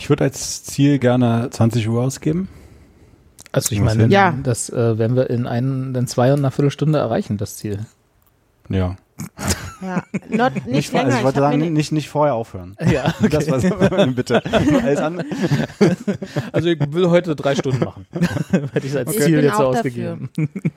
Ich würde als Ziel gerne 20 Uhr ausgeben. Also ich meine? Ja. das äh, werden wir in, ein, in zwei und einer Viertelstunde erreichen, das Ziel. Ja. Ja, not, nicht, vor- länger. also ich wollte mir sagen, nicht, nicht vorher aufhören. Ja, Das war meine Bitte. Alles andere. Also ich will heute drei Stunden machen. Hätte ich als Ich Ziel jetzt so auch ausgegeben.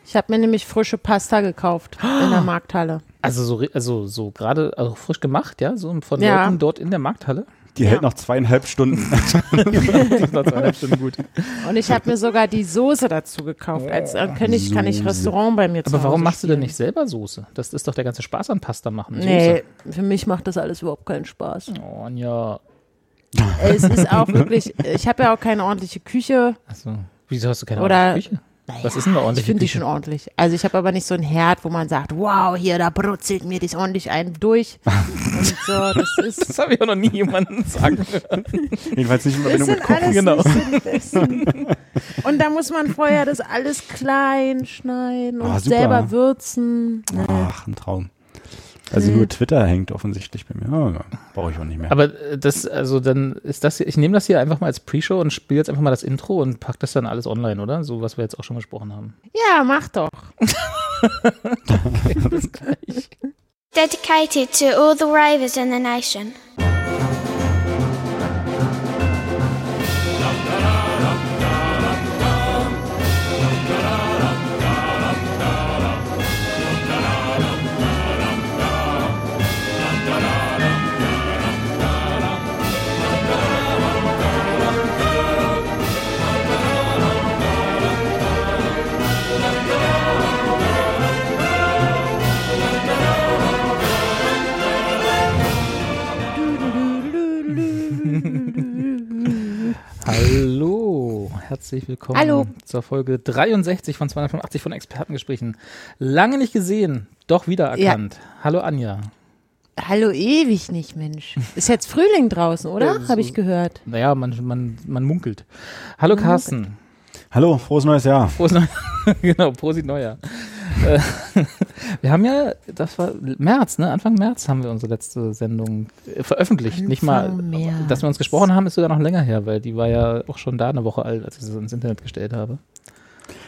ich habe mir nämlich frische Pasta gekauft in der Markthalle. Also so, also so gerade also frisch gemacht, ja, so von Ja. Leuten dort in der Markthalle. Die hält noch zweieinhalb Stunden. Das ist noch zweieinhalb Stunden gut. Und ich habe mir sogar die Soße dazu gekauft. Als äh, kann ich, kann ich Soße. Restaurant bei mir zu Aber warum Hause machst du denn spielen. nicht selber Soße? Das ist doch der ganze Spaß an Pasta machen. Nee, für mich macht das alles überhaupt keinen Spaß. Soße. Oh, ja. es ist auch wirklich, ich habe ja auch keine ordentliche Küche. Also, wieso hast du keine Oder- ordentliche Küche? Was ist denn eine Ich ordentliche finde die schon ordentlich. Also ich habe aber nicht so ein Herd, wo man sagt, wow, hier, da brutzelt mir das ordentlich ein durch. Und so, das ist. Das habe ich auch noch nie jemandem sagen hören. Jedenfalls nicht in Das Verbindung mit Kochen. alles genau. besten. Und da muss man vorher das alles klein schneiden und Ah, super. selber würzen. Ach, ein Traum. Also nur Twitter hängt offensichtlich bei mir. Oh, ja, Brauche ich auch nicht mehr. Aber das, also dann ist das hier, ich nehme das hier einfach mal als Pre-Show und spiele jetzt einfach mal das Intro und pack das dann alles online, oder? So, was wir jetzt auch schon besprochen haben. Ja, mach doch. Bis gleich. Dedicated to all the ravers in the nation. Herzlich willkommen Hallo. zur Folge 63 von 285 von Expertengesprächen. Lange nicht gesehen, doch wiedererkannt. Hallo Anja. Hallo ewig nicht, Mensch. Ist jetzt Frühling draußen, Ja, oder? so- Habe ich gehört. Naja, man, man, man munkelt. Hallo Carsten. Hallo, frohes neues Jahr. Prost Neujahr. genau, Prosit Neujahr. Äh, wir haben ja, das war März, ne? Anfang März haben wir unsere letzte Sendung äh, veröffentlicht. Nicht mal, Anfang März. dass wir uns gesprochen haben, ist sogar noch länger her, weil die war ja auch schon da eine Woche alt, als ich sie ins Internet gestellt habe.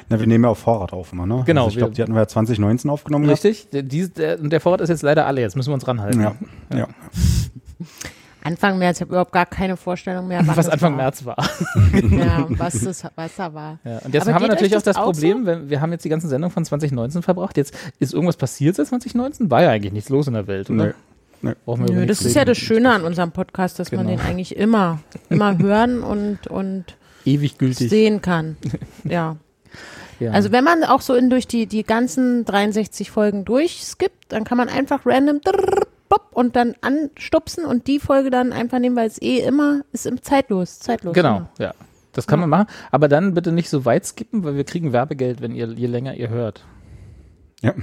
Na, wir nehmen ja auf Vorrat auf immer, ne? Genau, Also ich glaube, die hatten wir ja 2019 aufgenommen. Richtig? Der, die, der, und der Vorrat ist jetzt leider alle, jetzt müssen wir uns ranhalten. gehabt. Ja, ja. Anfang März, ich habe überhaupt gar keine Vorstellung mehr, Was Anfang war. März war. Ja, was, das, was da war. Ja. Und jetzt Aber haben wir natürlich auch das auch Problem, wenn, wir haben jetzt die ganze Sendung von 2019 verbracht. Jetzt ist irgendwas passiert seit 2019? War ja eigentlich nichts los in der Welt, oder? Nee. Über Nö, das ist ja reden. das Schöne an unserem Podcast, dass man Genau. den eigentlich immer, immer hören und, und Ewig gültig. sehen kann. Ja. Ja. Also wenn man auch so in durch die, die ganzen 63 Folgen durchskippt, dann kann man einfach random drrrr, pop und dann anstupsen und die Folge dann einfach nehmen, weil es eh immer ist im zeitlos, zeitlos. Genau, immer. ja. Das kann man machen. Aber dann bitte nicht so weit skippen, weil wir kriegen Werbegeld, wenn ihr je länger ihr hört. ja.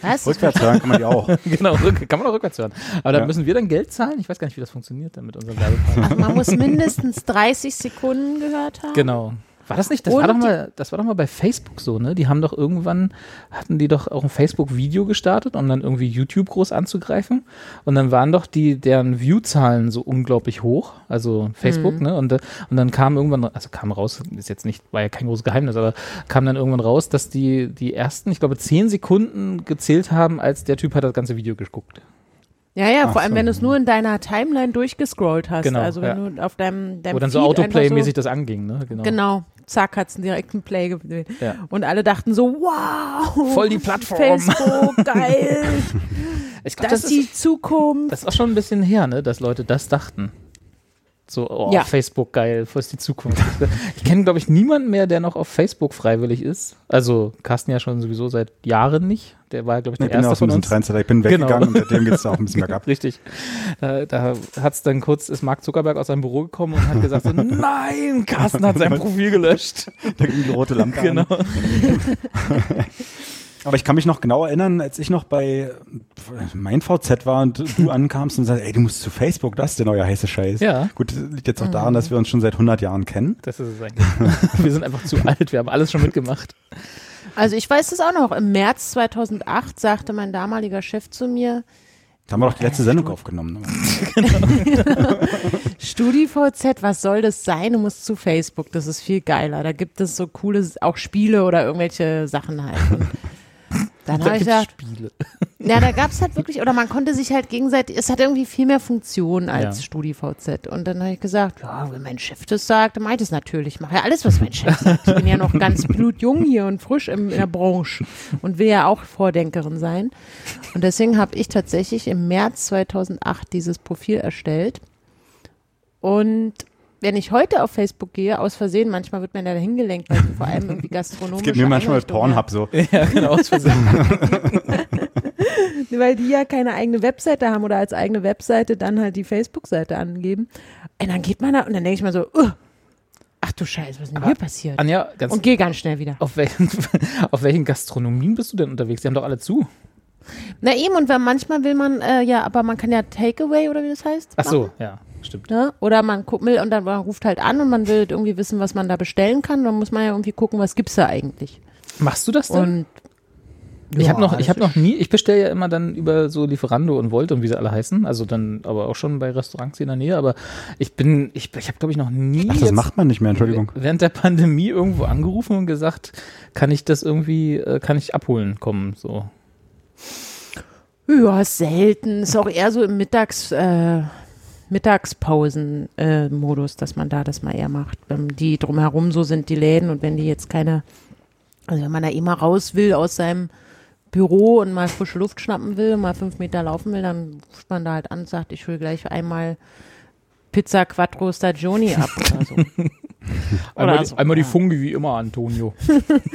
Was? Rückwärts hören kann man die auch. genau, rück, kann man auch rückwärts hören. Aber dann Ja. müssen wir dann Geld zahlen? Ich weiß gar nicht, wie das funktioniert dann mit unserem Werbepartner. Man muss mindestens 30 Sekunden gehört haben. genau. War das nicht? Das war, doch mal, das war doch mal bei Facebook so, ne? Die haben doch irgendwann, hatten die doch auch ein Facebook-Video gestartet, um dann irgendwie YouTube groß anzugreifen. Und dann waren doch die, deren View-Zahlen so unglaublich hoch, also Facebook, Mhm. ne? Und, und dann kam irgendwann, also kam raus, ist jetzt nicht, war ja kein großes Geheimnis, aber kam dann irgendwann raus, dass die, die ersten, ich glaube, zehn Sekunden gezählt haben, als der Typ hat das ganze Video geguckt. Ja, ja, Ach vor allem so. wenn du es nur in deiner Timeline durchgescrollt hast. Genau, also wenn ja. du auf deinem, deinem Wo dann so Feed einfach Autoplay-mäßig das anging, ne? Genau. Genau, zack, hat's einen direkten Play gewählt. Ja. Und alle dachten so, wow. Voll die Plattform. Facebook, geil. Ich glaub, das, ist die Zukunft. Das war schon ein bisschen her, ne, dass Leute das dachten. So, oh, Ja. Facebook geil, wo ist die Zukunft? ich kenne, glaube ich, niemanden mehr, der noch auf Facebook freiwillig ist. Also Carsten ja schon sowieso seit Jahren nicht. Der war, glaube ich, der Ich bin ja erste auch so ein von bisschen uns. Trendsetter. Ich bin Genau. weggegangen und seitdem geht es auch ein bisschen bergab. Richtig. Da, da hat's dann kurz, ist Mark Zuckerberg aus seinem Büro gekommen und hat gesagt so, nein, Carsten hat sein Profil gelöscht. Da ging die rote Lampe Genau. Aber ich kann mich noch genau erinnern, als ich noch bei mein VZ war und du ankamst und sagst, ey, du musst zu Facebook, das ist der neue heiße Scheiß. Ja. Gut, das liegt jetzt auch daran, dass wir uns schon seit 100 Jahren kennen. Das ist es eigentlich. wir sind einfach zu alt, wir haben alles schon mitgemacht. Also ich weiß es auch noch. Im März 2008 sagte mein damaliger Chef zu mir, Da haben wir doch die letzte Sendung aufgenommen. Ne? StudiVZ, was soll das sein? Du musst zu Facebook, das ist viel geiler. Da gibt es so coole, auch Spiele oder irgendwelche Sachen halt. Dann Da habe ich gesagt, Spiele. ja, da gab es halt wirklich, oder man konnte sich halt gegenseitig, es hat irgendwie viel mehr Funktionen als Ja. StudiVZ. Und dann habe ich gesagt, ja, wenn mein Chef das sagt, dann meint es natürlich. Ich mache ja alles, was mein Chef sagt. Ich bin ja noch ganz blutjung hier und frisch im, in der Branche und will ja auch Vordenkerin sein. Und deswegen habe ich tatsächlich im März 2008 dieses Profil erstellt. Und wenn ich heute auf Facebook gehe, aus Versehen, manchmal wird man da hingelenkt, weil vor allem irgendwie gastronomische Es gibt mir manchmal Pornhub so. Ja, genau. aus Versehen. weil die ja keine eigene Webseite haben oder als eigene Webseite dann halt die Facebook-Seite angeben. Und dann geht man da und dann denke ich mir so, uh, ach du Scheiße, was ist denn hier passiert? Anja, ganz, Und gehe ganz schnell wieder. auf, welchen, auf welchen Gastronomien bist du denn unterwegs? Die haben doch alle zu. Na eben, und wenn manchmal will man, äh, ja, aber man kann ja Takeaway oder wie das heißt. Ach so, machen, ja, stimmt. Ne? Oder man guckt will und dann man ruft halt an und man will irgendwie wissen, was man da bestellen kann. Dann muss man ja irgendwie gucken, was gibt's da eigentlich. Machst du das denn? Und ich habe noch, ich habe noch ist- nie, ich bestelle ja immer dann über so Lieferando und Volt und wie sie alle heißen, also dann aber auch schon bei Restaurants hier in der Nähe, aber ich bin, ich, ich habe glaube ich noch nie Ach, das jetzt macht man nicht mehr, Entschuldigung. während der Pandemie irgendwo angerufen und gesagt, kann ich das irgendwie, äh, kann ich abholen kommen, so. Ja, selten. Ist auch eher so im Mittags, äh, Mittagspausen-Modus, dass man da das mal eher macht. Wenn die drumherum so sind, die Läden, und wenn die jetzt keine, also wenn man da eh mal raus will aus seinem Büro und mal frische Luft schnappen will, mal fünf Meter laufen will, dann ruft man da halt an und sagt, ich will gleich einmal Pizza Quattro Stagioni ab oder so. Einmal, Oder so, einmal die. Fungi wie immer, Antonio.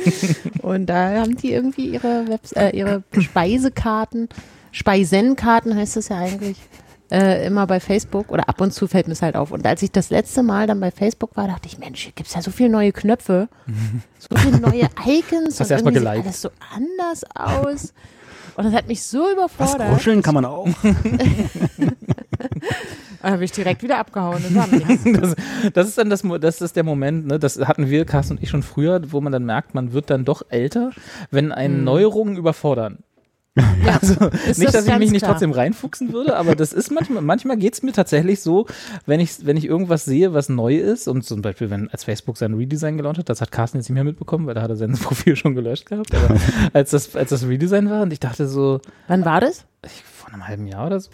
Und da haben die irgendwie ihre, Webs äh, ihre Speisekarten, Speisenkarten heißt das ja eigentlich, äh, immer bei Facebook oder ab und zu fällt mir es halt auf. Und als ich das letzte Mal dann bei Facebook war, dachte ich, Mensch, hier gibt es ja so viele neue Knöpfe, so viele neue Icons Hast und irgendwie sieht alles so anders aus. Und das hat mich so Was, überfordert. kuscheln kann man auch? Da habe ich direkt wieder abgehauen. Das. Das, das ist dann das, das ist der Moment, ne, das hatten wir, Carsten und ich schon früher, wo man dann merkt, man wird dann doch älter, wenn einen Neuerungen überfordern. also Ist nicht, das dass ich mich nicht klar. trotzdem reinfuchsen würde, aber das ist manchmal, manchmal geht's mir tatsächlich so, wenn ich, wenn ich irgendwas sehe, was neu ist, und zum Beispiel, wenn als Facebook sein Redesign gelauncht hat, das hat Carsten jetzt nicht mehr mitbekommen, weil da hat er sein Profil schon gelöscht gehabt, aber als das, als das Redesign war und ich dachte so, Wann war das? ich, vor einem halben Jahr oder so,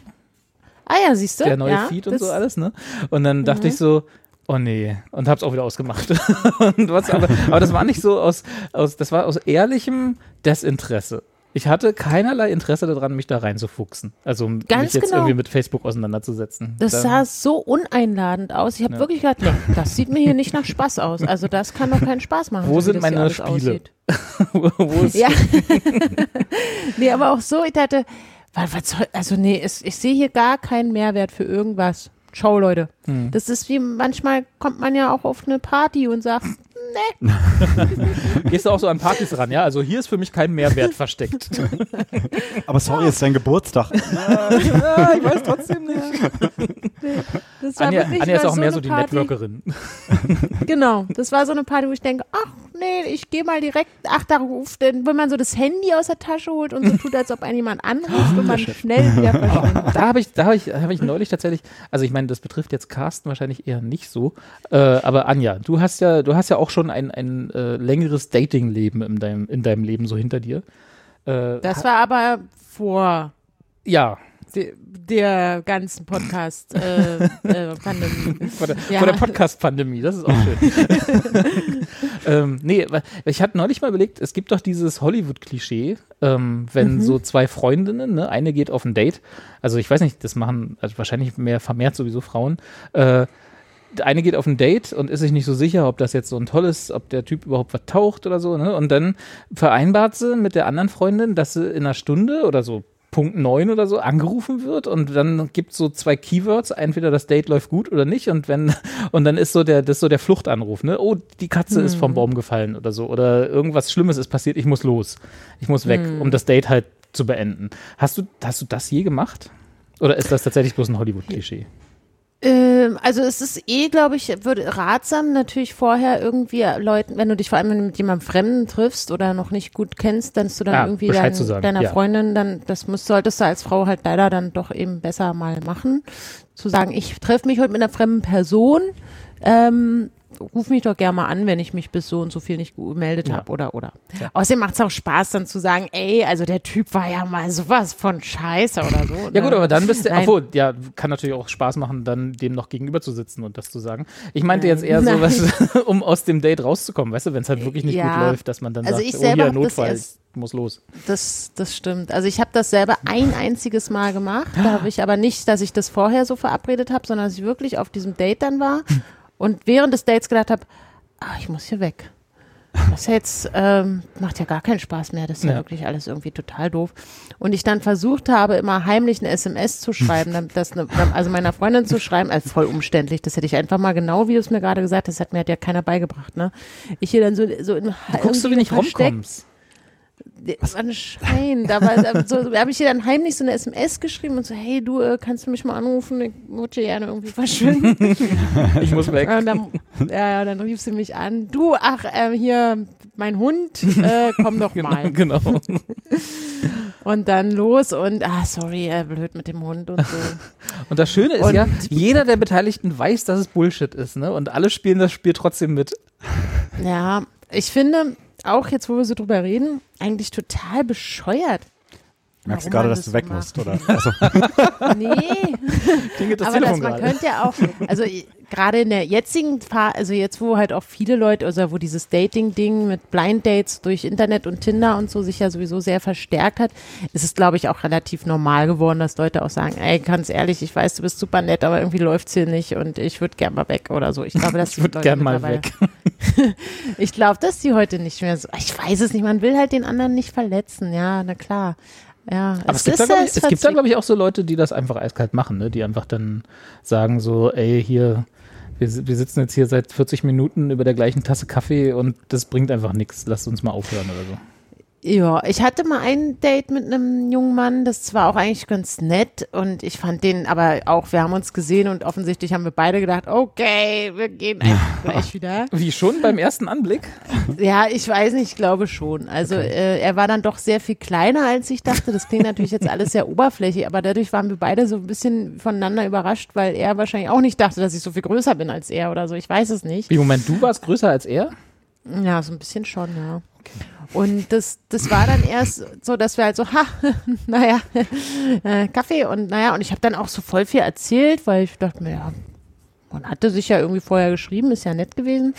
Ah ja, siehst du? der neue ja, Feed und so alles, ne? Und dann dachte Mhm. ich so, oh nee, und hab's auch wieder ausgemacht. was, aber, aber das war nicht so aus, aus, das war aus ehrlichem Desinteresse. Ich hatte keinerlei Interesse daran, mich da reinzufuchsen. Also mich Ganz jetzt genau. irgendwie mit Facebook auseinanderzusetzen. Das Da- sah so uneinladend aus. Ich habe Ja. wirklich gedacht, nee, das sieht mir hier nicht nach Spaß aus. Also das kann doch keinen Spaß machen. Wo so sind meine Spiele? aussieht. wo ist, Ja. nee, aber auch so, ich dachte, was soll, also nee, es, ich sehe hier gar keinen Mehrwert für irgendwas. Schau, Leute. Hm. Das ist wie, manchmal kommt man ja auch auf eine Party und sagt, nee, Gehst du auch so an Partys ran, ja? Also hier ist für mich kein Mehrwert versteckt. Aber sorry, es ist dein Geburtstag. ja, ich weiß trotzdem nicht. das war Anja, Anja ist auch mehr eine so die Party. Networkerin. Genau, das war so eine Party, wo ich denke, ach nee, ich gehe mal direkt, ach da ruft, denn wenn man so das Handy aus der Tasche holt und so tut, als ob einen jemand anruft und man schnell wieder verschwindet. Da habe ich, da habe ich, habe ich neulich tatsächlich, also ich meine, das betrifft jetzt Carsten wahrscheinlich eher nicht so, äh, aber Anja, du hast ja, du hast ja auch schon ein, ein äh, längeres Dating-Leben in deinem, in deinem Leben so hinter dir. Äh, Das war aber vor ja, de, der ganzen Podcast äh, äh, vor der, Ja. der Podcast-Pandemie, das ist auch schön. ähm, nee, ich hatte neulich mal überlegt, es gibt doch dieses Hollywood-Klischee, ähm, wenn so zwei Freundinnen, ne, eine geht auf ein Date, also ich weiß nicht, das machen also wahrscheinlich mehr vermehrt sowieso Frauen, äh, eine geht auf ein Date und ist sich nicht so sicher, ob das jetzt so ein tolles, ob der Typ überhaupt was taucht oder so, ne? Und dann vereinbart sie mit der anderen Freundin, dass sie in einer Stunde oder so Punkt 9 oder so angerufen wird und dann gibt so zwei Keywords, entweder das Date läuft gut oder nicht und wenn und dann ist so der das so der Fluchtanruf, ne? Oh, die Katze ist vom Baum gefallen oder so oder irgendwas schlimmes ist passiert, ich muss los. Ich muss weg, um das Date halt zu beenden. Hast du hast du das je gemacht? Oder ist das tatsächlich bloß ein Hollywood Klischee? Ähm, also es ist eh, glaube ich, würde ratsam natürlich vorher irgendwie Leuten, wenn du dich vor allem mit jemandem Fremden triffst oder noch nicht gut kennst, dass du dann Ja, irgendwie dein, sagen, deiner ja. Freundin dann, das muss, solltest du als Frau halt leider dann doch eben besser mal machen. zu sagen, ich treffe mich heute mit einer fremden Person, ähm, ruf mich doch gerne mal an, wenn ich mich bis so und so viel nicht gemeldet Ja. habe oder oder. Ja. Außerdem macht es auch Spaß dann zu sagen, ey, also der Typ war ja mal sowas von Scheiße oder so. Ja gut, aber dann bist du, Nein. obwohl, ja, kann natürlich auch Spaß machen, dann dem noch gegenüber zu sitzen und das zu sagen. Ich meinte Nein. jetzt eher so, was, um aus dem Date rauszukommen, weißt du, wenn es halt wirklich nicht Ja. gut läuft, dass man dann Also sagt, ich oh selber hier, hab das Notfall, muss los. Das, das stimmt. Also ich habe das selber ein einziges Mal gemacht. Da habe ich aber nicht, dass ich das vorher so verabredet habe, sondern dass ich wirklich auf diesem Date dann war und während des Dates gedacht habe, ah, ich muss hier weg. Das jetzt ähm, macht ja gar keinen Spaß mehr. Das ist ja, Ja. wirklich alles irgendwie total doof. Und ich dann versucht habe, immer heimlich eine SMS zu schreiben, das ne, also meiner Freundin zu schreiben, also voll umständlich. Das hätte ich einfach mal genau, wie du es mir gerade gesagt hast, das hat mir hat ja keiner beigebracht. Ne? Ich hier dann so, so in, Guckst du, wie nicht versteckt- Romcoms? Anscheinend, aber äh, so habe ich ihr dann heimlich so eine SMS geschrieben und so, hey du, äh, kannst du mich mal anrufen? Ich würde gerne irgendwie verschwinden. Ich muss weg. und dann, ja, dann rief sie mich an. Du, ach, ähm, hier, mein Hund, äh, komm doch mal. genau. Und dann los und, ah, sorry, äh, blöd mit dem Hund und so. Und das Schöne ist Und- ja, jeder der Beteiligten weiß, dass es Bullshit ist, ne? Und alle spielen das Spiel trotzdem mit. Ja, ich finde, auch jetzt, wo wir so drüber reden, eigentlich total bescheuert. Merkst du gerade, man dass das du weg so musst, macht. oder? Also, Nee. Klingelt das aber dass Telefon man gerade. könnte ja auch, also gerade in der jetzigen Phase, also jetzt, wo halt auch viele Leute, also wo dieses Dating-Ding mit Blind Dates durch Internet und Tinder und so sich ja sowieso sehr verstärkt hat, ist es, glaube ich, auch relativ normal geworden, dass Leute auch sagen, ey, ganz ehrlich, ich weiß, du bist super nett, aber irgendwie läuft's hier nicht und ich würde gern mal weg oder so. Ich glaube, dass Ich würde gern mal weg. Ich glaube, dass die heute nicht mehr so, ich weiß es nicht, man will halt den anderen nicht verletzen, ja, na klar. Ja, Aber es gibt, da, ist glaub ich, es es gibt da, glaube ich, auch so Leute, die das einfach eiskalt machen, ne? Die einfach dann sagen so, ey, hier, wir, wir sitzen jetzt hier seit 40 Minuten über der gleichen Tasse Kaffee und das bringt einfach nichts. Lasst uns mal aufhören oder so. Ja, ich hatte mal ein Date mit einem jungen Mann, das war auch eigentlich ganz nett und ich fand den aber auch, wir haben uns gesehen und offensichtlich haben wir beide gedacht, okay, wir gehen einfach gleich wieder. Wie schon beim ersten Anblick? Ja, ich weiß nicht, ich glaube schon. Also äh, er war dann doch sehr viel kleiner, als ich dachte. Das klingt natürlich jetzt alles sehr oberflächlich, aber dadurch waren wir beide so ein bisschen voneinander überrascht, weil er wahrscheinlich auch nicht dachte, dass ich so viel größer bin als er oder so. Ich weiß es nicht. Wie, Moment, du warst größer als er? Ja, so ein bisschen schon, ja. Und das, das war dann erst so, dass wir halt so, ha, naja, äh, Kaffee und naja, und ich habe dann auch so voll viel erzählt, weil ich dachte mir, ja, man hatte sich ja irgendwie vorher geschrieben, ist ja nett gewesen.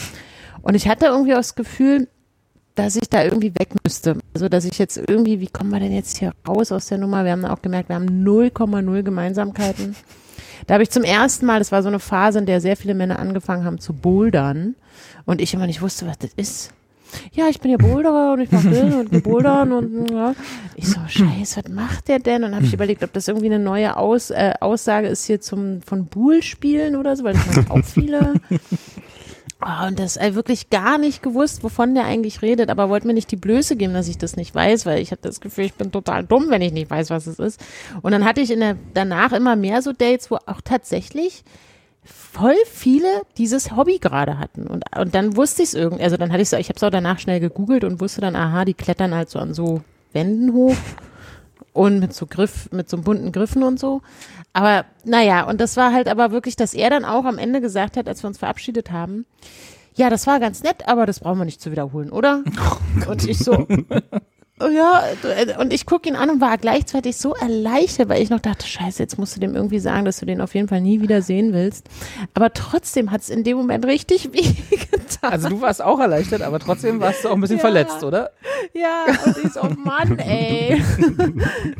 Und ich hatte irgendwie auch das Gefühl, dass ich da irgendwie weg müsste. Also, dass ich jetzt irgendwie, wie kommen wir denn jetzt hier raus aus der Nummer? Wir haben auch gemerkt, wir haben 0,0 Gemeinsamkeiten. Da habe ich zum ersten Mal, das war so eine Phase, in der sehr viele Männer angefangen haben zu bouldern und ich immer nicht wusste, was das ist. Ja, ich bin ja Boulderer und ich mache das und bouldern und ja. Ich so, scheiße, was macht der denn? Und dann habe ich überlegt, ob das irgendwie eine neue Aus, äh, Aussage ist hier zum von Buhl spielen oder so, weil das machen auch viele. Oh, und das äh, wirklich gar nicht gewusst, wovon der eigentlich redet, aber wollte mir nicht die Blöße geben, dass ich das nicht weiß, weil ich hatte das Gefühl, ich bin total dumm, wenn ich nicht weiß, was es ist. Und dann hatte ich in der, danach immer mehr so Dates, wo auch tatsächlich voll viele dieses Hobby gerade hatten. Und, und dann wusste ich es irgendwie, also dann hatte ich es, ich habe es auch danach schnell gegoogelt und wusste dann, aha, die klettern halt so an so Wänden hoch und mit so Griff, mit so bunten Griffen und so. Aber naja, und das war halt aber wirklich, dass er dann auch am Ende gesagt hat, als wir uns verabschiedet haben, ja, das war ganz nett, aber das brauchen wir nicht zu wiederholen, oder? und ich so, oh ja, und ich gucke ihn an und war gleichzeitig so erleichtert, weil ich noch dachte, scheiße, jetzt musst du dem irgendwie sagen, dass du den auf jeden Fall nie wieder sehen willst. Aber trotzdem hat es in dem Moment richtig weh getan. Also du warst auch erleichtert, aber trotzdem warst du auch ein bisschen Ja. verletzt, oder? Ja, und ich so, oh Mann, ey.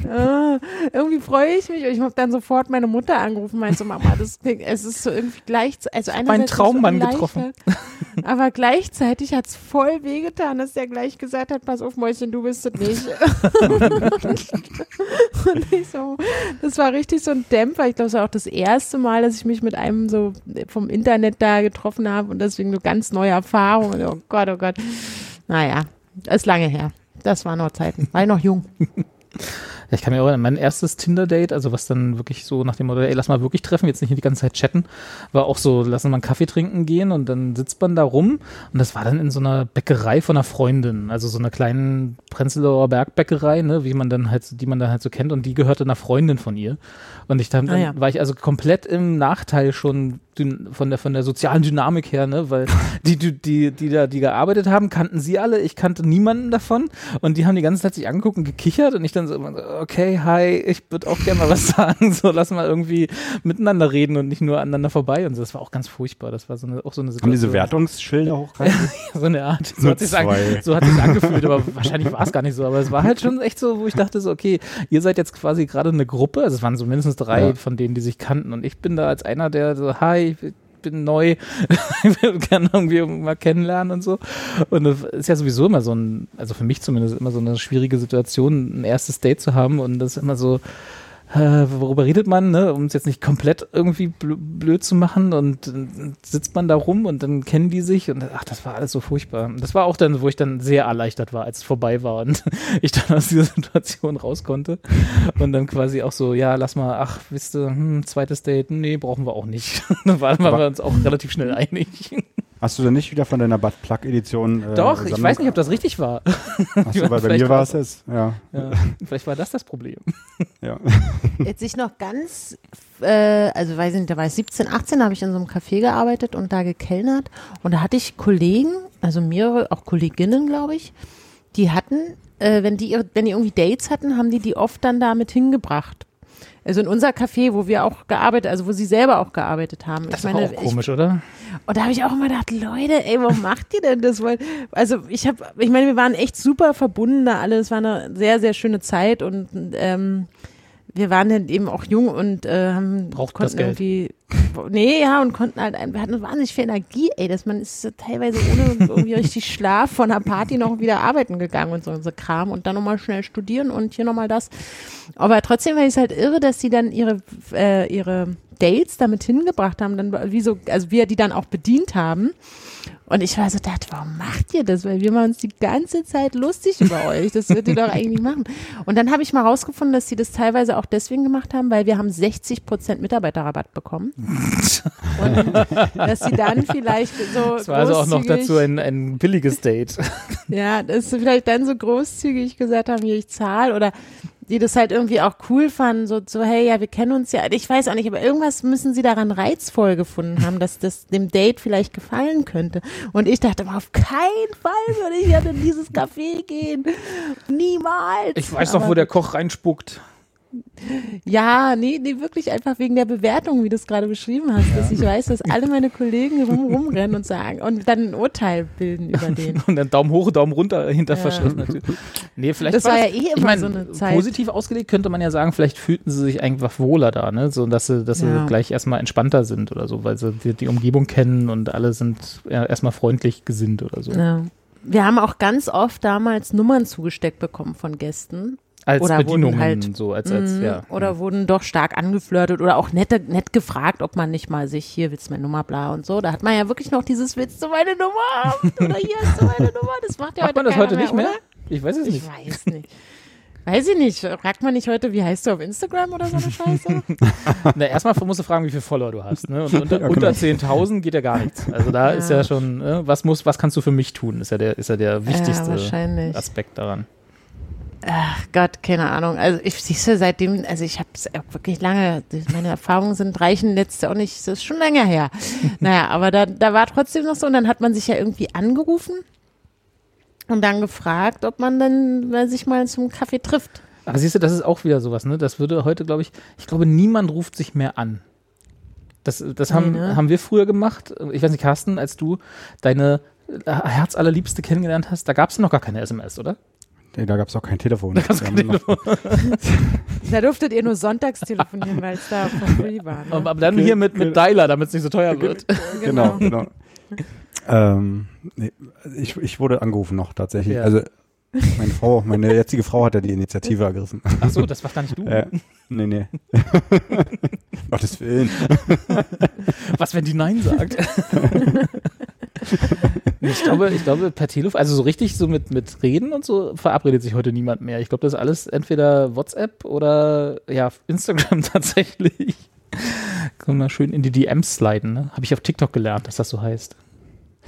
Irgendwie freue ich mich. Und ich habe dann sofort meine Mutter angerufen, meinte so, Mama, das klingt, es ist so irgendwie gleich, also es Traummann so getroffen. Aber gleichzeitig hat es voll wehgetan, dass der gleich gesagt hat, pass auf, Mäuschen, du bist es nicht. und ich so, das war richtig so ein Dämpfer. Ich glaube, es war auch das erste Mal, dass ich mich mit einem so vom Internet da getroffen habe und deswegen so ganz neue Erfahrungen. Oh Gott, oh Gott. Naja, ist lange her. Das waren noch Zeiten. War ich noch jung. ich kann mir auch erinnern, mein erstes Tinder-Date, also was dann wirklich so nach dem Motto, ey, lass mal wirklich treffen, jetzt nicht die ganze Zeit chatten, war auch so, lass mal einen Kaffee trinken gehen und dann sitzt man da rum und das war dann in so einer Bäckerei von einer Freundin, also so einer kleinen Prenzlauer Bergbäckerei, ne, wie man dann halt, die man dann halt so kennt und die gehörte einer Freundin von ihr und ich dann, Ah, ja. war ich also komplett im Nachteil schon von der von der sozialen Dynamik her, ne, weil die die die die da die gearbeitet haben, kannten sie alle, ich kannte niemanden davon und die haben die ganze Zeit sich angeguckt und gekichert und ich dann so, okay, hi, ich würde auch gerne mal was sagen, so lass mal irgendwie miteinander reden und nicht nur aneinander vorbei und so. Das war auch ganz furchtbar. Das war so eine auch so eine Haben diese Situation. Wertungsschilder hochgehalten? so eine Art. So hat sich's an, so hat sich's angefühlt, aber wahrscheinlich war es gar nicht so. Aber es war halt schon echt so, wo ich dachte so, okay, ihr seid jetzt quasi gerade eine Gruppe, also es waren so mindestens drei Ja. von denen, die sich kannten und ich bin da als einer, der so, hi, ich bin neu, ich will gerne irgendwie mal kennenlernen und so. Und das ist ja sowieso immer so ein, also für mich zumindest immer so eine schwierige Situation, ein erstes Date zu haben und das ist immer so, äh, worüber redet man, ne? um es jetzt nicht komplett irgendwie blö- blöd zu machen und äh, sitzt man da rum und dann kennen die sich und ach, das war alles so furchtbar. Und Das war auch dann, wo ich dann sehr erleichtert war, als es vorbei war und ich dann aus dieser Situation raus konnte und dann quasi auch so, ja, lass mal, ach, wisst ihr, hm, zweites Date, nee, brauchen wir auch nicht. dann waren wir uns auch relativ schnell einig. Hast du denn nicht wieder von deiner Butt Plug Edition? Äh, Doch, ich Sammlung- weiß nicht, ob das richtig war. Achso, weil bei Vielleicht mir war es es. Ja. Ja, vielleicht war das das Problem. ja. Jetzt ich noch ganz, äh, also weiß ich nicht, da war ich 17, 18, da habe ich in so einem Café gearbeitet und da gekellnert. Und da hatte ich Kollegen, also mehrere, auch Kolleginnen, glaube ich, die hatten, äh, wenn die ihre, wenn die irgendwie Dates hatten, haben die die oft dann damit hingebracht. Also in unser Café, wo wir auch gearbeitet, also wo sie selber auch gearbeitet haben. Das ich meine, auch komisch, oder? ich, und da habe ich auch immer gedacht, Leute, ey, warum macht ihr denn das? Also ich habe, ich meine, wir waren echt super verbunden da alle. Es war eine sehr, sehr schöne Zeit und ähm, wir waren dann eben auch jung und äh, haben Brauchten das konnten irgendwie nee ja und konnten halt wir hatten wahnsinnig viel Energie ey dass man ist teilweise ohne irgendwie richtig Schlaf von der Party noch wieder arbeiten gegangen und so und so Kram und dann nochmal schnell studieren und hier nochmal das. Aber trotzdem war ich halt irre dass sie dann ihre äh, ihre Dates damit hingebracht haben dann wie so also wir die dann auch bedient haben und ich war so, dachte, warum macht ihr das? Weil wir machen uns die ganze Zeit lustig über euch. Das würdet ihr doch eigentlich machen. Und dann habe ich mal rausgefunden, dass sie das teilweise auch deswegen gemacht haben, weil wir haben 60 Prozent Mitarbeiterrabatt bekommen. Und dass sie dann vielleicht so Das war also auch noch dazu ein, ein billiges Date. ja, dass sie vielleicht dann so großzügig gesagt haben, hier, ich zahle oder die das halt irgendwie auch cool fanden, so, so, hey, ja, wir kennen uns ja, ich weiß auch nicht, aber irgendwas müssen sie daran reizvoll gefunden haben, dass das dem Date vielleicht gefallen könnte. Und ich dachte, aber auf keinen Fall würde ich ja in dieses Café gehen. Niemals. Ich weiß doch, aber, wo der Koch reinspuckt. Ja, nee, nee, wirklich einfach wegen der Bewertung, wie du es gerade beschrieben hast, dass ich weiß, dass alle meine Kollegen rum, rumrennen und sagen und dann ein Urteil bilden über den. Und dann Daumen hoch, Daumen runter hinter Ja. Verschrift natürlich. Nee, vielleicht Das war ja eh ich immer mein, so eine Zeit. Positiv ausgelegt könnte man ja sagen, vielleicht fühlten sie sich einfach wohler da, ne? So dass sie, dass Ja. sie gleich erstmal entspannter sind oder so, weil sie die, die Umgebung kennen und alle sind ja, erstmal freundlich gesinnt oder so. Ja. Wir haben auch ganz oft damals Nummern zugesteckt bekommen von Gästen. Als Oder wurden Bedienungen halt- so, als, als, Mhm. ja. Oder wurden doch stark angeflirtet oder auch nett, nett gefragt, ob man nicht mal sich, hier willst du meine Nummer, bla und so. Da hat man ja wirklich noch dieses, willst du meine Nummer haben? Oder hier hast du meine Nummer. Das macht ja Macht heute man das heute nicht mehr? Oder? Ich weiß es Ich nicht. weiß nicht. Weiß ich nicht. Fragt man nicht heute, wie heißt du auf Instagram oder so eine Scheiße? Na, erstmal musst du fragen, wie viele Follower du hast. Ne? Und unter, Ja, unter genau. 10.000 geht ja gar nichts. Also da ist ja schon, äh, was muss, was kannst du für mich tun? Ist ja der, ist ja der ja, wichtigste wahrscheinlich. Aspekt daran. Ach Gott, keine Ahnung. Also ich siehst du seitdem, also ich habe es wirklich lange, meine Erfahrungen sind reichen jetzt auch nicht, das ist schon länger her. naja, aber da, da war trotzdem noch so und dann hat man sich ja irgendwie angerufen und dann gefragt, ob man dann äh, sich mal zum Kaffee trifft. Aber siehst du, das ist auch wieder sowas, ne? Das würde heute, glaube ich, ich glaube, niemand ruft sich mehr an. Das, das haben, Nee, ne? haben wir früher gemacht. Ich weiß nicht, Carsten, als du deine äh, Herzallerliebste kennengelernt hast, da gab es noch gar keine SMS, oder? Nee, da gab es auch kein Telefon. Wir kein noch- Da durftet ihr nur sonntags telefonieren, weil es da free war. Ne? Aber, aber dann hier mit, mit Dialer, damit es nicht so teuer wird. Genau, genau. ähm, nee, ich, ich wurde angerufen noch tatsächlich. Ja. Also meine Frau, meine jetzige Frau hat ja die Initiative ergriffen. Ach so, das war gar nicht du. äh, nee, nee. Gottes Willen. Was, wenn die Nein sagt? Ich glaube, ich glaube, per Telefon, also so richtig so mit, mit Reden und so verabredet sich heute niemand mehr. Ich glaube, das ist alles entweder WhatsApp oder ja, Instagram tatsächlich. Kann man schön in die DMs sliden, ne? Habe ich auf TikTok gelernt, dass das so heißt.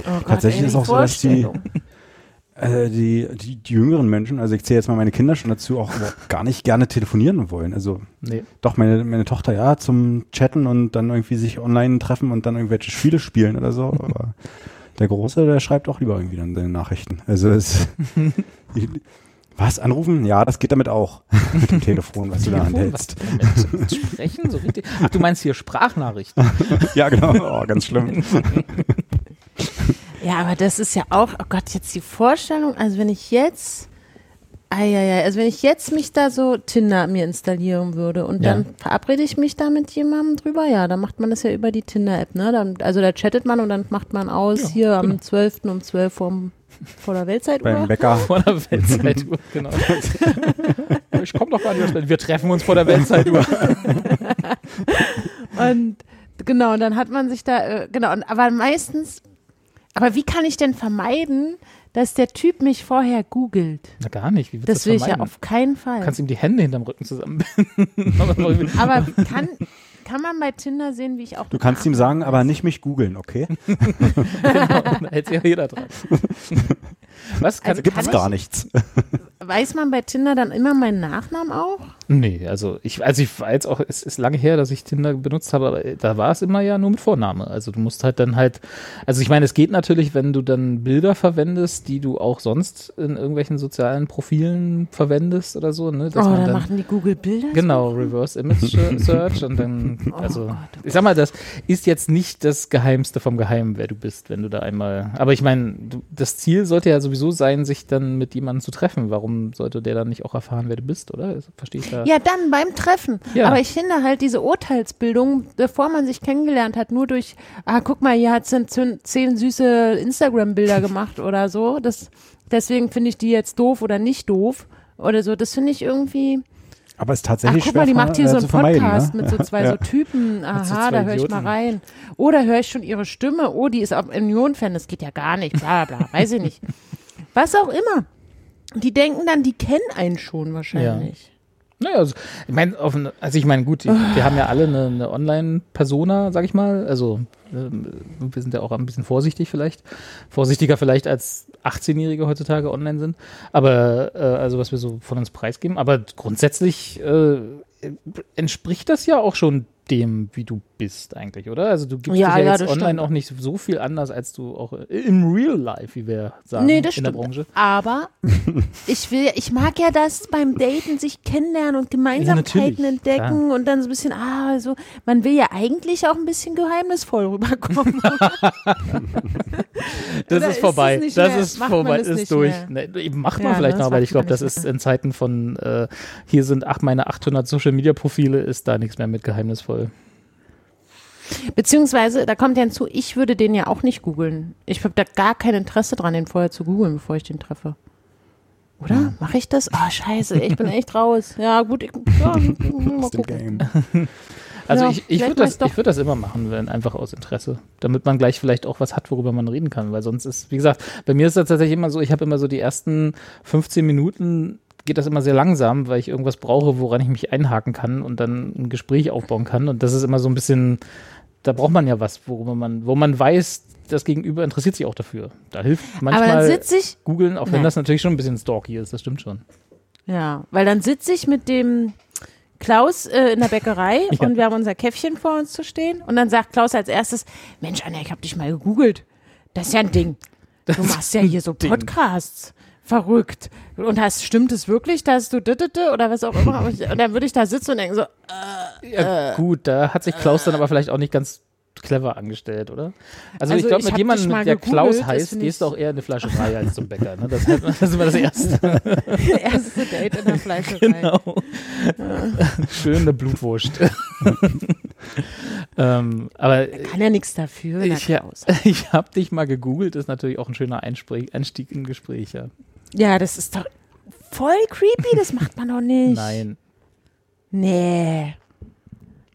Oh Gott, Tatsächlich ey, ist auch so, dass die- äh, die, die, die jüngeren Menschen, also ich zähle jetzt mal meine Kinder schon dazu, auch gar nicht gerne telefonieren wollen. Also Nee. doch, meine, meine Tochter ja zum Chatten und dann irgendwie sich online treffen und dann irgendwelche Spiele spielen oder so. Aber der Große, der schreibt auch lieber irgendwie dann seine Nachrichten. Also es, ich, was, anrufen? Ja, das geht damit auch. Mit dem Telefon, was du da Telefon, was anhältst. damit sprechen, so richtig. Ach, du meinst hier Sprachnachrichten. Ja, genau. Oh, ganz schlimm. Ja, aber das ist ja auch, oh Gott, jetzt die Vorstellung, also wenn ich jetzt, eieiei, also wenn ich jetzt mich da so Tinder mir installieren würde und Ja. dann verabrede ich mich da mit jemandem drüber, ja, dann macht man das ja über die Tinder-App, ne? Dann, also da chattet man und dann macht man aus, Ja, hier genau. am 12. um 12 vom, vor der Beim Weltzeituhr. Bäcker. Vor der Weltzeituhr, genau. Ich komme doch gar nicht. Wir treffen uns vor der Weltzeituhr. Und genau, und dann hat man sich da, äh, genau, und, aber meistens, aber wie kann ich denn vermeiden, dass der Typ mich vorher googelt? Na gar nicht. Wie willst Das du will das ich ja vermeiden? auf keinen Fall. Du kannst ihm die Hände hinterm Rücken zusammenbinden. Aber kann, kann man bei Tinder sehen, wie ich auch. Du kannst ihm sagen, aber nicht mich googeln, okay? genau, da hält sich ja jeder dran. Was? Kann, Also Gibt es gar nichts. Weiß man bei Tinder dann immer meinen Nachnamen auch? Nee, also ich, also ich war jetzt auch, es ist lange her, dass ich Tinder benutzt habe, aber da war es immer ja nur mit Vorname. Also du musst halt dann halt, also ich meine, es geht natürlich, wenn du dann Bilder verwendest, die du auch sonst in irgendwelchen sozialen Profilen verwendest oder so, ne? Oh, dann dann, machen die Google-Bilder. Genau, Reverse Image Search und dann, Oh also, Gott, oh ich sag mal, das ist jetzt nicht das Geheimste vom Geheimen, wer du bist, wenn du da einmal, aber ich meine, das Ziel sollte ja sowieso sein, sich dann mit jemandem zu treffen. Warum sollte der dann nicht auch erfahren, wer du bist, oder? Verstehe ich da? Ja, dann beim Treffen. Ja. Aber ich finde halt diese Urteilsbildung, bevor man sich kennengelernt hat, nur durch, ah, guck mal, hier hat zehn, zehn süße Instagram-Bilder gemacht oder so. Das, deswegen finde ich die jetzt doof oder nicht doof oder so. Das finde ich irgendwie. Aber es ist Ach, tatsächlich guck mal, die macht hier äh, so einen Podcast ne? mit so zwei ja. so Typen. so Aha, zwei da höre ich mal rein. Oder höre ich schon ihre Stimme. Oh, die ist auch ein Union-Fan. Das geht ja gar nicht. Bla, bla, weiß ich nicht. Was auch immer. Die denken dann, die kennen einen schon wahrscheinlich. Naja, also, ich meine, also ich meine, gut, wir haben ja alle eine, eine Online-Persona, sag ich mal. Also ähm, wir sind ja auch ein bisschen vorsichtig vielleicht. Vorsichtiger vielleicht als 18-Jährige heutzutage online sind. Aber äh, also was wir so von uns preisgeben. Aber grundsätzlich äh, entspricht das ja auch schon dem, wie du bist eigentlich, oder? Also du gibst Ja, dich ja, ja, jetzt online stimmt. auch nicht so viel anders, als du auch im Real Life, wie wir sagen, Nee, das in der stimmt. Branche. Aber ich will, ich mag ja das beim Daten sich kennenlernen und Gemeinsamkeiten natürlich, entdecken und dann so ein bisschen, ah, so, man will ja eigentlich auch ein bisschen geheimnisvoll rüberkommen. Das ist ist vorbei. nicht das mehr? ist Macht vorbei, das ist durch. Ne, macht man Ja, vielleicht noch, macht ich glaube, das ist in Zeiten von äh, hier sind ach meine 800 Social Media Profile, ist da nichts mehr mit geheimnisvoll. Beziehungsweise, da kommt ja hinzu, ich würde den ja auch nicht googeln. Ich habe da gar kein Interesse dran, den vorher zu googeln, bevor ich den treffe. Oder? Mache ich das? Ah, scheiße, ich bin echt raus. Ja, gut, ich, ja, mal gucken. Game. Also Ja, ich, ich würde das, ich würd das immer machen, wenn einfach aus Interesse. Damit man gleich vielleicht auch was hat, worüber man reden kann. Weil sonst ist, wie gesagt, bei mir ist das tatsächlich immer so, ich habe immer so die ersten 15 Minuten geht das immer sehr langsam, weil ich irgendwas brauche, woran ich mich einhaken kann und dann ein Gespräch aufbauen kann. Und das ist immer so ein bisschen, da braucht man ja was, worüber man, wo man weiß, das Gegenüber interessiert sich auch dafür. Da hilft manchmal googeln, auch wenn Nee. das natürlich schon ein bisschen stalky ist, das stimmt schon. ja, weil dann sitze ich mit dem Klaus äh, in der Bäckerei Ja. und wir haben unser Käffchen vor uns zu stehen und dann sagt Klaus als erstes, Mensch Anja, ich habe dich mal gegoogelt. Das ist ja ein Ding. Du machst ja hier so. Podcasts. Verrückt. Und hast, stimmt es wirklich, dass du dittete oder was auch immer? Und dann würde ich da sitzen und denken so, Ja, gut, da hat sich Klaus dann aber vielleicht auch nicht ganz clever angestellt, oder? Also, Also ich glaube, mit jemandem, der gegoogelt, Klaus heißt, gehst du auch eher in eine Fleischerei als zum Bäcker. Ne? Das, ist das ist immer das Erste. erste Date in der Fleischerei. genau. Schön eine Blutwurst. ähm, aber Kann ja nichts dafür, ich, ich habe dich mal gegoogelt, ist natürlich auch ein schöner Einstieg in Gespräch, ja. Ja, das ist doch voll creepy, das macht man doch nicht. Nein. Nee.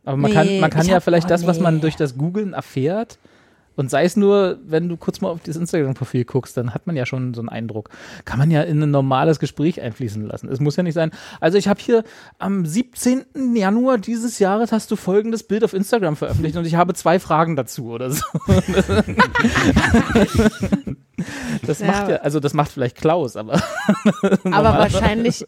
Aber man Nee, kann, man kann ja hab- vielleicht oh, das, was man durch das Googlen erfährt Und sei es nur, wenn du kurz mal auf das Instagram-Profil guckst, dann hat man ja schon so einen Eindruck. Kann man ja in ein normales Gespräch einfließen lassen. Es muss ja nicht sein. Also ich habe hier am 17. Januar dieses Jahres hast du folgendes Bild auf Instagram veröffentlicht und ich habe zwei Fragen dazu oder so. Das macht ja, also das macht vielleicht Klaus, aber Aber wahrscheinlich,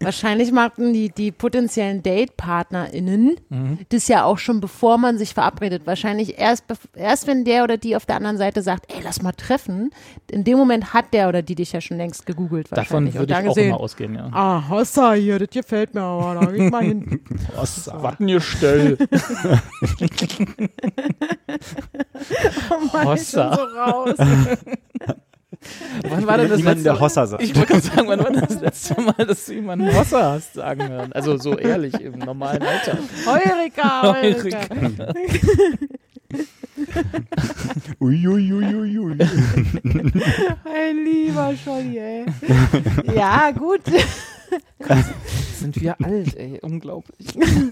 wahrscheinlich machten die, die potenziellen Date-PartnerInnen Mhm. das ja auch schon bevor man sich verabredet. Wahrscheinlich erst, erst wenn der oder die auf der anderen Seite sagt, ey, lass mal treffen. In dem Moment hat der oder die dich ja schon längst gegoogelt davon würde ich auch gesehen, immer ausgehen, ja. ah, Hossa hier, das gefällt mir aber, da geh ich mal hin. Was Wattengestell. Oh Mann, ich bin Hossa. so raus. Wann war denn das letzte der Hossa sagt. Ich wollte gerade sagen, wann war das letzte Mal, dass du jemanden Hossa hast sagen hören? Also so ehrlich, im normalen Alter. Heureka, Heureka. Uiuiuiui. Ein lieber Scholli, ey. Ja, gut. Sind wir alt, ey, unglaublich.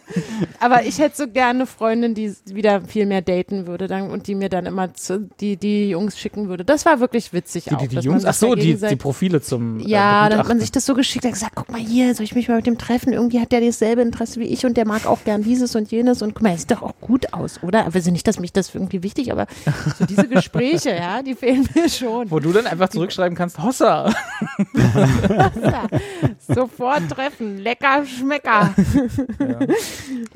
Aber ich hätte so gerne eine Freundin, die wieder viel mehr daten würde dann, und die mir dann immer zu, die, die Jungs schicken würde. Das war wirklich witzig Die, auch. die, die Jungs, ach so, die, die Profile zum äh, Ja, dann hat man sich das so geschickt, hat gesagt, guck mal hier, soll ich mich mal mit dem treffen? Irgendwie hat der dasselbe Interesse wie ich und der mag auch gern dieses und jenes und guck mal, er sieht doch auch gut aus, oder? Also nicht, dass mich das irgendwie wichtig, aber so diese Gespräche, ja, die fehlen mir schon. Wo du dann einfach zurückschreiben kannst, Hossa. Ja, sofort treffen, lecker Schmecker.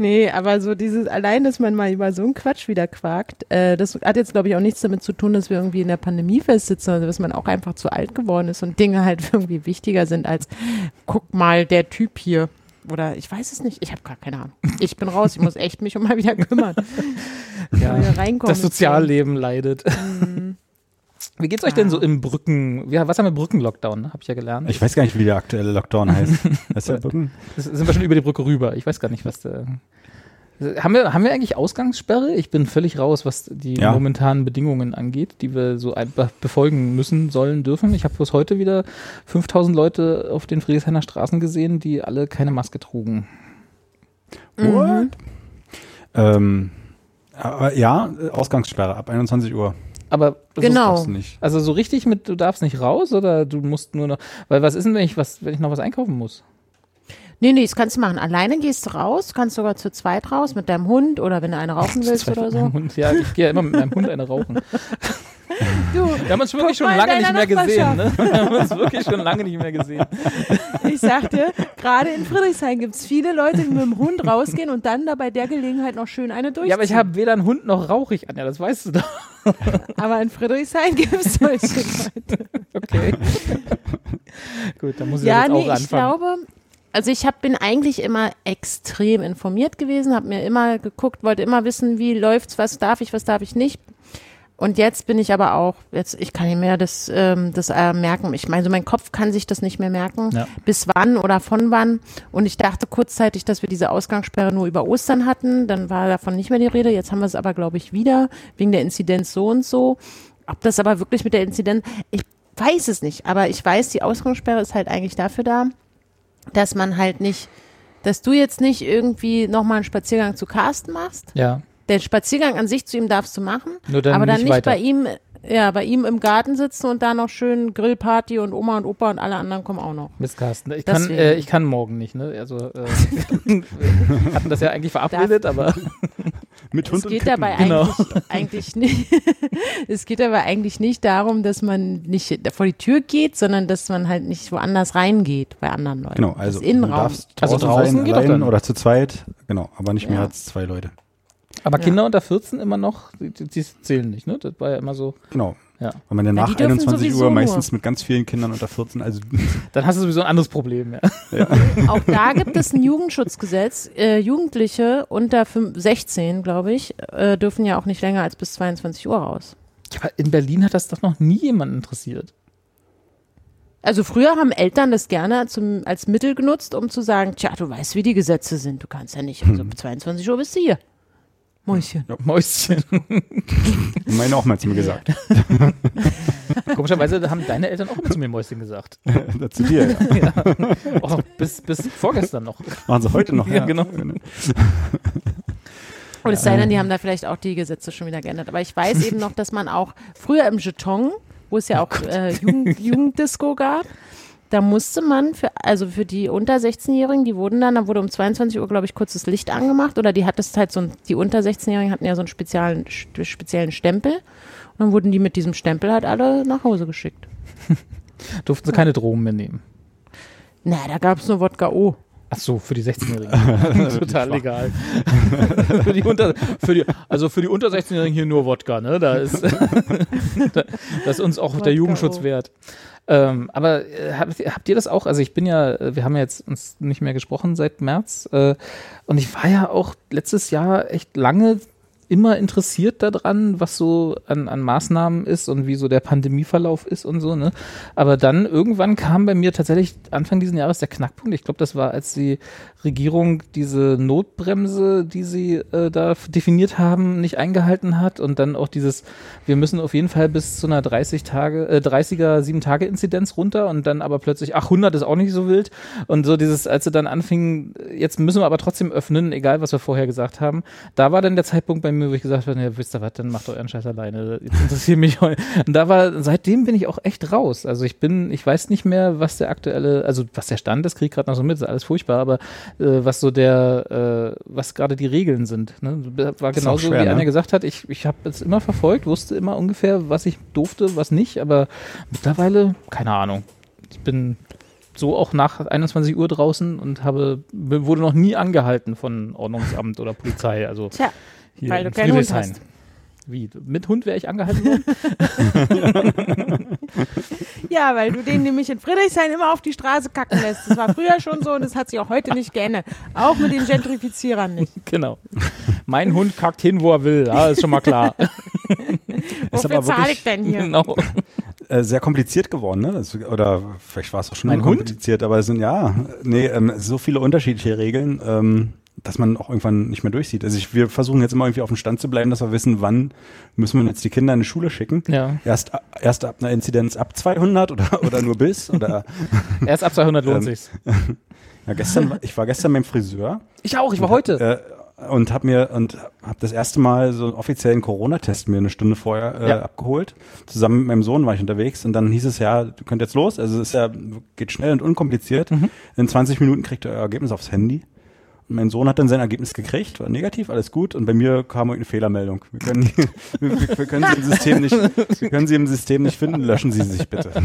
Nee, aber so dieses, allein, dass man mal über so einen Quatsch wieder quakt, äh, das hat jetzt, glaube ich, auch nichts damit zu tun, dass wir irgendwie in der Pandemie festsitzen, also dass man auch einfach zu alt geworden ist und Dinge halt irgendwie wichtiger sind als, guck mal, der Typ hier. Oder ich weiß es nicht, ich habe gar keine Ahnung. Ich bin raus, ich muss echt mich um mal wieder kümmern. Ja, wieder das Sozialleben leidet. Mhm. Wie geht's euch denn so im Brücken, ja, was haben wir Brücken-Lockdown, ne? Hab ich ja gelernt. Ich weiß gar nicht, wie der aktuelle Lockdown heißt. Heißt der Brücken? Das sind wir schon über die Brücke rüber. Ich weiß gar nicht, was da. Haben wir, haben wir eigentlich Ausgangssperre? Ich bin völlig raus, was die Ja. momentanen Bedingungen angeht, die wir so einfach befolgen müssen, sollen, dürfen. Ich habe bloß heute wieder 5000 Leute auf den Friedrichshainer Straßen gesehen, die alle keine Maske trugen. What? Ähm, aber ja, äh, Ausgangssperre ab 21 Uhr. Aber Das Genau. nicht. also so richtig mit, du darfst nicht raus oder du musst nur noch, weil was ist denn, wenn ich was, wenn ich noch was einkaufen muss? Nee, nee, das kannst du machen. Alleine gehst du raus, kannst sogar zu zweit raus mit deinem Hund oder wenn du eine rauchen willst oder so. Hund. Ja, ich gehe ja immer mit meinem Hund eine rauchen. Du, Wir haben uns wirklich schon lange nicht mehr gesehen, ne? Wir haben uns wirklich schon lange nicht mehr gesehen. Ich sag dir, gerade in Friedrichshain gibt es viele Leute, die mit dem Hund rausgehen und dann da bei der Gelegenheit noch schön eine durchziehen. Ja, aber ich habe weder einen Hund noch rauche ich, Anja, das weißt du doch. aber in Friedrichshain gibt es solche Leute. Okay. Gut, dann muss ich Ja, jetzt nee, auch ich anfangen. glaube, also ich hab, bin eigentlich immer extrem informiert gewesen, habe mir immer geguckt, wollte immer wissen, wie läuft's, was darf ich, was darf ich nicht. Und jetzt bin ich aber auch, jetzt ich kann nicht mehr das, ähm, das äh, merken. Ich meine, so mein Kopf kann sich das nicht mehr merken, Ja. bis wann oder von wann. Und ich dachte kurzzeitig, dass wir diese Ausgangssperre nur über Ostern hatten. Dann war davon nicht mehr die Rede. Jetzt haben wir es aber, glaube ich, wieder wegen der Inzidenz so und so. Ob das aber wirklich mit der Inzidenz, ich weiß es nicht. Aber ich weiß, die Ausgangssperre ist halt eigentlich dafür da, dass man halt nicht, dass du jetzt nicht irgendwie nochmal einen Spaziergang zu Carsten machst. Ja, Den Spaziergang an sich zu ihm darfst du machen, nur dann aber dann nicht, nicht bei ihm, ja, bei ihm im Garten sitzen und da noch schön Grillparty und Oma und Opa und alle anderen kommen auch noch. Mist, Carsten. Ich kann, äh, ich kann morgen nicht, ne? Also, äh, wir hatten das ja eigentlich verabredet, aber Mit Es Hund und geht dabei Genau. eigentlich, eigentlich nicht. es geht aber eigentlich nicht darum, dass man nicht vor die Tür geht, sondern dass man halt nicht woanders reingeht bei anderen Leuten. Genau, also das du Innenraum. darfst Also draußen, draußen sein, geht allein oder zu zweit. Genau, aber nicht mehr Ja. als zwei Leute. Aber Ja. Kinder unter 14 immer noch, die, die, zählen nicht, ne? Das war ja immer so. Genau. Ja. Weil man ja Na, nach die dürfen 21 sowieso Uhr meistens mit ganz vielen Kindern unter 14, also Dann hast du sowieso ein anderes Problem, ja. Auch da gibt es ein Jugendschutzgesetz. Äh, Jugendliche unter fünf- 16, glaube ich, äh, dürfen ja auch nicht länger als bis 22 Uhr raus. Ja, Aber in Berlin hat das doch noch nie jemand interessiert. Also früher haben Eltern das gerne zum, als Mittel genutzt, um zu sagen, tja, du weißt, wie die Gesetze sind. Du kannst ja nicht, also Hm. um 22 Uhr bist du hier. Mäuschen. Mäuschen. meine auch mal zu mir gesagt. Komischerweise haben deine Eltern auch immer zu mir Mäuschen gesagt. zu dir, ja. Oh, bis, bis vorgestern noch. Machen sie heute noch. Ja, genau. Und es sei denn, die haben da vielleicht auch die Gesetze schon wieder geändert. Aber ich weiß eben noch, dass man auch früher im Jeton, wo es ja auch äh, Jugend, Jugenddisco gab, da musste man für, also für die unter 16-Jährigen, die wurden dann, da wurde um 22 Uhr, glaube ich, kurz das Licht angemacht oder die hat das halt so, ein, die unter 16-Jährigen hatten ja so einen speziellen, speziellen Stempel und dann wurden die mit diesem Stempel halt alle nach Hause geschickt. Durften sie keine Drogen mehr nehmen. Na, da gab es nur Wodka O. Ach so, für die 16-Jährigen. Total legal. für die unter, für die, also für die unter 16-Jährigen hier nur Wodka, ne? Da ist, da, das ist uns auch Wodka der Jugendschutz O. wert. Ähm, aber äh, habt, ihr- habt ihr das auch? Also ich bin ja, äh, wir haben ja jetzt uns nicht mehr gesprochen seit März äh, und ich war ja auch letztes Jahr echt lange immer interessiert daran, was so an, an Maßnahmen ist und wie so der Pandemieverlauf ist und so, ne? Aber dann irgendwann kam bei mir tatsächlich Anfang diesen Jahres der Knackpunkt. Ich glaube, das war, als die Regierung diese Notbremse, die sie äh, da definiert haben, nicht eingehalten hat und dann auch dieses, wir müssen auf jeden Fall bis zu einer 30 Tage, äh, 30er 7 Tage Inzidenz runter und dann aber plötzlich, ach 100 ist auch nicht so wild. Und so dieses, als sie dann anfingen, jetzt müssen wir aber trotzdem öffnen, egal was wir vorher gesagt haben, da war dann der Zeitpunkt bei mir, wo ich gesagt habe, ja, wisst ihr was, dann macht euren Scheiß alleine, jetzt interessiert mich und da war, seitdem bin ich auch echt raus, also ich bin, ich weiß nicht mehr, was der aktuelle, also was der Stand ist, krieg gerade noch so mit, ist alles furchtbar, aber äh, was so der, äh, was gerade die Regeln sind, ne? war genauso, schwer, wie ne? Anja gesagt hat, ich, ich habe es immer verfolgt, wusste immer ungefähr, was ich durfte, was nicht, aber mittlerweile, keine Ahnung, ich bin so auch nach 21 Uhr draußen und habe, wurde noch nie angehalten von Ordnungsamt oder Polizei, also Tja, hier weil du in keinen Hund hast. Wie? Mit Hund wäre ich angehalten worden? Ja, weil du den nämlich in Friedrichshain immer auf die Straße kacken lässt. Das war früher schon so und das hat sich auch heute nicht geändert. Auch mit den Gentrifizierern nicht. genau. Mein Hund kackt hin, wo er will, ja, ist schon mal klar. Wofür zahle ich denn hier? genau. äh, sehr kompliziert geworden, ne? Das, oder vielleicht war es auch schon Mein kompliziert, aber es sind ja, nee, ähm, so viele unterschiedliche Regeln, ähm, dass man auch irgendwann nicht mehr durchsieht. Also ich, wir versuchen jetzt immer irgendwie auf dem Stand zu bleiben, dass wir wissen, wann müssen wir jetzt die Kinder in die Schule schicken. Ja. Erst, erst ab einer Inzidenz ab 200 oder, oder nur bis oder Erst ab 200 lohnt Ähm, sich's. ja, gestern, war- ich war gestern beim Friseur Ich auch, ich war heute. äh, und habe mir und habe das erste Mal so einen offiziellen Corona-Test mir eine Stunde vorher äh, Ja. abgeholt. Zusammen mit meinem Sohn war ich unterwegs und dann hieß es ja, du könnt jetzt los. Also es ist ja geht schnell und unkompliziert. Mhm. In 20 Minuten kriegt ihr euer Ergebnis aufs Handy. Mein Sohn hat dann sein Ergebnis gekriegt, war negativ, alles gut. Und bei mir kam irgendeine Fehlermeldung. Wir können, wir, wir können sie im System nicht, wir können sie im System nicht finden. Löschen Sie sich bitte.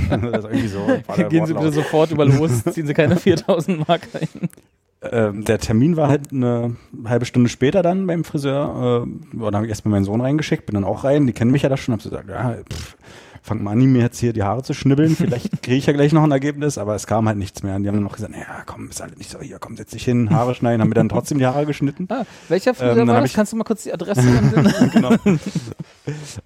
So. Gehen Sie bitte sofort über los, ziehen Sie keine 4000 Mark ein. Ähm, der Termin war halt eine halbe Stunde später dann beim Friseur. Äh, dann habe ich erstmal meinen Sohn reingeschickt, bin dann auch rein. Die kennen mich ja da schon. Hab so gesagt, ja, pff, fang mal an, mir jetzt hier die Haare zu schnibbeln. Vielleicht kriege ich ja gleich noch ein Ergebnis, aber es kam halt nichts mehr. Und die haben dann noch gesagt, ja, komm, ist halt nicht so, hier, komm, setz dich hin, Haare schneiden. Haben mir dann trotzdem die Haare geschnitten. Ah, welcher Friseur Ähm, war das? ich- Kannst du mal kurz die Adresse genau.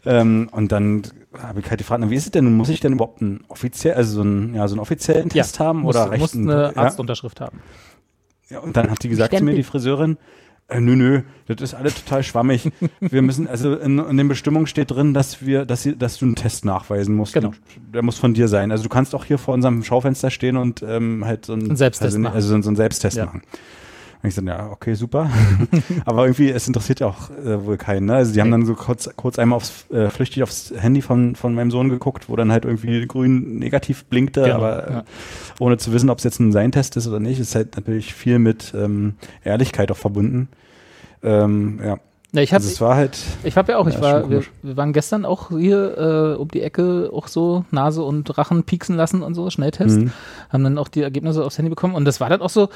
ähm, und dann habe ich halt gefragt, na, wie ist es denn? Muss ich denn überhaupt einen offiziell, also so einen, ja, so einen offiziellen Ja, Test haben? musst, oder musst ein- eine ja? Arztunterschrift haben. Ja, und dann hat die gesagt zu mir, Stempel. die Friseurin, nö, nö, das ist alles total schwammig. Wir müssen, also in, in den Bestimmungen steht drin, dass wir, dass, sie, dass du einen Test nachweisen musst. Genau. Der muss von dir sein. Also du kannst auch hier vor unserem Schaufenster stehen und ähm, halt so einen, Selbsttest also, machen. Also so, so einen Selbsttest Ja. machen. Und ich so, ja, okay, super. Aber irgendwie, es interessiert ja auch äh, wohl keinen. Ne? Also die haben dann so kurz, kurz einmal aufs, äh, flüchtig aufs Handy von, von meinem Sohn geguckt, wo dann halt irgendwie grün negativ blinkte, Genau, aber äh, ja. ohne zu wissen, ob es jetzt ein Sein-Test ist oder nicht, ist halt natürlich viel mit ähm, Ehrlichkeit auch verbunden. Ähm, ja, Ja, ich habe also es war halt, ich hab ja auch, ich Ja, war, wir, wir waren gestern auch hier äh, um die Ecke auch so Nase und Rachen pieksen lassen und so, Schnelltest. Mhm. Haben dann auch die Ergebnisse aufs Handy bekommen und das war dann auch so,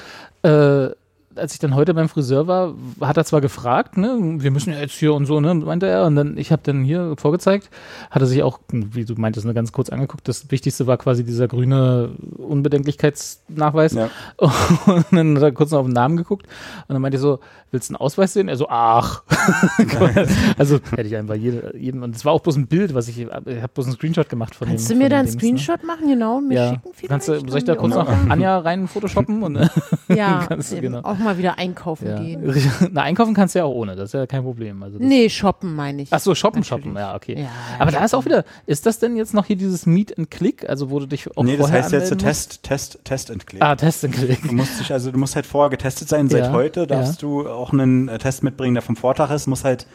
äh, als ich dann heute beim Friseur war, hat er zwar gefragt, ne, wir müssen ja jetzt hier und so, ne, meinte er, und dann, ich habe dann hier vorgezeigt, hat er sich auch, wie du meintest, ne, ganz kurz angeguckt, das Wichtigste war quasi dieser grüne Unbedenklichkeitsnachweis ja, und dann hat er kurz noch auf den Namen geguckt und dann meinte ich so, willst du einen Ausweis sehen? Er so, ach. also hätte ich einfach jede, jedem, und es war auch bloß ein Bild, was ich, ich habe bloß einen Screenshot gemacht von Kannst dem. du mir da einen ne? Screenshot machen? Genau, und mir Ja. schicken vielleicht? Kannst du, soll ich da kurz noch? Anja rein photoshoppen? Und, Ja, kannst du, genau. auch mal wieder einkaufen Ja. gehen. Na, einkaufen kannst du ja auch ohne, das ist ja kein Problem. Also Nee, shoppen meine ich. Ach so, shoppen, Natürlich. shoppen, ja, okay. Ja, Aber da ist auch shoppen. wieder, ist das denn jetzt noch hier dieses Meet and Click, also wo du dich auch nee, das heißt jetzt so? Test, Test, Test and Click. Ah, Test and Click. Du musst dich, also du musst halt vorher getestet sein. Seit Ja, heute darfst du auch einen äh, Test mitbringen, der vom Vortag ist. Muss halt,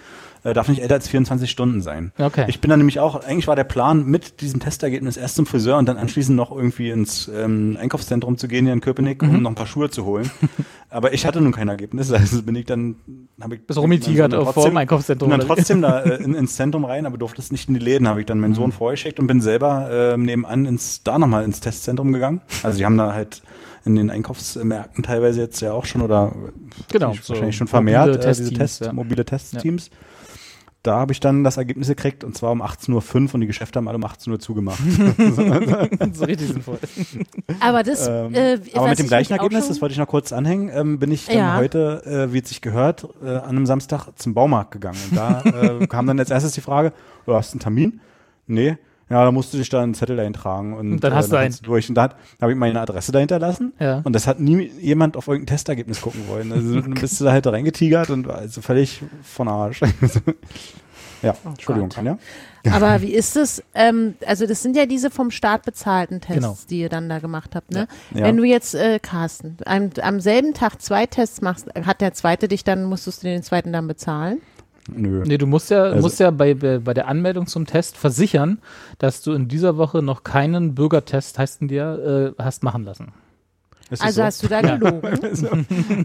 äh, darf nicht älter als 24 Stunden sein. Okay. Ich bin dann nämlich auch, eigentlich war der Plan, mit diesem Testergebnis erst zum Friseur und dann anschließend noch irgendwie ins ähm, Einkaufszentrum zu gehen hier in Köpenick, Mhm. um noch ein paar Schuhe zu holen. Aber ich hatte nun kein Ergebnis, also bin ich dann, habe ich Bist rumgetigert vor dem Einkaufszentrum, Bin dann trotzdem da äh, in, ins Zentrum rein, aber durfte es nicht in die Läden, habe ich dann meinen Mhm. Sohn vorgeschickt und bin selber ähm, nebenan ins, da nochmal ins Testzentrum gegangen. Also die haben da halt in den Einkaufsmärkten teilweise jetzt ja auch schon oder Genau, wahrscheinlich so schon vermehrt mobile äh, diese Test, ja. mobile Testteams. Da habe ich dann das Ergebnis gekriegt und zwar um 18.05 Uhr und die Geschäfte haben alle um 18 Uhr zugemacht. so richtig sinnvoll. Aber das, ähm, äh, aber mit dem ich gleichen Ergebnis, das wollte ich noch kurz anhängen, ähm, bin ich dann Ja. heute, äh, wie es sich gehört, äh, an einem Samstag zum Baumarkt gegangen. Und da äh, kam dann als erstes die Frage, du hast einen Termin? Nee. Ja, da musst du dich da einen Zettel eintragen und, Und dann hast du einen. durch. Und da habe ich meine Adresse dahinter lassen. Ja. Und das hat nie jemand auf irgendein Testergebnis gucken wollen. Also dann bist du da halt reingetigert und war also völlig von Arsch. ja, Entschuldigung, Gott. ja. Aber wie ist es? Ähm, also das sind ja diese vom Staat bezahlten Tests, Genau. die ihr dann da gemacht habt, ne? Ja. Wenn du jetzt, äh, Carsten, am, am selben Tag zwei Tests machst, hat der zweite dich dann, musstest du den zweiten dann bezahlen? Nö. Nee, du musst ja, Also- musst ja bei, bei, der Anmeldung zum Test versichern, dass du in dieser Woche noch keinen Bürgertest, heißt denn der, äh, hast machen lassen. Also hast du da gelogen? so?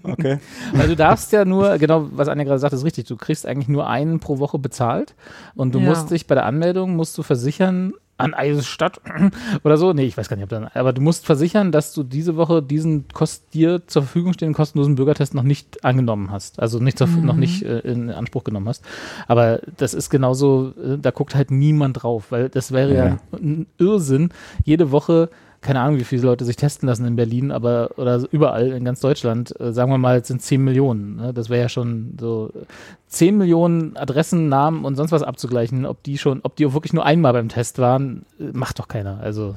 Okay. Weil du darfst ja nur, genau, was Anja gerade sagt, ist richtig, du kriegst eigentlich nur einen pro Woche bezahlt und du Ja. musst dich bei der Anmeldung, musst du versichern, an Eisestadt oder so, nee, ich weiß gar nicht, ob dann, aber du musst versichern, dass du diese Woche diesen kost, dir zur Verfügung stehenden kostenlosen Bürgertest noch nicht angenommen hast, also nicht zur, noch nicht äh, in Anspruch genommen hast. Aber das ist genauso, äh, da guckt halt niemand drauf, weil das wäre ja, Ja. ein Irrsinn, jede Woche keine Ahnung, wie viele Leute sich testen lassen in Berlin, aber oder überall in ganz Deutschland, äh, sagen wir mal, es sind 10 Millionen. Ne? Das wäre ja schon so 10 Millionen Adressen, Namen und sonst was abzugleichen, ob die schon, ob die auch wirklich nur einmal beim Test waren, äh, macht doch keiner. Also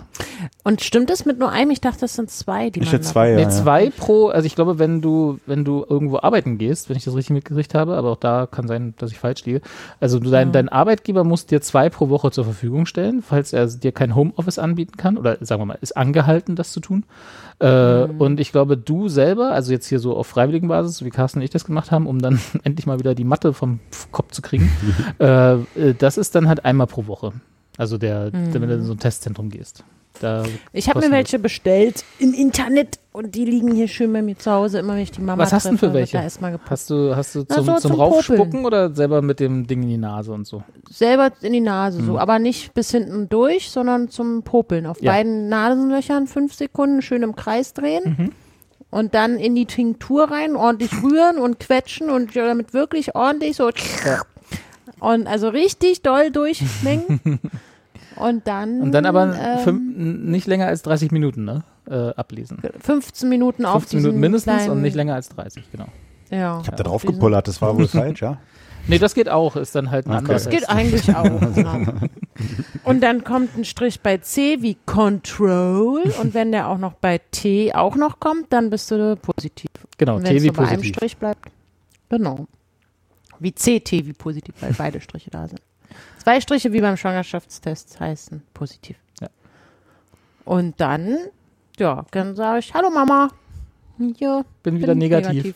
Und stimmt das mit nur einem? Ich dachte, das sind zwei, die Ich man hätte zwei, ja. nee, ja. zwei pro, also ich glaube, wenn du, wenn du irgendwo arbeiten gehst, wenn ich das richtig mitgekriegt habe, aber auch da kann sein, dass ich falsch liege. Also du, dein, dein Arbeitgeber muss dir zwei pro Woche zur Verfügung stellen, falls er dir kein Homeoffice anbieten kann oder sagen wir mal, ist angehalten, das zu tun. Äh, Und ich glaube, du selber, also jetzt hier so auf freiwilligen Basis, wie Carsten und ich das gemacht haben, um dann endlich mal wieder die Matte vom Kopf zu kriegen, äh, äh, das ist dann halt einmal pro Woche. Also der, der wenn du in so ein Testzentrum gehst. Da Ich habe mir welche bestellt im Internet und die liegen hier schön bei mir zu Hause. Immer wenn ich die Mama Was hast du denn für welche? Hast du, hast du Na, zum, so zum zum Raufspucken Popeln. oder selber mit dem Ding in die Nase und so? Selber in die Nase, Hm. so, aber nicht bis hinten durch, sondern zum Popeln. Auf Ja. beiden Nasenlöchern fünf Sekunden schön im Kreis drehen. Mhm. Und dann in die Tinktur rein, ordentlich rühren und quetschen und ja, damit wirklich ordentlich so. Und also richtig doll durchmengen. und dann. Und dann aber ähm, fünf, nicht länger als 30 Minuten, ne? Äh, ablesen. 15 Minuten auf 15 Minuten mindestens kleinen, und nicht länger als 30, genau. Ja. Ich habe da auf drauf gepullert, das war wohl falsch, ja. Nee, das geht auch, ist dann halt ein Okay. anderer Das geht eigentlich auch. genau. Und dann kommt ein Strich bei C wie Control. Und wenn der auch noch bei T auch noch kommt, dann bist du positiv. Genau, wenn T es wie nur bei einem positiv. Strich bleibt, genau. Wie CT wie positiv, weil beide Striche da sind. Zwei Striche wie beim Schwangerschaftstest heißen positiv. Ja. Und dann, ja, dann sage ich, hallo Mama. Ja, Bin wieder negativ.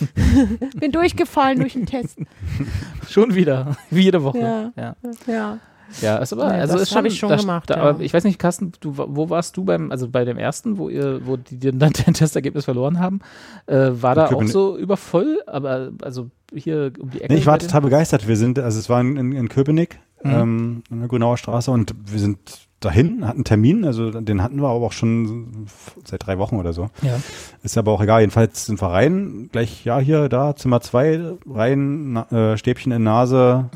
bin durchgefallen durch den Test. Schon wieder, wie jede Woche. Ja. ja. Ja. Ja, ist aber, Nee, also das ist schon, hab ich schon da- gemacht, Da, ja. aber ich weiß nicht, Carsten, du, wo warst du beim, also bei dem ersten, wo ihr, wo die dir dann dein Testergebnis verloren haben? Äh, war da auch so übervoll? Aber also hier um die Ecke. Nee, ich war total begeistert. Wir sind, also es war in, in, in Köpenick, Mhm. ähm, in der Grünauer Straße und wir sind dahin, hatten einen Termin, also den hatten wir aber auch schon seit drei Wochen oder so. Ja. Ist aber auch egal. Jedenfalls sind wir rein, gleich, ja, hier, da, Zimmer zwei, rein, na, äh, Stäbchen in Nase,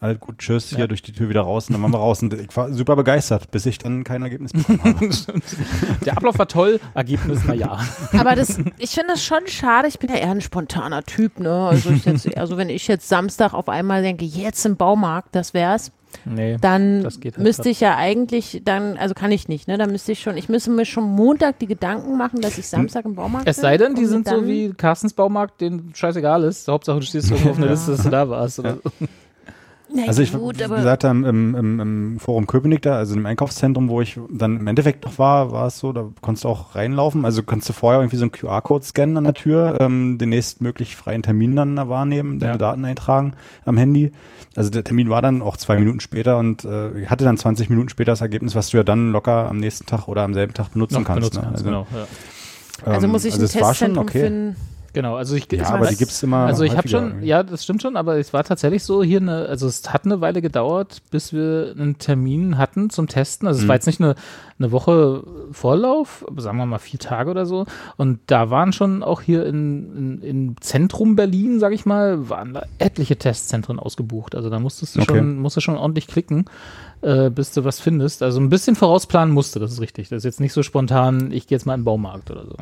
alles gut, tschüss, Ja. hier durch die Tür wieder raus und dann waren wir raus. Und ich war super begeistert, bis ich dann kein Ergebnis bekommen habe. Der Ablauf war toll, Ergebnis, na ja. Aber das, ich finde das schon schade. Ich bin ja eher ein spontaner Typ, ne? Also, ich jetzt, also wenn ich jetzt Samstag auf einmal denke, jetzt im Baumarkt, das wär's, Nee. dann das geht halt müsste ich ja eigentlich dann, also kann ich nicht, ne? Dann müsste ich schon, ich müsste mir schon Montag die Gedanken machen, dass ich Samstag im Baumarkt Es bin sei denn, die sind so wie Carstens Baumarkt, denen scheißegal ist. Hauptsache, du stehst irgendwo auf einer Liste, dass du da warst. Oder so. Na Also ich, gut, wie gesagt, im, im, im, Forum Köpenick da, also im Einkaufszentrum, wo ich dann im Endeffekt noch war, war es so, da konntest du auch reinlaufen. Also kannst du vorher irgendwie so einen QR-Code scannen an der Tür, ähm, den nächstmöglich freien Termin dann da wahrnehmen, deine Ja. Daten eintragen am Handy. Also der Termin war dann auch zwei Minuten später und äh, ich hatte dann 20 Minuten später das Ergebnis, was du ja dann locker am nächsten Tag oder am selben Tag benutzen Noch kannst. benutzen ne? kannst, also, genau. Ja. also ähm, muss ich also ein es war schon Testzentrum okay. finden. Genau, also ich Ja, aber die gibt's immer Also ich habe schon, ja, das stimmt schon, aber es war tatsächlich so hier eine, also es hat eine Weile gedauert, bis wir einen Termin hatten zum Testen. Also es Mhm. war jetzt nicht eine, eine Woche Vorlauf, aber sagen wir mal vier Tage oder so. Und da waren schon auch hier in, in, im Zentrum Berlin, sag ich mal, waren da etliche Testzentren ausgebucht. Also da musstest du Okay. schon, musst du schon ordentlich klicken, äh, bis du was findest. Also ein bisschen vorausplanen musste, das ist richtig. Das ist jetzt nicht so spontan, ich gehe jetzt mal in den Baumarkt oder so.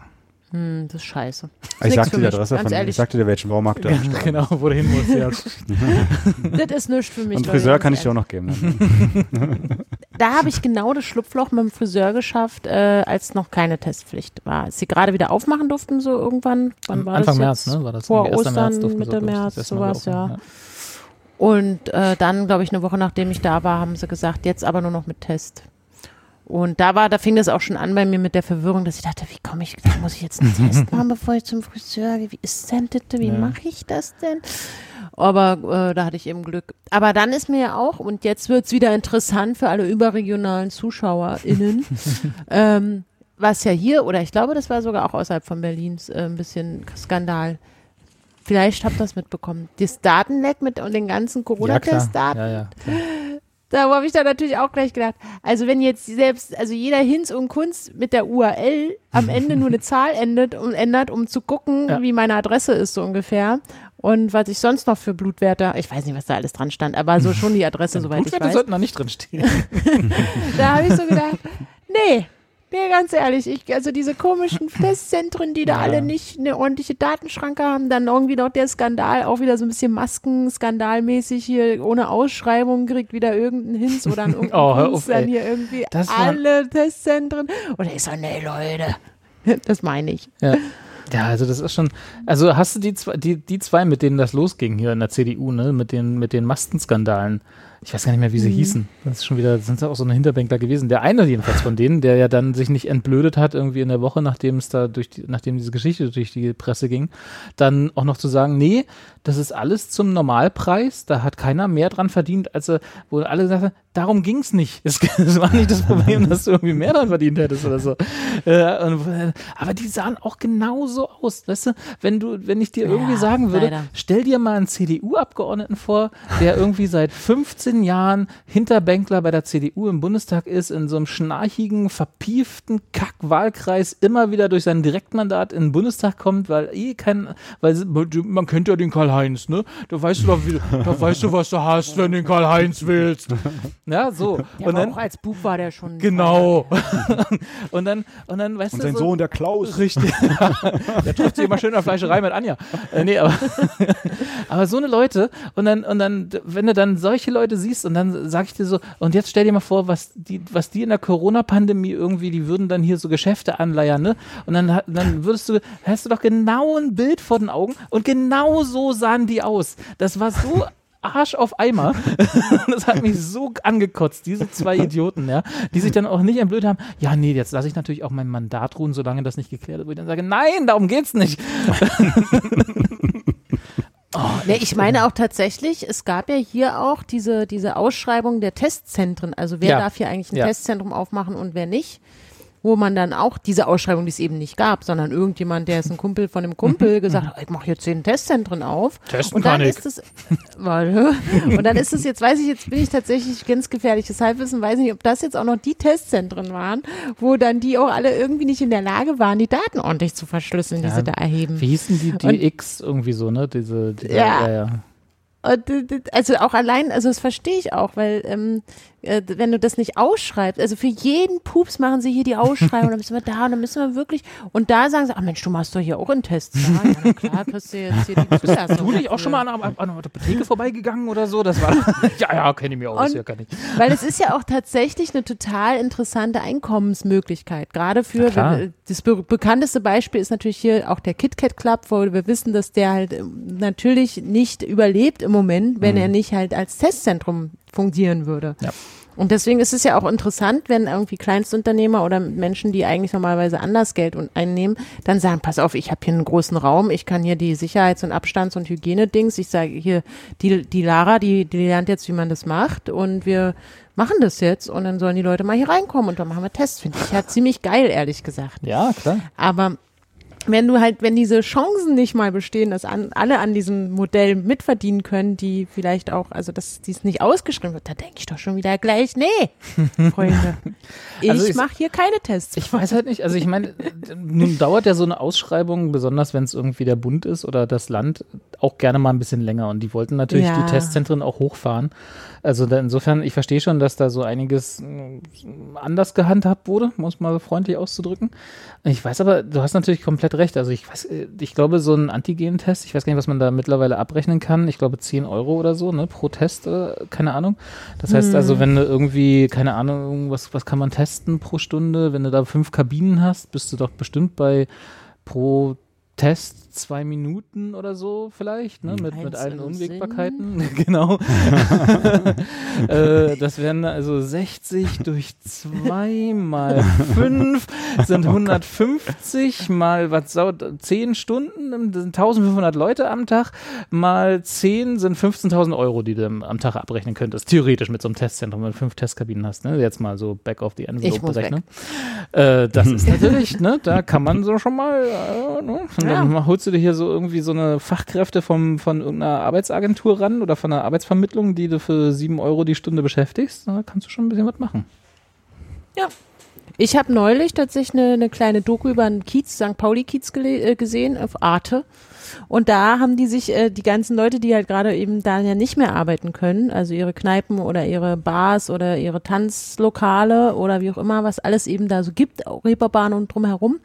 Hm, das ist scheiße. Ich nix sagte für die Adresse von, ich ehrlich. sagte dir, welchen Baumarkt da steht. genau, wo du hin musst, ja. Das ist nichts für mich. Und Friseur kann ich dir auch noch geben. ne? Da habe ich genau das Schlupfloch mit dem Friseur geschafft, äh, als noch keine Testpflicht war. Als sie gerade wieder aufmachen durften, so irgendwann. Wann war Anfang das März, ne? War das Vor irgendwie 1. Ostern, sie, Mitte ich, das März, sowas, ja. aufmachen, Und äh, dann, glaube ich, eine Woche nachdem ich da war, haben sie gesagt, jetzt aber nur noch mit Test. Und da war, da fing das auch schon an bei mir mit der Verwirrung, dass ich dachte, wie komme ich, da muss ich jetzt einen Test machen, bevor ich zum Friseur gehe? Wie ist denn das? Wie Ja. mache ich das denn? Aber äh, da hatte ich eben Glück. Aber dann ist mir ja auch, und jetzt wird's wieder interessant für alle überregionalen ZuschauerInnen, ähm, was ja hier, oder ich glaube, das war sogar auch außerhalb von Berlins äh, ein bisschen Skandal. Vielleicht habt ihr das mitbekommen. Das Datenleck mit und den ganzen. Corona-Testdaten. Ja, ja. Da habe ich dann natürlich auch gleich gedacht, also wenn jetzt selbst, also jeder Hinz und Kunst mit der URL am Ende nur eine Zahl endet und ändert, um zu gucken, Ja. wie meine Adresse ist, so ungefähr. Und was ich sonst noch für Blutwerte, ich weiß nicht, was da alles dran stand, aber so schon die Adresse, soweit ich Blutwerte weiß. sollten da nicht drin stehen. Da habe ich so gedacht, nee, nee, ganz ehrlich, ich, also diese komischen Testzentren, die da Ja. alle nicht eine ordentliche Datenschranke haben, dann irgendwie noch der Skandal, auch wieder so ein bisschen Masken-skandalmäßig hier ohne Ausschreibung kriegt wieder irgendein Hinz oder ein irgendein Oh, auf, dann hier irgendwie Das alle Testzentren. Und ich so, nee, Leute, das meine ich. Ja. Ja, also das ist schon, also hast du die zwei, die, die zwei, mit denen das losging hier in der CDU, ne, mit den, mit den Mastenskandalen. Ich weiß gar nicht mehr, wie sie hießen. Das ist schon wieder, sind auch so eine Hinterbänkler gewesen. Der eine jedenfalls von denen, der ja dann sich nicht entblödet hat, irgendwie in der Woche, nachdem es da durch die, nachdem diese Geschichte durch die Presse ging, dann auch noch zu sagen, nee, das ist alles zum Normalpreis, da hat keiner mehr dran verdient, als er, wo alle gesagt haben, darum ging's nicht. Es, es war nicht das Problem, dass du irgendwie mehr dran verdient hättest oder so. Äh, und, äh, aber die sahen auch genauso aus. Weißt du, wenn du, wenn ich dir irgendwie Ja, sagen würde, leider. stell dir mal einen CDU-Abgeordneten vor, der irgendwie seit 15 Jahren Hinterbänkler bei der CDU im Bundestag ist, in so einem schnarchigen, verpieften Kack-Wahlkreis immer wieder durch sein Direktmandat in den Bundestag kommt, weil eh kein, weil man kennt ja den Karl-Heinz, ne? Da weißt du doch, wie, da weißt du, was du hast, wenn du den Karl-Heinz willst. Ja, so. Ja, und dann, auch als Bub war der schon. genau. und dann, und dann, weißt Und du, sein so, Sohn, der Klaus. Richtig. der trifft sich immer schön in der Fleischerei mit Anja. Äh, nee, aber, aber so eine Leute und dann, und dann, wenn du dann solche Leute siehst und dann sag ich dir so, und jetzt stell dir mal vor, was die, was die in der Corona-Pandemie irgendwie, die würden dann hier so Geschäfte anleiern, ne? Und dann, dann würdest du, hast du doch genau ein Bild vor den Augen und genau so sahen die aus. Das war so Arsch auf Eimer. Das hat mich so angekotzt, diese zwei Idioten, ja, die sich dann auch nicht entblöd haben. Ja, nee, jetzt lasse ich natürlich auch mein Mandat ruhen, solange das nicht geklärt wo ich dann sage, nein, darum geht's nicht. Nee, ich meine auch tatsächlich, es gab ja hier auch diese, diese Ausschreibung der Testzentren. Also wer Ja. darf hier eigentlich ein Ja. Testzentrum aufmachen und wer nicht. Wo man dann auch diese Ausschreibung, die es eben nicht gab, sondern irgendjemand, der ist ein Kumpel von einem Kumpel, gesagt hat, ich mache jetzt zehn Testzentren auf. Testen und dann ist es, warte, und dann ist es jetzt, weiß ich, jetzt bin ich tatsächlich ganz gefährliches Halbwissen, weiß nicht, ob das jetzt auch noch die Testzentren waren, wo dann die auch alle irgendwie nicht in der Lage waren, die Daten ordentlich zu verschlüsseln, die Ja. sie da erheben. Wie hießen die, die Und- X irgendwie so, ne? Diese, diese Ja. ja, ja. Und, äh, also auch allein, also das verstehe ich auch, weil ähm, äh, wenn du das nicht ausschreibst, also für jeden Pups machen sie hier die Ausschreibung, dann müssen wir da und dann müssen wir wirklich, und da sagen sie, ach Mensch, du machst doch hier auch einen Test. Ja, ja klar, kriegst du jetzt hier die Zulassung. Du nicht auch schon mal an, an, an einer Apotheke vorbeigegangen oder so? Das war ja, ja, kenne ich mir aus, Und- ja, kann ich. Weil es ist ja auch tatsächlich eine total interessante Einkommensmöglichkeit. Gerade für klar. das be bekannteste Beispiel ist natürlich hier auch der KitKat Club, wo wir wissen, dass der halt ähm, natürlich nicht überlebt im Moment, wenn er nicht halt als Testzentrum fungieren würde. Ja. Und deswegen ist es ja auch interessant, wenn irgendwie Kleinstunternehmer oder Menschen, die eigentlich normalerweise anders Geld einnehmen, dann sagen, pass auf, ich habe hier einen großen Raum, ich kann hier die Sicherheits- und Abstands- und Hygienedings, ich sage hier, die, die Lara, die, die lernt jetzt, wie man das macht und wir machen das jetzt und dann sollen die Leute mal hier reinkommen und dann machen wir Tests, finde ich ja ziemlich geil, ehrlich gesagt. Ja, klar. Aber wenn du halt, wenn diese Chancen nicht mal bestehen, dass an, alle an diesem Modell mitverdienen können, die vielleicht auch, also dass dies nicht ausgeschrieben wird, da denke ich doch schon wieder gleich, nee, Freunde, ich Also ich- mache hier keine Tests. Ich weiß halt nicht, also ich meine, nun dauert ja so eine Ausschreibung, besonders wenn es irgendwie der Bund ist oder das Land, auch gerne mal ein bisschen länger. Und die wollten natürlich Ja. die Testzentren auch hochfahren. Also da insofern, ich verstehe schon, dass da so einiges anders gehandhabt wurde, es mal freundlich auszudrücken. Ich weiß aber, du hast natürlich komplett recht. Also ich weiß, äh, ich glaube, so ein Antigen-Test, ich weiß gar nicht, was man da mittlerweile abrechnen kann. Ich glaube 10 Euro oder so, ne, pro Test, oder, keine Ahnung. Das heißt also, wenn du irgendwie, keine Ahnung, was, was kann man testen pro Stunde? Wenn du da fünf Kabinen hast, bist du doch bestimmt bei pro Test zwei Minuten oder so vielleicht, ne? Mit, mit Eins allen Unwägbarkeiten. genau. äh, das wären also 60 durch 2 mal 5 sind 150 mal was sau 10 Stunden, das sind 1500 Leute am Tag, mal 10 sind 15.000 Euro, die du am Tag abrechnen könntest. Theoretisch mit so einem Testzentrum, wenn du fünf Testkabinen hast. Ne? Jetzt mal so back of the envelope berechnen. Äh, das ist natürlich, ne, da kann man so schon mal, äh, ne? Dann Ja. holst du dir hier so irgendwie so eine Fachkräfte vom, von irgendeiner Arbeitsagentur ran oder von einer Arbeitsvermittlung, die du für sieben Euro die Stunde beschäftigst. Da kannst du schon ein bisschen was machen. Ja. Ich habe neulich tatsächlich eine, eine kleine Doku über einen Kiez, St. Pauli-Kiez äh, gesehen auf Arte. Und da haben die sich, äh, die ganzen Leute, die halt gerade eben da ja nicht mehr arbeiten können, also ihre Kneipen oder ihre Bars oder ihre Tanzlokale oder wie auch immer, was alles eben da so gibt, auch Reeperbahn und drumherum,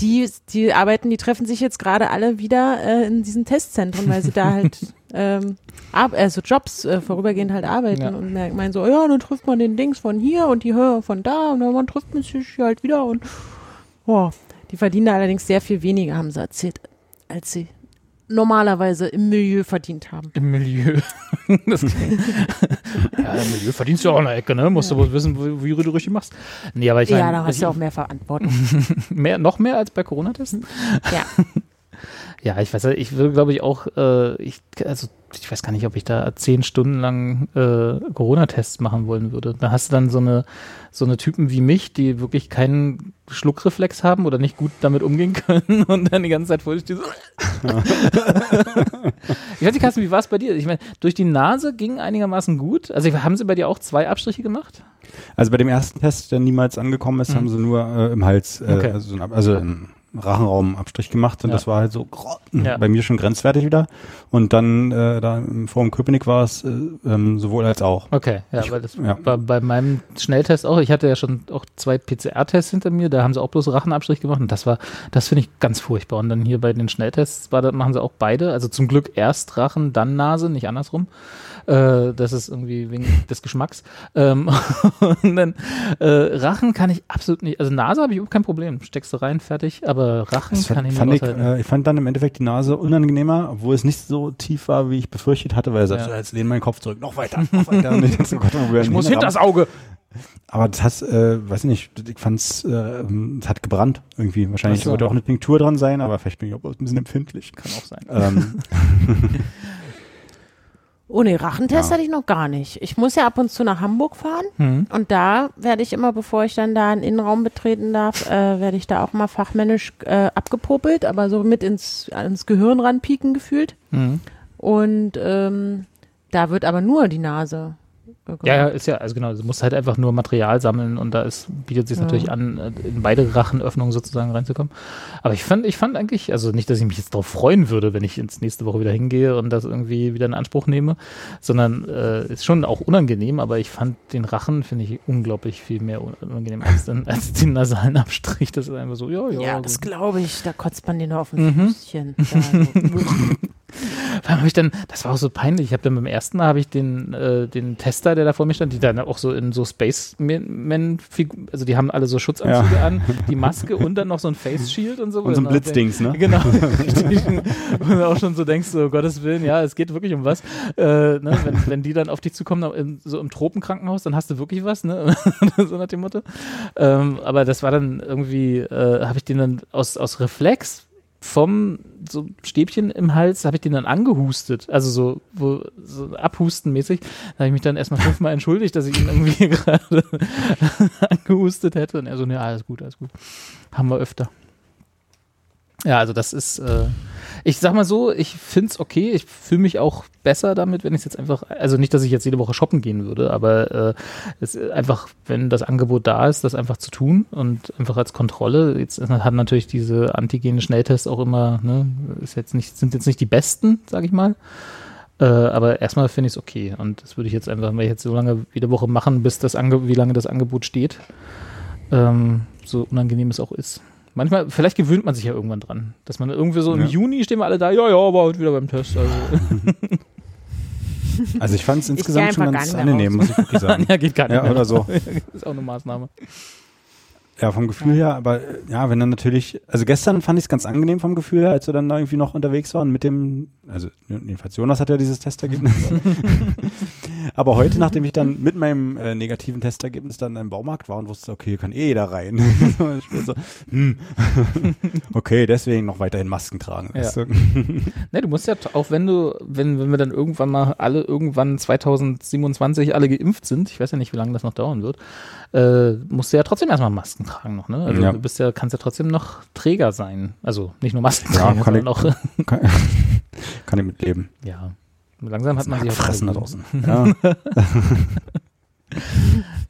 die, die arbeiten, die treffen sich jetzt gerade alle wieder äh, in diesen Testzentren, weil sie da halt ähm, ab, also Jobs äh, vorübergehend halt arbeiten Ja. und merken, meinen so, ja, dann trifft man den Dings von hier und die Höhe von da und dann man trifft man sich hier halt wieder und boah, die verdienen da allerdings sehr viel weniger, haben sie erzählt, als sie normalerweise im Milieu verdient haben. Im Milieu. das, ja, im Milieu verdienst du auch eine Ecke, ne? Musst du wohl wissen, wie, wie du richtig machst. Nee, aber ich ja, meine, da hast du auch mehr Verantwortung. mehr, noch mehr als bei Corona-Tests? ja. Ja, ich weiß, ja, ich will, glaube ich, auch, äh, ich, also ich weiß gar nicht, ob ich da zehn Stunden lang äh, Corona-Tests machen wollen würde. Da hast du dann so eine, so eine Typen wie mich, die wirklich keinen Schluckreflex haben oder nicht gut damit umgehen können und dann die ganze Zeit vor dir stehen. So ich weiß nicht, Carsten, wie war es bei dir? Ich meine, durch die Nase ging einigermaßen gut. Also haben sie bei dir auch zwei Abstriche gemacht? Also bei dem ersten Test, der niemals angekommen ist, Mhm. haben sie nur äh, im Hals, äh, Okay. also, also Rachenraumabstrich gemacht und Ja. das war halt so Ja. bei mir schon grenzwertig wieder. Und dann äh, da im Forum Köpenick war es äh, ähm, sowohl als auch. Okay, ja, Ich- weil das ja. war bei meinem Schnelltest auch. Ich hatte ja schon auch zwei PCR-Tests hinter mir, da haben sie auch bloß Rachenabstrich gemacht und das war, das finde ich ganz furchtbar. Und dann hier bei den Schnelltests war, da machen sie auch beide. Also zum Glück erst Rachen, dann Nase, nicht andersrum. Äh, das ist irgendwie wegen des Geschmacks. Ähm, und dann äh, Rachen kann ich absolut nicht. Also Nase habe ich überhaupt kein Problem. Steckst du rein, fertig. Aber Rachen Das kann ich nicht ich, äh, ich fand dann im Endeffekt die Nase unangenehmer, obwohl es nicht so tief war, wie ich befürchtet hatte, weil er sagte, Ja. jetzt lehn meinen Kopf zurück, noch weiter, noch weiter. Und ich so, Gott, ich muss hinter das Auge. Aber das hat, äh, weiß nicht, ich fand's, äh, es hat gebrannt irgendwie. Wahrscheinlich so. wird auch eine Tinktur dran sein, aber vielleicht bin ich auch ein bisschen empfindlich. Kann auch sein. ähm, Oh nee, Rachentest Ja. hatte ich noch gar nicht. Ich muss ja ab und zu nach Hamburg fahren Hm. und da werde ich immer, bevor ich dann da einen Innenraum betreten darf, äh, werde ich da auch mal fachmännisch äh, abgepopelt, aber so mit ins, ins Gehirn ranpieken gefühlt. Hm. Und ähm, da wird aber nur die Nase Ja, ja, ist ja, also genau, du musst halt einfach nur Material sammeln und da ist, bietet sich Ja. natürlich an, äh, in beide Rachenöffnungen sozusagen reinzukommen. Aber ich fand, ich fand eigentlich, also nicht, dass ich mich jetzt darauf freuen würde, wenn ich ins nächste Woche wieder hingehe und das irgendwie wieder in Anspruch nehme, sondern äh, ist schon auch unangenehm, aber ich fand den Rachen, finde ich, unglaublich viel mehr un- unangenehm als, den, als den nasalen Abstrich. Das ist einfach so, ja, ja. Ja, das glaube ich. Da kotzt man den auf ein Mhm. Füßchen. Da, so. Vor allem habe ich dann, das war auch so peinlich, ich habe dann beim ersten Mal habe ich den, äh, den Tester, der da vor mir stand, die dann auch so in so Spaceman, also die haben alle so Schutzanzüge an, die Maske und dann noch so ein Face Shield und so. Und so ein dann- Blitzdings, ne? Genau. Und du auch schon so denkst, so Gottes Willen, ja, es geht wirklich um was. Äh, ne, wenn, wenn die dann auf dich zukommen, so im Tropenkrankenhaus, dann hast du wirklich was, ne? so nach dem Motto. Ähm, aber das war dann irgendwie, äh, habe ich den dann aus, aus Reflex vom so Stäbchen im Hals, habe ich den dann angehustet. Also so, wo, so abhustenmäßig. Da habe ich mich dann erstmal fünfmal entschuldigt, dass ich ihn irgendwie gerade angehustet hätte. Und er so, ne, alles gut, alles gut. Haben wir öfter. Ja, also das ist, äh, ich sag mal so, ich find's okay. Ich fühle mich auch besser damit, wenn ich jetzt einfach, also nicht, dass ich jetzt jede Woche shoppen gehen würde, aber äh, es einfach, wenn das Angebot da ist, das einfach zu tun und einfach als Kontrolle. Jetzt hat natürlich diese Antigen-Schnelltests auch immer, ne, ist jetzt nicht, sind jetzt nicht die besten, sag ich mal. Äh, aber erstmal finde ich es okay. Und das würde ich jetzt einfach mal jetzt so lange jede Woche machen, bis das Ange wie lange das Angebot steht. Ähm, so unangenehm es auch ist. Manchmal, vielleicht gewöhnt man sich ja irgendwann dran, dass man irgendwie so im Ja. Juni stehen wir alle da, ja, ja, aber heute wieder beim Test. Also, Also ich fand es insgesamt schon ganz angenehm, muss ich wirklich sagen. ja, geht gar nicht. Ja, mehr. oder so. ist auch eine Maßnahme. Ja, vom Gefühl her, aber äh, ja, wenn dann natürlich, also gestern fand ich es ganz angenehm vom Gefühl her, als wir dann da irgendwie noch unterwegs waren mit dem, also jedenfalls Jonas hat ja dieses Testergebnis. aber heute, nachdem ich dann mit meinem äh, negativen Testergebnis dann im Baumarkt war und wusste, okay, hier kann eh jeder rein. So, ich bin so, hm. okay, deswegen noch weiterhin Masken tragen. Ja. weißt du? Ne, du musst ja, auch wenn du, wenn, wenn wir dann irgendwann mal alle irgendwann 2027 alle geimpft sind, ich weiß ja nicht, wie lange das noch dauern wird, äh, musst du ja trotzdem erstmal Masken tragen noch, ne? Also Ja. du bist ja, kannst ja trotzdem noch Träger sein. Also nicht nur Ja, Maskenträger, kann sondern auch, kann, kann ich mitleben. ja. Langsam hat man sich auch Fressen da draußen. Ja.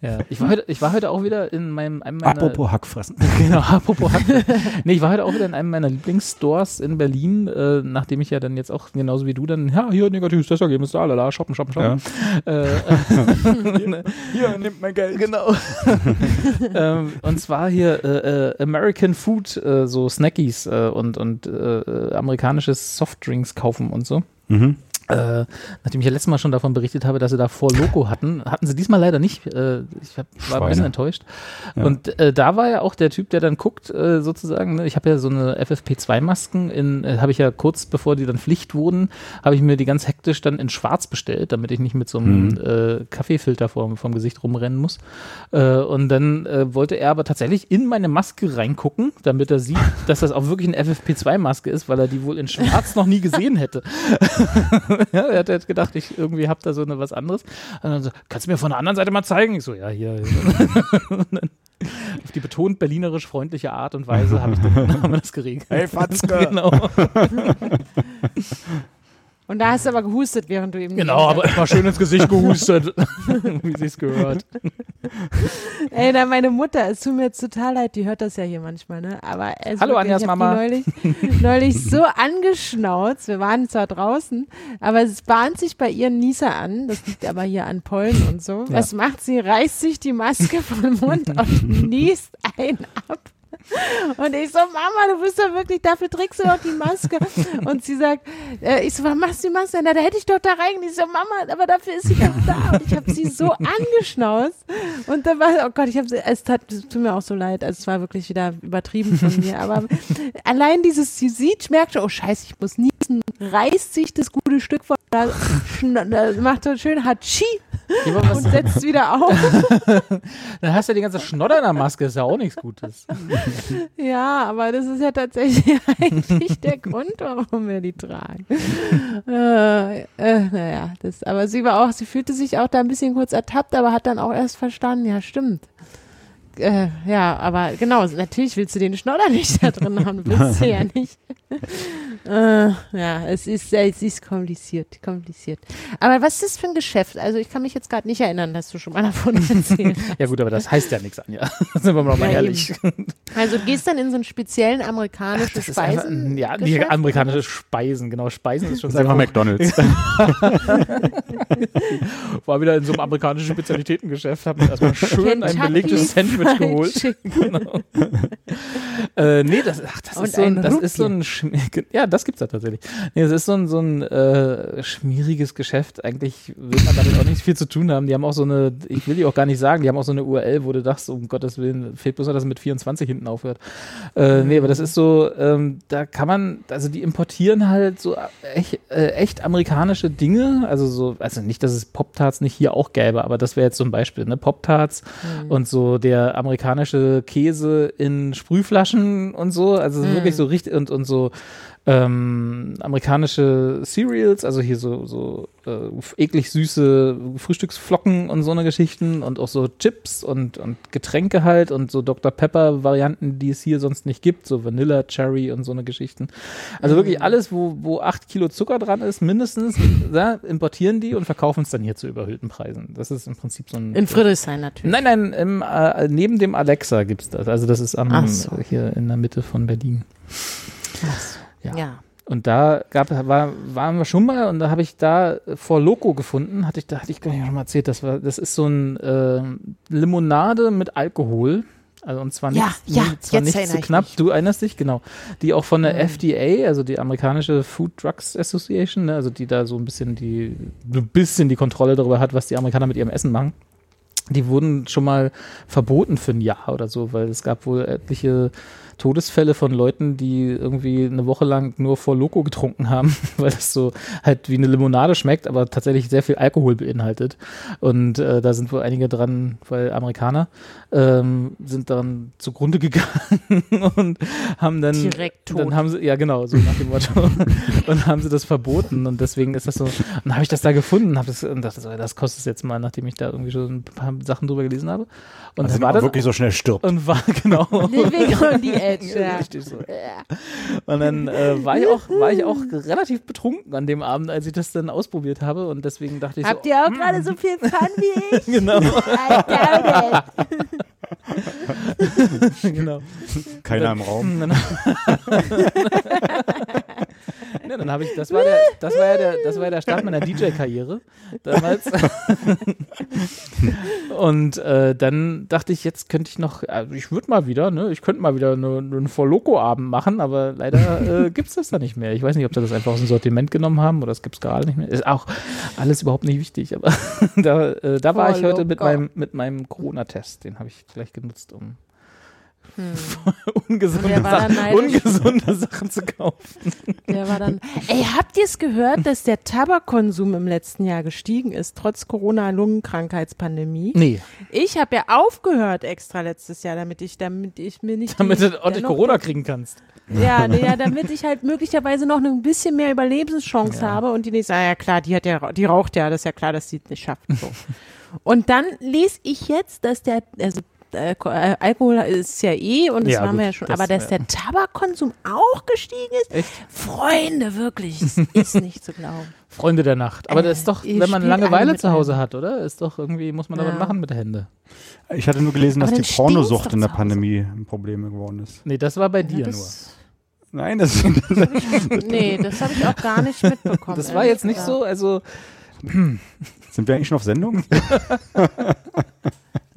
Ja. Ich war heute, ich war heute auch wieder in meinem, einem meiner, Apropos Hackfressen. Genau, apropos Hack. nee, ich war heute auch wieder in einem meiner Lieblingsstores in Berlin, äh, nachdem ich ja dann jetzt auch genauso wie du dann, ja, hier negatives Testergebnis, da, lala, shoppen, shoppen, shoppen. Äh, Hier, nimmt mein Geld. genau. ähm, und zwar hier äh, äh, American Food, äh, so Snackies äh, und, und amerikanisches Softdrinks kaufen und so. Mhm. Äh, nachdem ich ja letztes Mal schon davon berichtet habe, dass sie da vor Loco hatten, hatten sie diesmal leider nicht. Äh, ich hab, war ein Schweine. bisschen enttäuscht. Ja. Und äh, da war ja auch der Typ, der dann guckt, äh, sozusagen. Ne? Ich habe ja so eine FFP2-Masken, in, äh, habe ich ja kurz bevor die dann Pflicht wurden, habe ich mir die ganz hektisch dann in Schwarz bestellt, damit ich nicht mit so einem Mhm. äh, Kaffeefilter vorm, vorm Gesicht rumrennen muss. Und dann wollte er aber tatsächlich in meine Maske reingucken, damit er sieht, dass das auch wirklich eine FFP2-Maske ist, weil er die wohl in Schwarz noch nie gesehen hätte. ja, er hat jetzt gedacht, ich irgendwie hab da so eine was anderes. Und dann so, kannst du mir von der anderen Seite mal zeigen? Ich so, ja, hier. Dann auf die betont berlinerisch freundliche Art und Weise habe ich dann, haben wir das geregelt. Hey, Fatzke. Genau, Und da hast du aber gehustet, während du eben. genau, aber immer schön ins Gesicht gehustet, wie sich's gehört. Ey, na, meine Mutter, es tut mir jetzt total leid, die hört das ja hier manchmal, ne? Aber es Hallo, wirklich, Anjas ich hab Mama. Neulich, neulich so angeschnauzt. Wir waren zwar draußen, aber es bahnt sich bei ihr Nieser an. Das liegt aber hier an Pollen und so. Ja. Was macht sie? Reißt sich die Maske vom Mund und niest ein ab. Und ich so, Mama, du bist doch wirklich, dafür trägst du doch die Maske. Und sie sagt, äh, ich so, warum machst du die Maske? Na, da hätte ich doch da rein. Ich so, Mama, aber dafür ist sie doch da. Und ich habe sie so angeschnauzt. Und dann war, oh Gott, ich habe es tat, tut mir auch so leid. Also es war wirklich wieder übertrieben von mir. Aber allein dieses, sie sieht, merkt schon, oh Scheiße, ich muss niesen, reißt sich das gute Stück von da, macht so schön Hatschi und setzt wieder auf. dann hast du ja die ganze Schnodder in der Maske, ist ja auch nichts Gutes. Ja, aber das ist ja tatsächlich eigentlich der Grund, warum wir die tragen. Äh, äh, naja, das, aber sie war auch, sie fühlte sich auch da ein bisschen kurz ertappt, aber hat dann auch erst verstanden, ja, stimmt. Äh, ja, aber genau, natürlich willst du den Schnodder nicht da drin haben, willst du ja nicht. äh, ja, es ist, es ist kompliziert, kompliziert. Aber was ist das für ein Geschäft? Also ich kann mich jetzt gerade nicht erinnern, dass du schon mal davon erzählt hast. Ja gut, aber das heißt ja nichts, Anja. Sind wir mal Ja, ehrlich. Also du gehst dann in so einen speziellen amerikanischen Das ist einfach, Speisen. ja, die amerikanische Speisen, genau, Speisen ist schon Das ist einfach McDonalds. War wieder in so einem amerikanischen Spezialitätengeschäft, hab mir erstmal schön ein Kentucky belegtes Sandwich Fried geholt. Genau. äh, nee, das, ach, das, ist so ein, das ist so ein, ja, das gibt's da tatsächlich. Nee, das ist so ein, so ein äh, schmieriges Geschäft. Eigentlich will man damit auch nicht viel zu tun haben. Die haben auch so eine, ich will die auch gar nicht sagen, die haben auch so eine URL, wo du dachtest, um Gottes Willen, fehlt bloß noch, dass es mit 24 hinten aufhört. Äh, nee, aber das ist so, ähm, da kann man, also die importieren halt so echt, äh, echt amerikanische Dinge. Also so, also nicht, dass es Pop-Tarts nicht hier auch gäbe, aber das wäre jetzt so ein Beispiel, ne? Pop-Tarts und so der amerikanische Käse in Sprühflaschen und so. Also wirklich so richtig und, und so ähm, amerikanische Cereals, also hier so, so äh, eklig süße Frühstücksflocken und so eine Geschichten und auch so Chips und, und Getränke halt und so Dr. Pepper Varianten, die es hier sonst nicht gibt, so Vanilla, Cherry und so eine Geschichten. Also wirklich alles, wo, wo acht Kilo Zucker dran ist, mindestens, da importieren die und verkaufen es dann hier zu überhöhten Preisen. Das ist im Prinzip so ein In Friedrichshain natürlich. Nein, nein, im, äh, neben dem Alexa gibt's das. Also das ist am, Ach so. hier in der Mitte von Berlin. Ja. Ja. Und da gab, war, waren wir schon mal und da habe ich da vor Loco gefunden, hatte ich, da hatte ich gar nicht schon mal erzählt, das war, das ist so ein äh, Limonade mit Alkohol. Also und zwar Ja, nicht, ja, zwar nicht zu knapp, mich. du erinnerst dich, genau. Die auch von der Mhm. FDA, also die amerikanische Food Drugs Association, ne, also die da so ein bisschen die, so ein bisschen die Kontrolle darüber hat, was die Amerikaner mit ihrem Essen machen. Die wurden schon mal verboten für ein Jahr oder so, weil es gab wohl etliche Todesfälle von Leuten, die irgendwie eine Woche lang nur vor Loco getrunken haben, weil das so halt wie eine Limonade schmeckt, aber tatsächlich sehr viel Alkohol beinhaltet. Und äh, da sind wohl einige dran, weil Amerikaner ähm, sind dann zugrunde gegangen und haben dann Direkt tot. dann haben sie ja genau so nach dem Motto und haben sie das verboten und deswegen ist das so. Und dann habe ich das da gefunden, habe das und dachte so, das kostet es jetzt mal, nachdem ich da irgendwie schon ein paar Sachen drüber gelesen habe. Und Also dann war das wirklich so schnell stirbt. und war genau Living on the Edge, ja. Richtig so. Und dann äh, war, ich auch, war ich auch relativ betrunken an dem Abend, als ich das dann ausprobiert habe. Und deswegen dachte ich Habt so, ihr auch gerade so viel Fun wie ich? genau, genau. Keiner im Raum. Ja, dann habe ich, das war der, das war ja der, das war der Start meiner DJ-Karriere damals. Und äh, dann dachte ich, jetzt könnte ich noch, also ich würde mal wieder, ne, ich könnte mal wieder eine- einen Vor-Loco-Abend machen, aber leider äh, gibt es das da nicht mehr. Ich weiß nicht, ob sie das einfach aus dem Sortiment genommen haben oder es gibt es gerade nicht mehr. Ist auch alles überhaupt nicht wichtig, aber da, äh, da war ich heute mit meinem, mit meinem Corona-Test. Den habe ich gleich genutzt, um ungesunde, war dann Sachen, ungesunde Sachen zu kaufen. Der war dann. Ey, habt ihr es gehört, dass der Tabakkonsum im letzten Jahr gestiegen ist, trotz Corona-Lungenkrankheitspandemie? Nee, Ich habe ja aufgehört extra letztes Jahr, damit ich, damit ich mir nicht. damit die, du ordentlich Corona kriegen kannst. Ja, nee, ja, damit ich halt möglicherweise noch ein bisschen mehr Überlebenschance Ja. habe und die nächste, ah ja klar, die hat ja, die raucht ja, das ist ja klar, dass sie es nicht schafft. So. und dann lese ich jetzt, dass der, also äh, äh, Alkohol ist ja eh und das Ja, haben gut, wir ja schon, das, aber dass ja. der Tabakkonsum auch gestiegen ist, Echt? Freunde, wirklich, ist nicht zu glauben. Freunde der Nacht. Aber Äh, das ist doch, ihr wenn man Langeweile zu Hause hat, oder? Ist doch irgendwie, muss man Ja. damit machen mit der Hände. Ich hatte nur gelesen, Aber dass die Pornosucht in der. Pandemie ein Problem geworden ist. Nee, das war bei Ja, dir nur. Nein, das nee, das habe ich auch gar nicht mitbekommen. Das war jetzt nicht so, also sind wir eigentlich schon auf Sendung?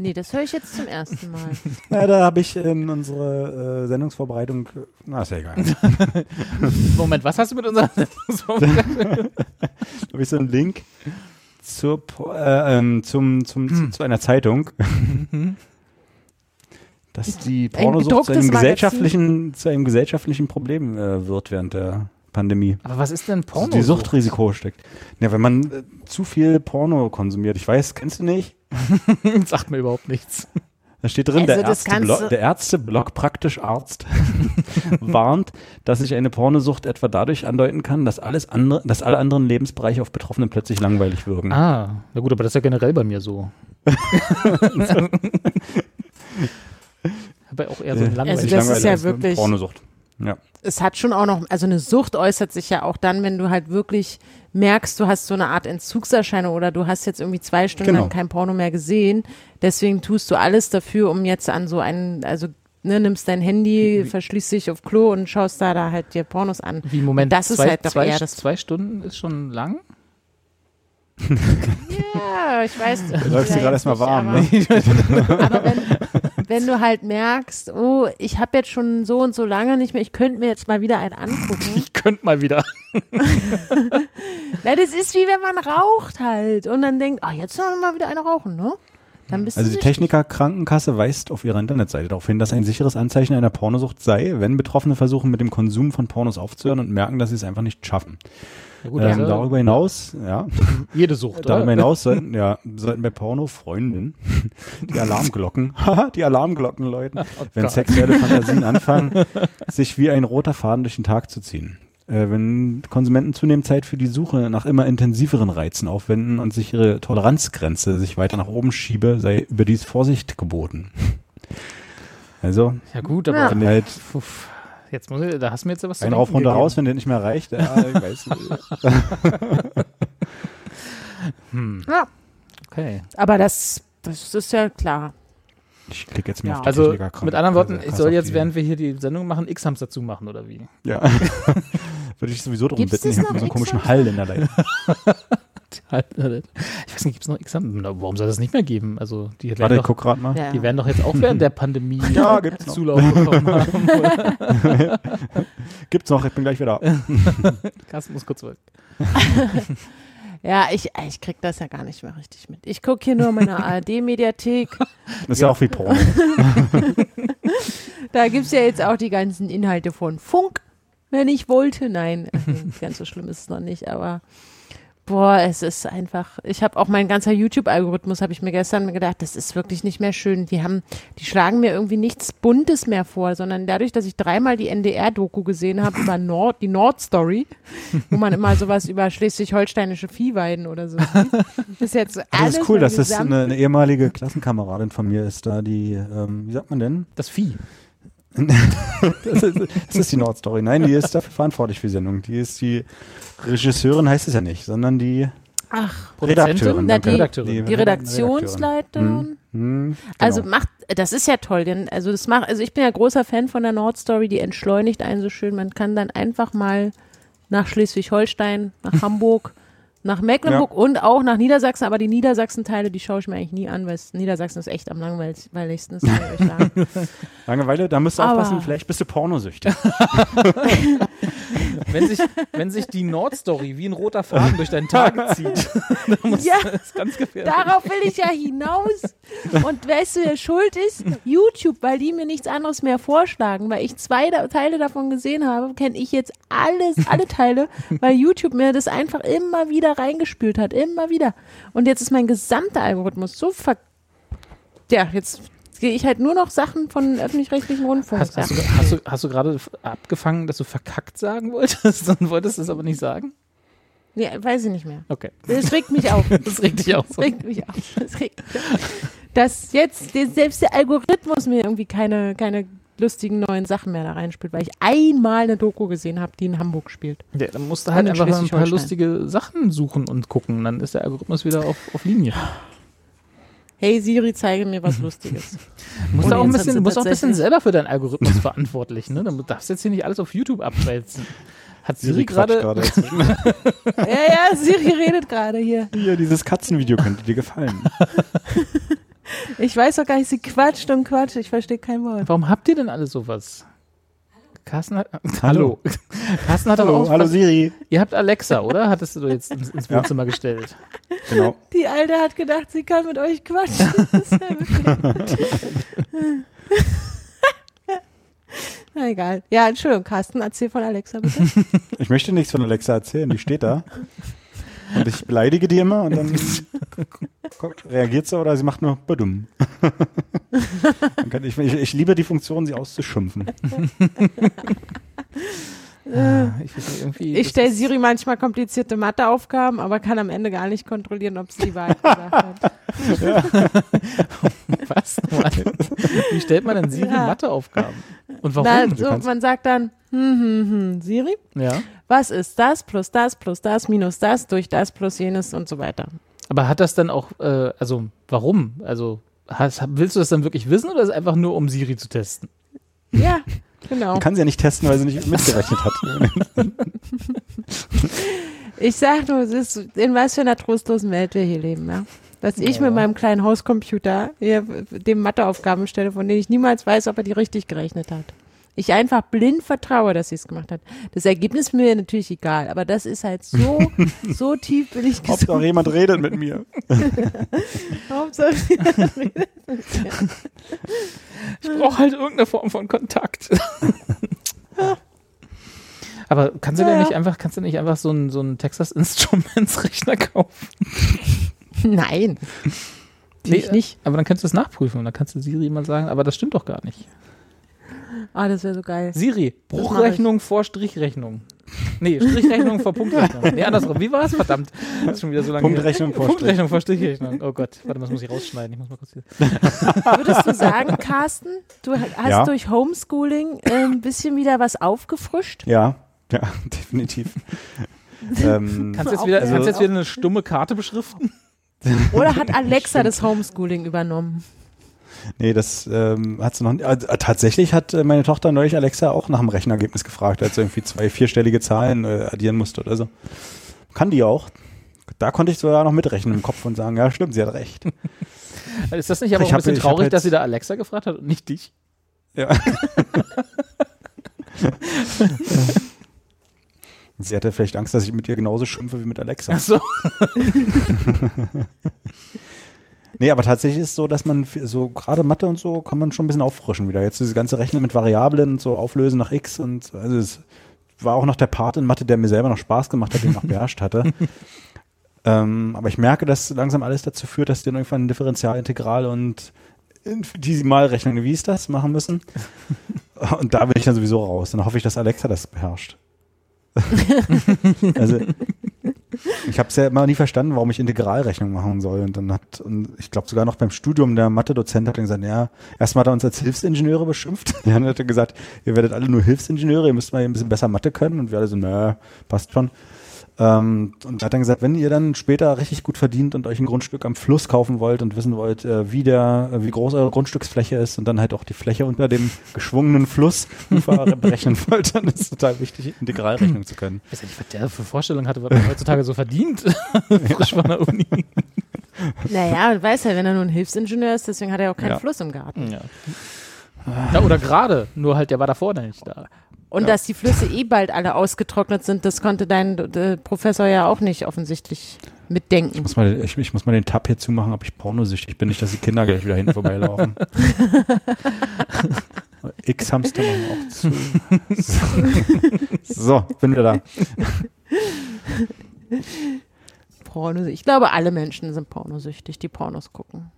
Nee, das höre ich jetzt zum ersten Mal. Na, da habe ich in unsere äh, Sendungsvorbereitung, na ist ja egal, Moment, was hast du mit unserer habe ich so einen Link zur, äh, ähm, zum, zum, zu, zu einer Zeitung, dass die Pornosucht zu einem, gesellschaftlichen, zu einem gesellschaftlichen Problem äh, wird während der Pandemie. Aber was ist denn Also Porno? die Suchtrisiko steckt. Ja, wenn man äh, zu viel Porno konsumiert, ich weiß, kennst du nicht? Sagt mir überhaupt nichts. Da steht drin, Also der, du- der Ärzteblog praktisch Arzt warnt, dass sich eine Pornosucht etwa dadurch andeuten kann, dass alles andere, dass alle anderen Lebensbereiche auf Betroffene plötzlich langweilig wirken. Ah, na gut, aber das ist ja generell bei mir so. aber auch eher so ein langweiliges. Also das ist ja Langweilig wirklich- Pornosucht. Ja. es hat schon auch noch, also eine Sucht äußert sich ja auch dann, wenn du halt wirklich merkst, du hast so eine Art Entzugserscheinung oder du hast jetzt irgendwie zwei Stunden Genau. lang kein Porno mehr gesehen. Deswegen tust du alles dafür, um jetzt an so einen, also ne, nimmst dein Handy, verschließt dich auf Klo und schaust da, da halt dir Pornos an. Wie Moment, Das ist zwei, halt doch zwei, eher das- zwei Stunden ist schon lang? Ja, ich weiß. Da läuft sie gerade erstmal warm. Aber, Ne? aber wenn, wenn du halt merkst, oh, ich habe jetzt schon so und so lange nicht mehr, ich könnte mir jetzt mal wieder einen angucken. Ich könnte mal wieder. Na, das ist wie wenn man raucht halt und dann denkt, ah, jetzt sollen wir mal wieder eine rauchen, ne? Dann bist Also du die. Techniker Krankenkasse weist auf ihrer Internetseite darauf hin, dass ein sicheres Anzeichen einer Pornosucht sei, wenn Betroffene versuchen, mit dem Konsum von Pornos aufzuhören und merken, dass sie es einfach nicht schaffen. Ja, gut, Ähm, also darüber hinaus, ja, jede Sucht, darüber oder? hinaus sollten, ja, sollten bei Porno-Freundinnen die Alarmglocken, die Alarmglocken läuten, wenn Gott. sexuelle Fantasien anfangen, sich wie ein roter Faden durch den Tag zu ziehen. Äh, wenn Konsumenten zunehmend Zeit für die Suche nach immer intensiveren Reizen aufwenden und sich ihre Toleranzgrenze sich weiter nach oben schiebe, sei überdies Vorsicht geboten. Also, Ja gut, aber Ja. wenn halt jetzt muss ich, da hast du mir jetzt was zu ein rauf, runter, raus, wenn der nicht mehr reicht, ja, ich weiß nicht. Hm. Ja, Okay. aber das, das ist ja klar. Ich klicke jetzt mal Ja. auf die Also Techniker mit anderen Worten, also ich soll jetzt, während wir hier die Sendung machen, X-Hams dazu machen, oder wie? Ja. Würde ich sowieso drum Gibt's bitten. Ich habe so einen komischen? Hall in der Leitung. Ich weiß nicht, gibt es noch? Na, Warum soll das nicht mehr geben? Also die Warte, werden, ich doch, guck gerade mal. Ja. die werden doch jetzt auch während der Pandemie Ja, gibt's noch. Zulauf bekommen haben. Gibt's noch, ich bin gleich wieder. Carsten muss kurz zurück. Ja, ich, ich krieg das ja gar nicht mehr richtig mit. Ich gucke hier nur meine ARD-Mediathek. Das ist ja auch wie Porno. Da gibt's ja jetzt auch die ganzen Inhalte von Funk, wenn ich wollte. Nein, ganz so schlimm ist es noch nicht, aber boah, es ist einfach, ich habe auch mein ganzer YouTube-Algorithmus, habe ich mir gestern gedacht, das ist wirklich nicht mehr schön. Die haben, die schlagen mir irgendwie nichts Buntes mehr vor, sondern dadurch, dass ich dreimal die NDR-Doku gesehen habe über Nord, die Nord-Story, wo man immer sowas über schleswig-holsteinische Viehweiden oder so sieht, ist jetzt alles Das ist cool, dass das eine, eine ehemalige Klassenkameradin von mir ist, da die, ähm, wie sagt man denn? Das Vieh. Das ist, das ist die Nordstory. Nein, die ist dafür verantwortlich für die Sendung. Die ist die Regisseurin, heißt es ja nicht, sondern die Ach, Redakteurin. Na, die- Redakteurin. die Redaktionsleiterin. Hm, genau. Also macht, das ist ja toll, denn also das macht, also ich bin ja großer Fan von der Nordstory, die entschleunigt einen so schön. Man kann dann einfach mal nach Schleswig-Holstein, nach Hamburg, nach Mecklenburg und auch nach Niedersachsen, aber die Niedersachsen-Teile, die schaue ich mir eigentlich nie an, weil Niedersachsen ist echt am langweiligsten, das kann ich euch sagen. Langeweile, da musst du Aber- aufpassen, vielleicht bist du pornosüchtig. Wenn sich, wenn sich die Nordstory wie ein roter Faden durch deinen Tag zieht, dann muss Ja. das ist ganz gefährlich. Darauf will ich ja hinaus. Und weißt du, wer schuld ist? YouTube, weil die mir nichts anderes mehr vorschlagen. Weil ich zwei da Teile davon gesehen habe, kenne ich jetzt alles, alle Teile, weil YouTube mir das einfach immer wieder reingespült hat. Immer wieder. Und jetzt ist mein gesamter Algorithmus so ver... Ja, jetzt sehe ich halt nur noch Sachen von öffentlich-rechtlichen Rundfunk. Hast, hast, du, hast, du, hast du gerade abgefangen, dass du verkackt sagen wolltest und wolltest es aber nicht sagen? Nee, weiß ich nicht mehr. Okay. Das regt mich auf. Das regt dich auch Das regt mich auf. Das regt mich auf. Dass jetzt selbst der Algorithmus mir irgendwie keine, keine lustigen neuen Sachen mehr da reinspielt, weil ich einmal eine Doku gesehen habe, die in Hamburg spielt. Ja, dann musst du halt einfach mal ein paar lustige Sachen suchen und gucken. Dann ist der Algorithmus wieder auf, auf Linie. Hey Siri, zeige mir was Lustiges. Du musst auch ein bisschen, du musst auch ein bisschen selber für deinen Algorithmus verantwortlich. Ne? Du darfst jetzt hier nicht alles auf YouTube abwälzen. Hat Siri quatscht gerade. ja, ja, Siri redet gerade hier. Hier, dieses Katzenvideo könnte dir gefallen. Ich weiß doch gar nicht, sie quatscht und quatscht. Ich verstehe kein Wort. Warum habt ihr denn alle sowas? Carsten hat. Hallo. Hallo. Carsten hat aber Hallo, auch. hallo Siri. Ihr habt Alexa, oder? Hattest du jetzt ins, ins Ja. Wohnzimmer gestellt? Genau. Die Alte hat gedacht, sie kann mit euch quatschen. Das ist ja wirklich- Na egal. Ja, Entschuldigung, Carsten, erzähl von Alexa bitte. Ich möchte nichts von Alexa erzählen, die steht da. Und ich beleidige die immer und dann reagiert sie oder sie macht nur badum. Ich, ich, ich liebe die Funktion, sie auszuschimpfen. Ich, irgendwie, Ich das stelle Siri manchmal komplizierte Matheaufgaben, aber kann am Ende gar nicht kontrollieren, ob sie die Wahrheit gesagt hat. Was? Wie stellt man denn Siri Ja. Matheaufgaben? Und Na, warum? so, man sagt dann, hm, hm, hm, Siri, ja. was ist das plus das plus das minus das durch das plus jenes und so weiter. Aber hat das dann auch, äh, also warum? Also hast, willst du das dann wirklich wissen oder ist es einfach nur, um Siri zu testen? Ja, genau. Man kann sie ja nicht testen, weil sie nicht mitgerechnet hat. Ich sag nur, es ist, in was für einer trostlosen Welt wir hier leben, ja. Dass ich mit meinem kleinen Hauscomputer hier dem Matheaufgaben stelle, von denen ich niemals weiß, ob er die richtig gerechnet hat. Ich einfach blind vertraue, dass sie es gemacht hat. Das Ergebnis ist mir natürlich egal, aber das ist halt so, so tief bin ich Hauptsache gesunken. jemand redet mit mir. Hauptsache, Ich brauche halt irgendeine Form von Kontakt. Aber kannst du Ja, denn nicht einfach, kannst du nicht einfach so einen so einen Texas Instruments Rechner kaufen? Nein. Ich nicht. Aber dann kannst du es nachprüfen und dann kannst du Siri immer sagen, aber das stimmt doch gar nicht. Ah, das wäre so geil. Siri, Bruchrechnung vor Strichrechnung. Nee, Strichrechnung vor Punktrechnung. Nee, andersrum. Wie war es? Verdammt. Das ist schon wieder so lange. Punktrechnung vor Punktrechnung vor Strichrechnung. Oh Gott. Warte mal, das muss ich rausschneiden. Ich muss mal kurz hier. Würdest du sagen, Carsten, du hast Ja. durch Homeschooling äh, ein bisschen wieder was aufgefrischt? Ja, ja, definitiv. ähm, Kannst du jetzt wieder, also- kannst du jetzt wieder eine stumme Karte beschriften? Oder hat Alexa das Homeschooling übernommen? Nee, das ähm, hat sie noch nicht. Äh, tatsächlich hat äh, meine Tochter neulich Alexa auch nach dem Rechenergebnis gefragt, als sie irgendwie zwei vierstellige Zahlen äh, addieren musste oder so. Kann die auch. Da konnte ich sogar noch mitrechnen im Kopf und sagen, ja, stimmt, sie hat recht. Ist das nicht aber Ich auch ein bisschen hab traurig, dass sie da Alexa gefragt hat und nicht dich? Ja. Sie hatte vielleicht Angst, dass ich mit ihr genauso schimpfe wie mit Alexa. Ach so. Nee, aber tatsächlich ist es so, dass man so gerade Mathe und so kann man schon ein bisschen auffrischen wieder. Jetzt diese ganze Rechnen mit Variablen und so auflösen nach x und also es war auch noch der Part in Mathe, der mir selber noch Spaß gemacht hat, den ich noch beherrscht hatte. ähm, aber ich merke, dass langsam alles dazu führt, dass die dann irgendwann Differentialintegral und Infinitesimalrechnung, wie ist das, machen müssen. Und da bin ich dann sowieso raus. Dann hoffe ich, dass Alexa das beherrscht. also ich habe es ja immer nie verstanden, warum ich Integralrechnung machen soll. Und dann hat, und ich glaube sogar noch beim Studium, der Mathe-Dozent hat dann gesagt, ja, erstmal hat er uns als Hilfsingenieure beschimpft. Dann hat er gesagt, ihr werdet alle nur Hilfsingenieure, ihr müsst mal ein bisschen besser Mathe können. Und wir alle so, naja, passt schon. Ähm, und er hat dann gesagt, wenn ihr dann später richtig gut verdient und euch ein Grundstück am Fluss kaufen wollt und wissen wollt, äh, wie der, äh, wie groß eure Grundstücksfläche ist und dann halt auch die Fläche unter dem geschwungenen Flussufer berechnen wollt, dann ist es total wichtig, Integralrechnung zu können. Ich weiß ja nicht, was der für Vorstellung hatte, was man heutzutage so verdient. Frisch von der Uni. Naja, du weißt ja, wenn er nur ein Hilfsingenieur ist, deswegen hat er auch keinen Ja. Fluss im Garten. Ja. ja oder gerade, nur halt der war davor nicht da. Und dass die Flüsse eh bald alle ausgetrocknet sind, das konnte dein äh, Professor ja auch nicht offensichtlich mitdenken. Ich muss mal, ich, ich muss mal den Tab hier zumachen, ob ich pornosüchtig bin, nicht, dass die Kinder gleich wieder hinten vorbeilaufen. X-Hamster machen auch zu. So, bin wieder da. Porno. Ich glaube, alle Menschen sind pornosüchtig, die Pornos gucken.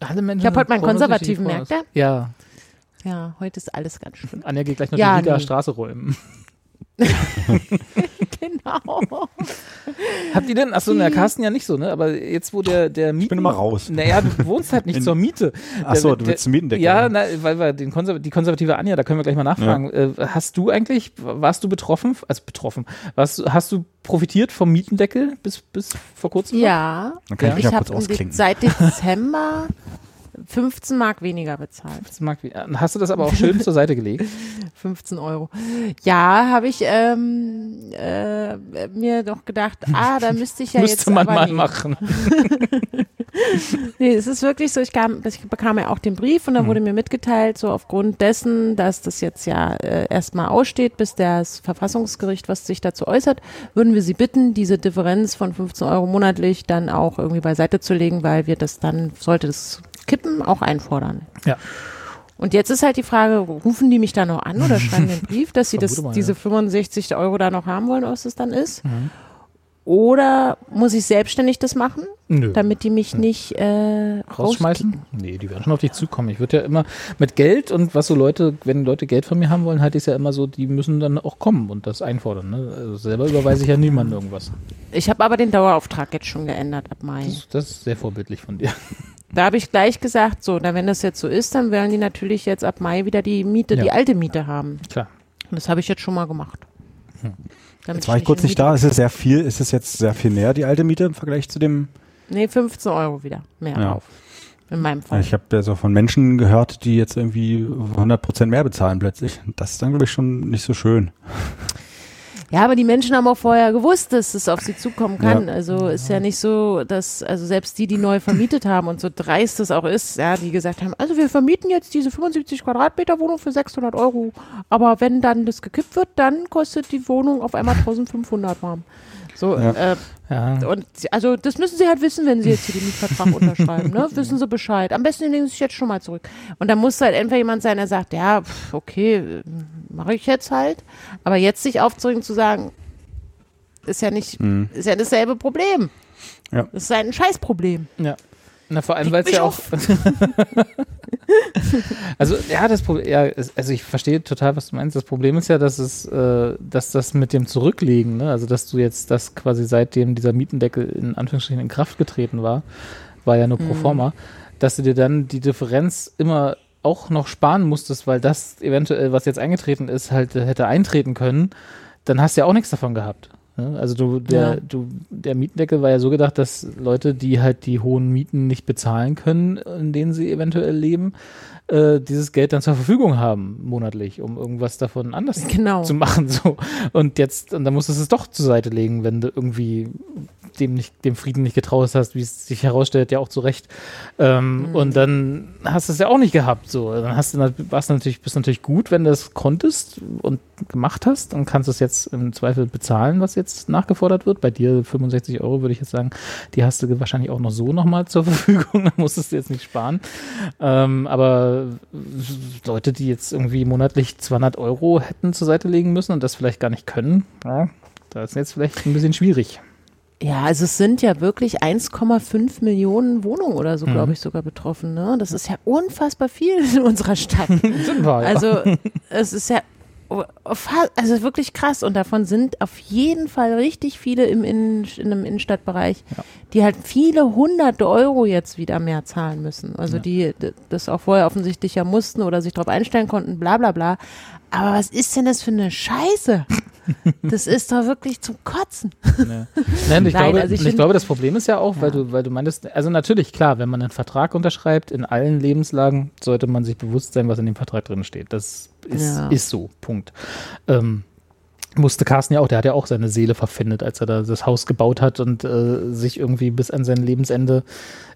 Alle Menschen Ich hab sind heute meinen Konservativen, merkt Pornos- Ja, Ja, heute ist alles ganz schlimm. Anja geht gleich noch Ja, die Riga nee. Straße räumen. genau. Habt ihr denn, achso, na, Carsten ja nicht so, ne? Aber jetzt, wo der, der Mieten... Ich bin immer raus. Naja, du wohnst halt nicht In- zur Miete. Achso, du willst zum Mietendeckel. Ja, na, weil wir den Konser die konservative Anja, da können wir gleich mal nachfragen. Äh, hast du eigentlich, warst du betroffen, also betroffen, warst, hast du profitiert vom Mietendeckel bis, bis vor kurzem? Ja, Dann kann Ja. ich mich ich ja kurz habe ausklinken. seit Dezember 15 Mark weniger bezahlt. Das mag, hast du das aber auch schön zur Seite gelegt? 15 Euro. Ja, habe ich ähm, äh, mir doch gedacht, ah, da müsste ich ja Müsste jetzt man aber mal nee. machen. Nee, es ist wirklich so, ich, kam, ich bekam ja auch den Brief und da wurde mir mitgeteilt, so aufgrund dessen, dass das jetzt ja äh, erstmal aussteht, bis das Verfassungsgericht was sich dazu äußert, würden wir Sie bitten, diese Differenz von 15 Euro monatlich dann auch irgendwie beiseite zu legen, weil wir das dann, sollte das kippen, auch einfordern. Ja. Und jetzt ist halt die Frage, rufen die mich da noch an oder schreiben einen Brief, dass sie das, mal, diese ja. 65 Euro da noch haben wollen, was es dann ist? Mhm. Oder muss ich selbstständig das machen, Nö. damit die mich nicht äh, Rausschmeißen? Nee, die werden schon auf dich zukommen. Ich würde ja immer mit Geld und was so Leute, wenn Leute Geld von mir haben wollen, halte ich es ja immer so, die müssen dann auch kommen und das einfordern. Ne? Also selber überweise ich ja niemandem irgendwas. Ich habe aber den Dauerauftrag jetzt schon geändert ab Mai. Das, das ist sehr vorbildlich von dir. Da habe ich gleich gesagt, so, na, wenn das jetzt so ist, dann werden die natürlich jetzt ab Mai wieder die Miete, Ja. die alte Miete haben. Klar. Und das habe ich jetzt schon mal gemacht. Damit Jetzt war ich kurz in nicht da. Ist es sehr viel? Ist es jetzt sehr viel näher, die alte Miete im Vergleich zu dem? Nee, 15 Euro wieder mehr Ja. drauf. In meinem Fall. Ich habe ja so von Menschen gehört, die jetzt irgendwie 100 Prozent mehr bezahlen plötzlich. Das ist dann, glaube ich, schon nicht so schön. Ja, aber die Menschen haben auch vorher gewusst, dass es auf sie zukommen kann. Ja. Also ist ja nicht so, dass, also selbst die, die neu vermietet haben und so dreist es auch ist, ja, die gesagt haben, also wir vermieten jetzt diese 75 Quadratmeter Wohnung für 600 Euro. Aber wenn dann das gekippt wird, dann kostet die Wohnung auf einmal 1500 warm. So, Ja. äh, Ja. und also das müssen sie halt wissen, wenn sie jetzt hier den Mietvertrag unterschreiben. Ne? Wissen sie Bescheid. Am besten legen sie sich jetzt schon mal zurück. Und da muss halt entweder jemand sein, der sagt, ja, pf, okay, mache ich jetzt halt. Aber jetzt sich aufzuregen zu sagen, ist ja nicht, Mhm. ist ja dasselbe Problem. Ja. Das ist ein Scheißproblem. Ja. Na, vor allem, weil es ja auch. also, ja, das Problem, ja, also ich verstehe total, was du meinst. Das Problem ist ja, dass es, äh, dass das mit dem Zurücklegen, ne, also dass du jetzt das quasi seitdem dieser Mietendeckel in Anführungsstrichen in Kraft getreten war, war ja nur pro forma, dass du dir dann die Differenz immer auch noch sparen musstest, weil das eventuell, was jetzt eingetreten ist, halt hätte eintreten können, dann hast du ja auch nichts davon gehabt. Also du, der, Ja. du, der Mietendeckel war ja so gedacht, dass Leute, die halt die hohen Mieten nicht bezahlen können, in denen sie eventuell leben, äh, dieses Geld dann zur Verfügung haben, monatlich, um irgendwas davon anders Genau. zu machen. So. Und jetzt, und dann musstest du es doch zur Seite legen, wenn du irgendwie dem, nicht, dem Frieden nicht getraut hast, wie es sich herausstellt, ja auch zu Recht. Ähm, Mhm. Und dann hast du es ja auch nicht gehabt. So. Dann hast du warst du natürlich, bist natürlich gut, wenn du das konntest und gemacht hast und kannst es jetzt im Zweifel bezahlen, was jetzt nachgefordert wird. Bei dir 65 Euro würde ich jetzt sagen, die hast du wahrscheinlich auch noch so nochmal zur Verfügung, da musstest du jetzt nicht sparen. Ähm, aber Leute, die jetzt irgendwie monatlich 200 Euro hätten zur Seite legen müssen und das vielleicht gar nicht können, ja, da ist jetzt vielleicht ein bisschen schwierig. Ja, also es sind ja wirklich 1,5 Millionen Wohnungen oder so, Mhm. glaube ich, sogar betroffen. Ne? Das ist ja unfassbar viel in unserer Stadt. Sind wir, ja. Also es ist ja also wirklich krass und davon sind auf jeden Fall richtig viele im Innen, in einem Innenstadtbereich, Ja. die halt viele hunderte Euro jetzt wieder mehr zahlen müssen. Also Ja. die das auch vorher offensichtlich ja mussten oder sich darauf einstellen konnten, bla bla bla. Aber was ist denn das für eine Scheiße? Das ist doch wirklich zum Kotzen. Nee. Nein, ich, Nein, glaube, also ich ich glaube, das Problem ist ja auch, weil Ja. du, weil du meintest, also natürlich, klar, wenn man einen Vertrag unterschreibt, in allen Lebenslagen sollte man sich bewusst sein, was in dem Vertrag drin steht. Das ist, Ja. ist so. Punkt. Ähm, musste Carsten ja auch, der hat ja auch seine Seele verpfändet, als er da das Haus gebaut hat und äh, sich irgendwie bis an sein Lebensende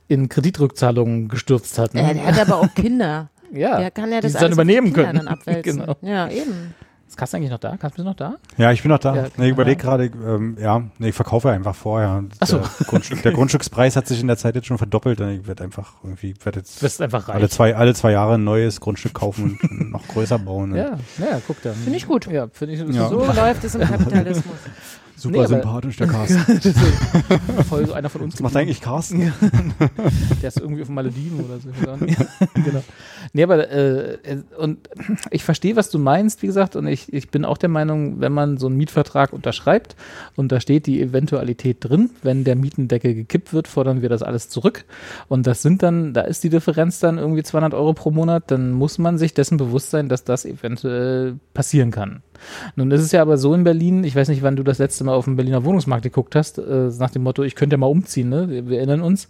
in Kreditrückzahlungen gestürzt hat. Ne? Ja, der hat aber auch Kinder. Ja, Der kann ja das dann übernehmen können. Dann abwälzen. Genau. Ja, eben. Ist Carsten eigentlich noch da? Carsten, bist du noch da? Ja, ich bin noch da. Ja, nee, ich überlege ja. gerade, ähm, ja, nee, ich verkaufe einfach vorher. Ach so. Der, Grundstück, der Grundstückspreis hat sich in der Zeit jetzt schon verdoppelt. und Ich werde einfach irgendwie, ich werd Du jetzt wirst einfach reich. alle zwei, alle zwei Jahre ein neues Grundstück kaufen und noch größer bauen. ja, ja, guck da. Finde ich gut. Ja, finde ich Ja. So läuft es im Kapitalismus. Super Nee, sympathisch, der Carsten. Voll so einer von uns. Was macht eigentlich Carsten? Der ist irgendwie auf den Malediven oder so. genau. Nee, aber äh, äh, und ich verstehe, was du meinst, wie gesagt, und ich, ich bin auch der Meinung, wenn man so einen Mietvertrag unterschreibt und da steht die Eventualität drin, wenn der Mietendeckel gekippt wird, fordern wir das alles zurück. Und das sind dann, da ist die Differenz dann irgendwie 200 Euro pro Monat, dann muss man sich dessen bewusst sein, dass das eventuell passieren kann. Nun ist es ja aber so in Berlin, ich weiß nicht, wann du das letzte Mal auf dem Berliner Wohnungsmarkt geguckt hast, äh, nach dem Motto, ich könnte ja mal umziehen, ne? Wir, wir erinnern uns.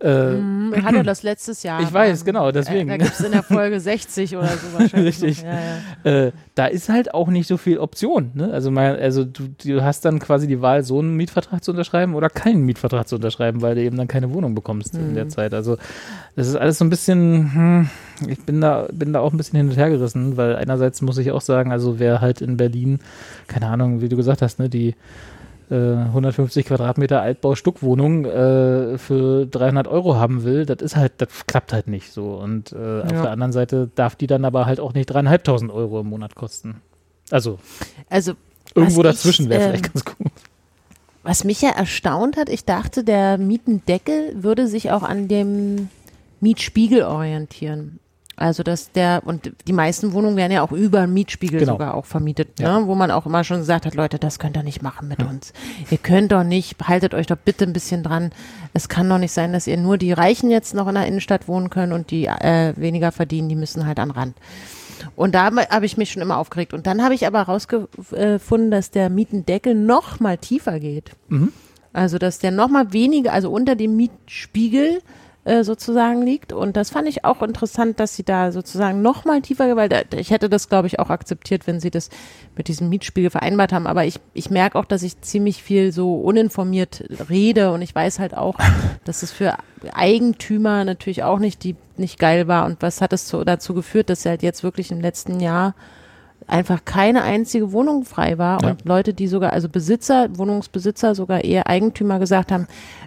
Äh, Mhm, das letztes Jahr. Ich weiß, genau, deswegen. Äh, da gibt es in der Folge 60 oder so wahrscheinlich. Richtig. Ja, ja. äh, da ist halt auch nicht so viel Option. Ne? Also, mal, also du, du hast dann quasi die Wahl, so einen Mietvertrag zu unterschreiben oder keinen Mietvertrag zu unterschreiben, weil du eben dann keine Wohnung bekommst in der Zeit. Also das ist alles so ein bisschen, hm, ich bin da, bin da auch ein bisschen hin und her gerissen, weil einerseits muss ich auch sagen, also wer halt in Berlin, keine Ahnung, wie du gesagt hast, ne, die äh, 150 Quadratmeter Altbau-Stuckwohnung äh, für 300 Euro haben will, das ist halt, das klappt halt nicht so. Und äh, auf Ja. der anderen Seite darf die dann aber halt auch nicht dreieinhalbtausend Euro im Monat kosten. Also Also irgendwo dazwischen wäre ähm, vielleicht ganz gut. Was mich ja erstaunt hat, ich dachte, der Mietendeckel würde sich auch an dem Mietspiegel orientieren. Also dass der, und die meisten Wohnungen werden ja auch über einen Mietspiegel Genau. sogar auch vermietet, Ja. ne? wo man auch immer schon gesagt hat, Leute, das könnt ihr nicht machen mit uns. Ihr könnt doch nicht, haltet euch doch bitte ein bisschen dran. Es kann doch nicht sein, dass ihr nur die Reichen jetzt noch in der Innenstadt wohnen können und die äh, weniger verdienen, die müssen halt an Rand. Und da habe ich mich schon immer aufgeregt. Und dann habe ich aber herausgefunden, dass der Mietendeckel noch mal tiefer geht. Mhm. Also, dass der noch mal weniger, also unter dem Mietspiegel äh, sozusagen liegt. Und das fand ich auch interessant, dass sie da sozusagen noch mal tiefer, weil ich hätte das, glaube ich, auch akzeptiert, wenn sie das mit diesem Mietspiegel vereinbart haben. Aber ich, ich merke auch, dass ich ziemlich viel so uninformiert rede und ich weiß halt auch, dass es für Eigentümer natürlich auch nicht die nicht geil war. Und was hat es zu, dazu geführt, dass halt jetzt wirklich im letzten Jahr einfach keine einzige Wohnung frei war Ja. und Leute, die sogar, also Besitzer, Wohnungsbesitzer, sogar eher Eigentümer gesagt haben,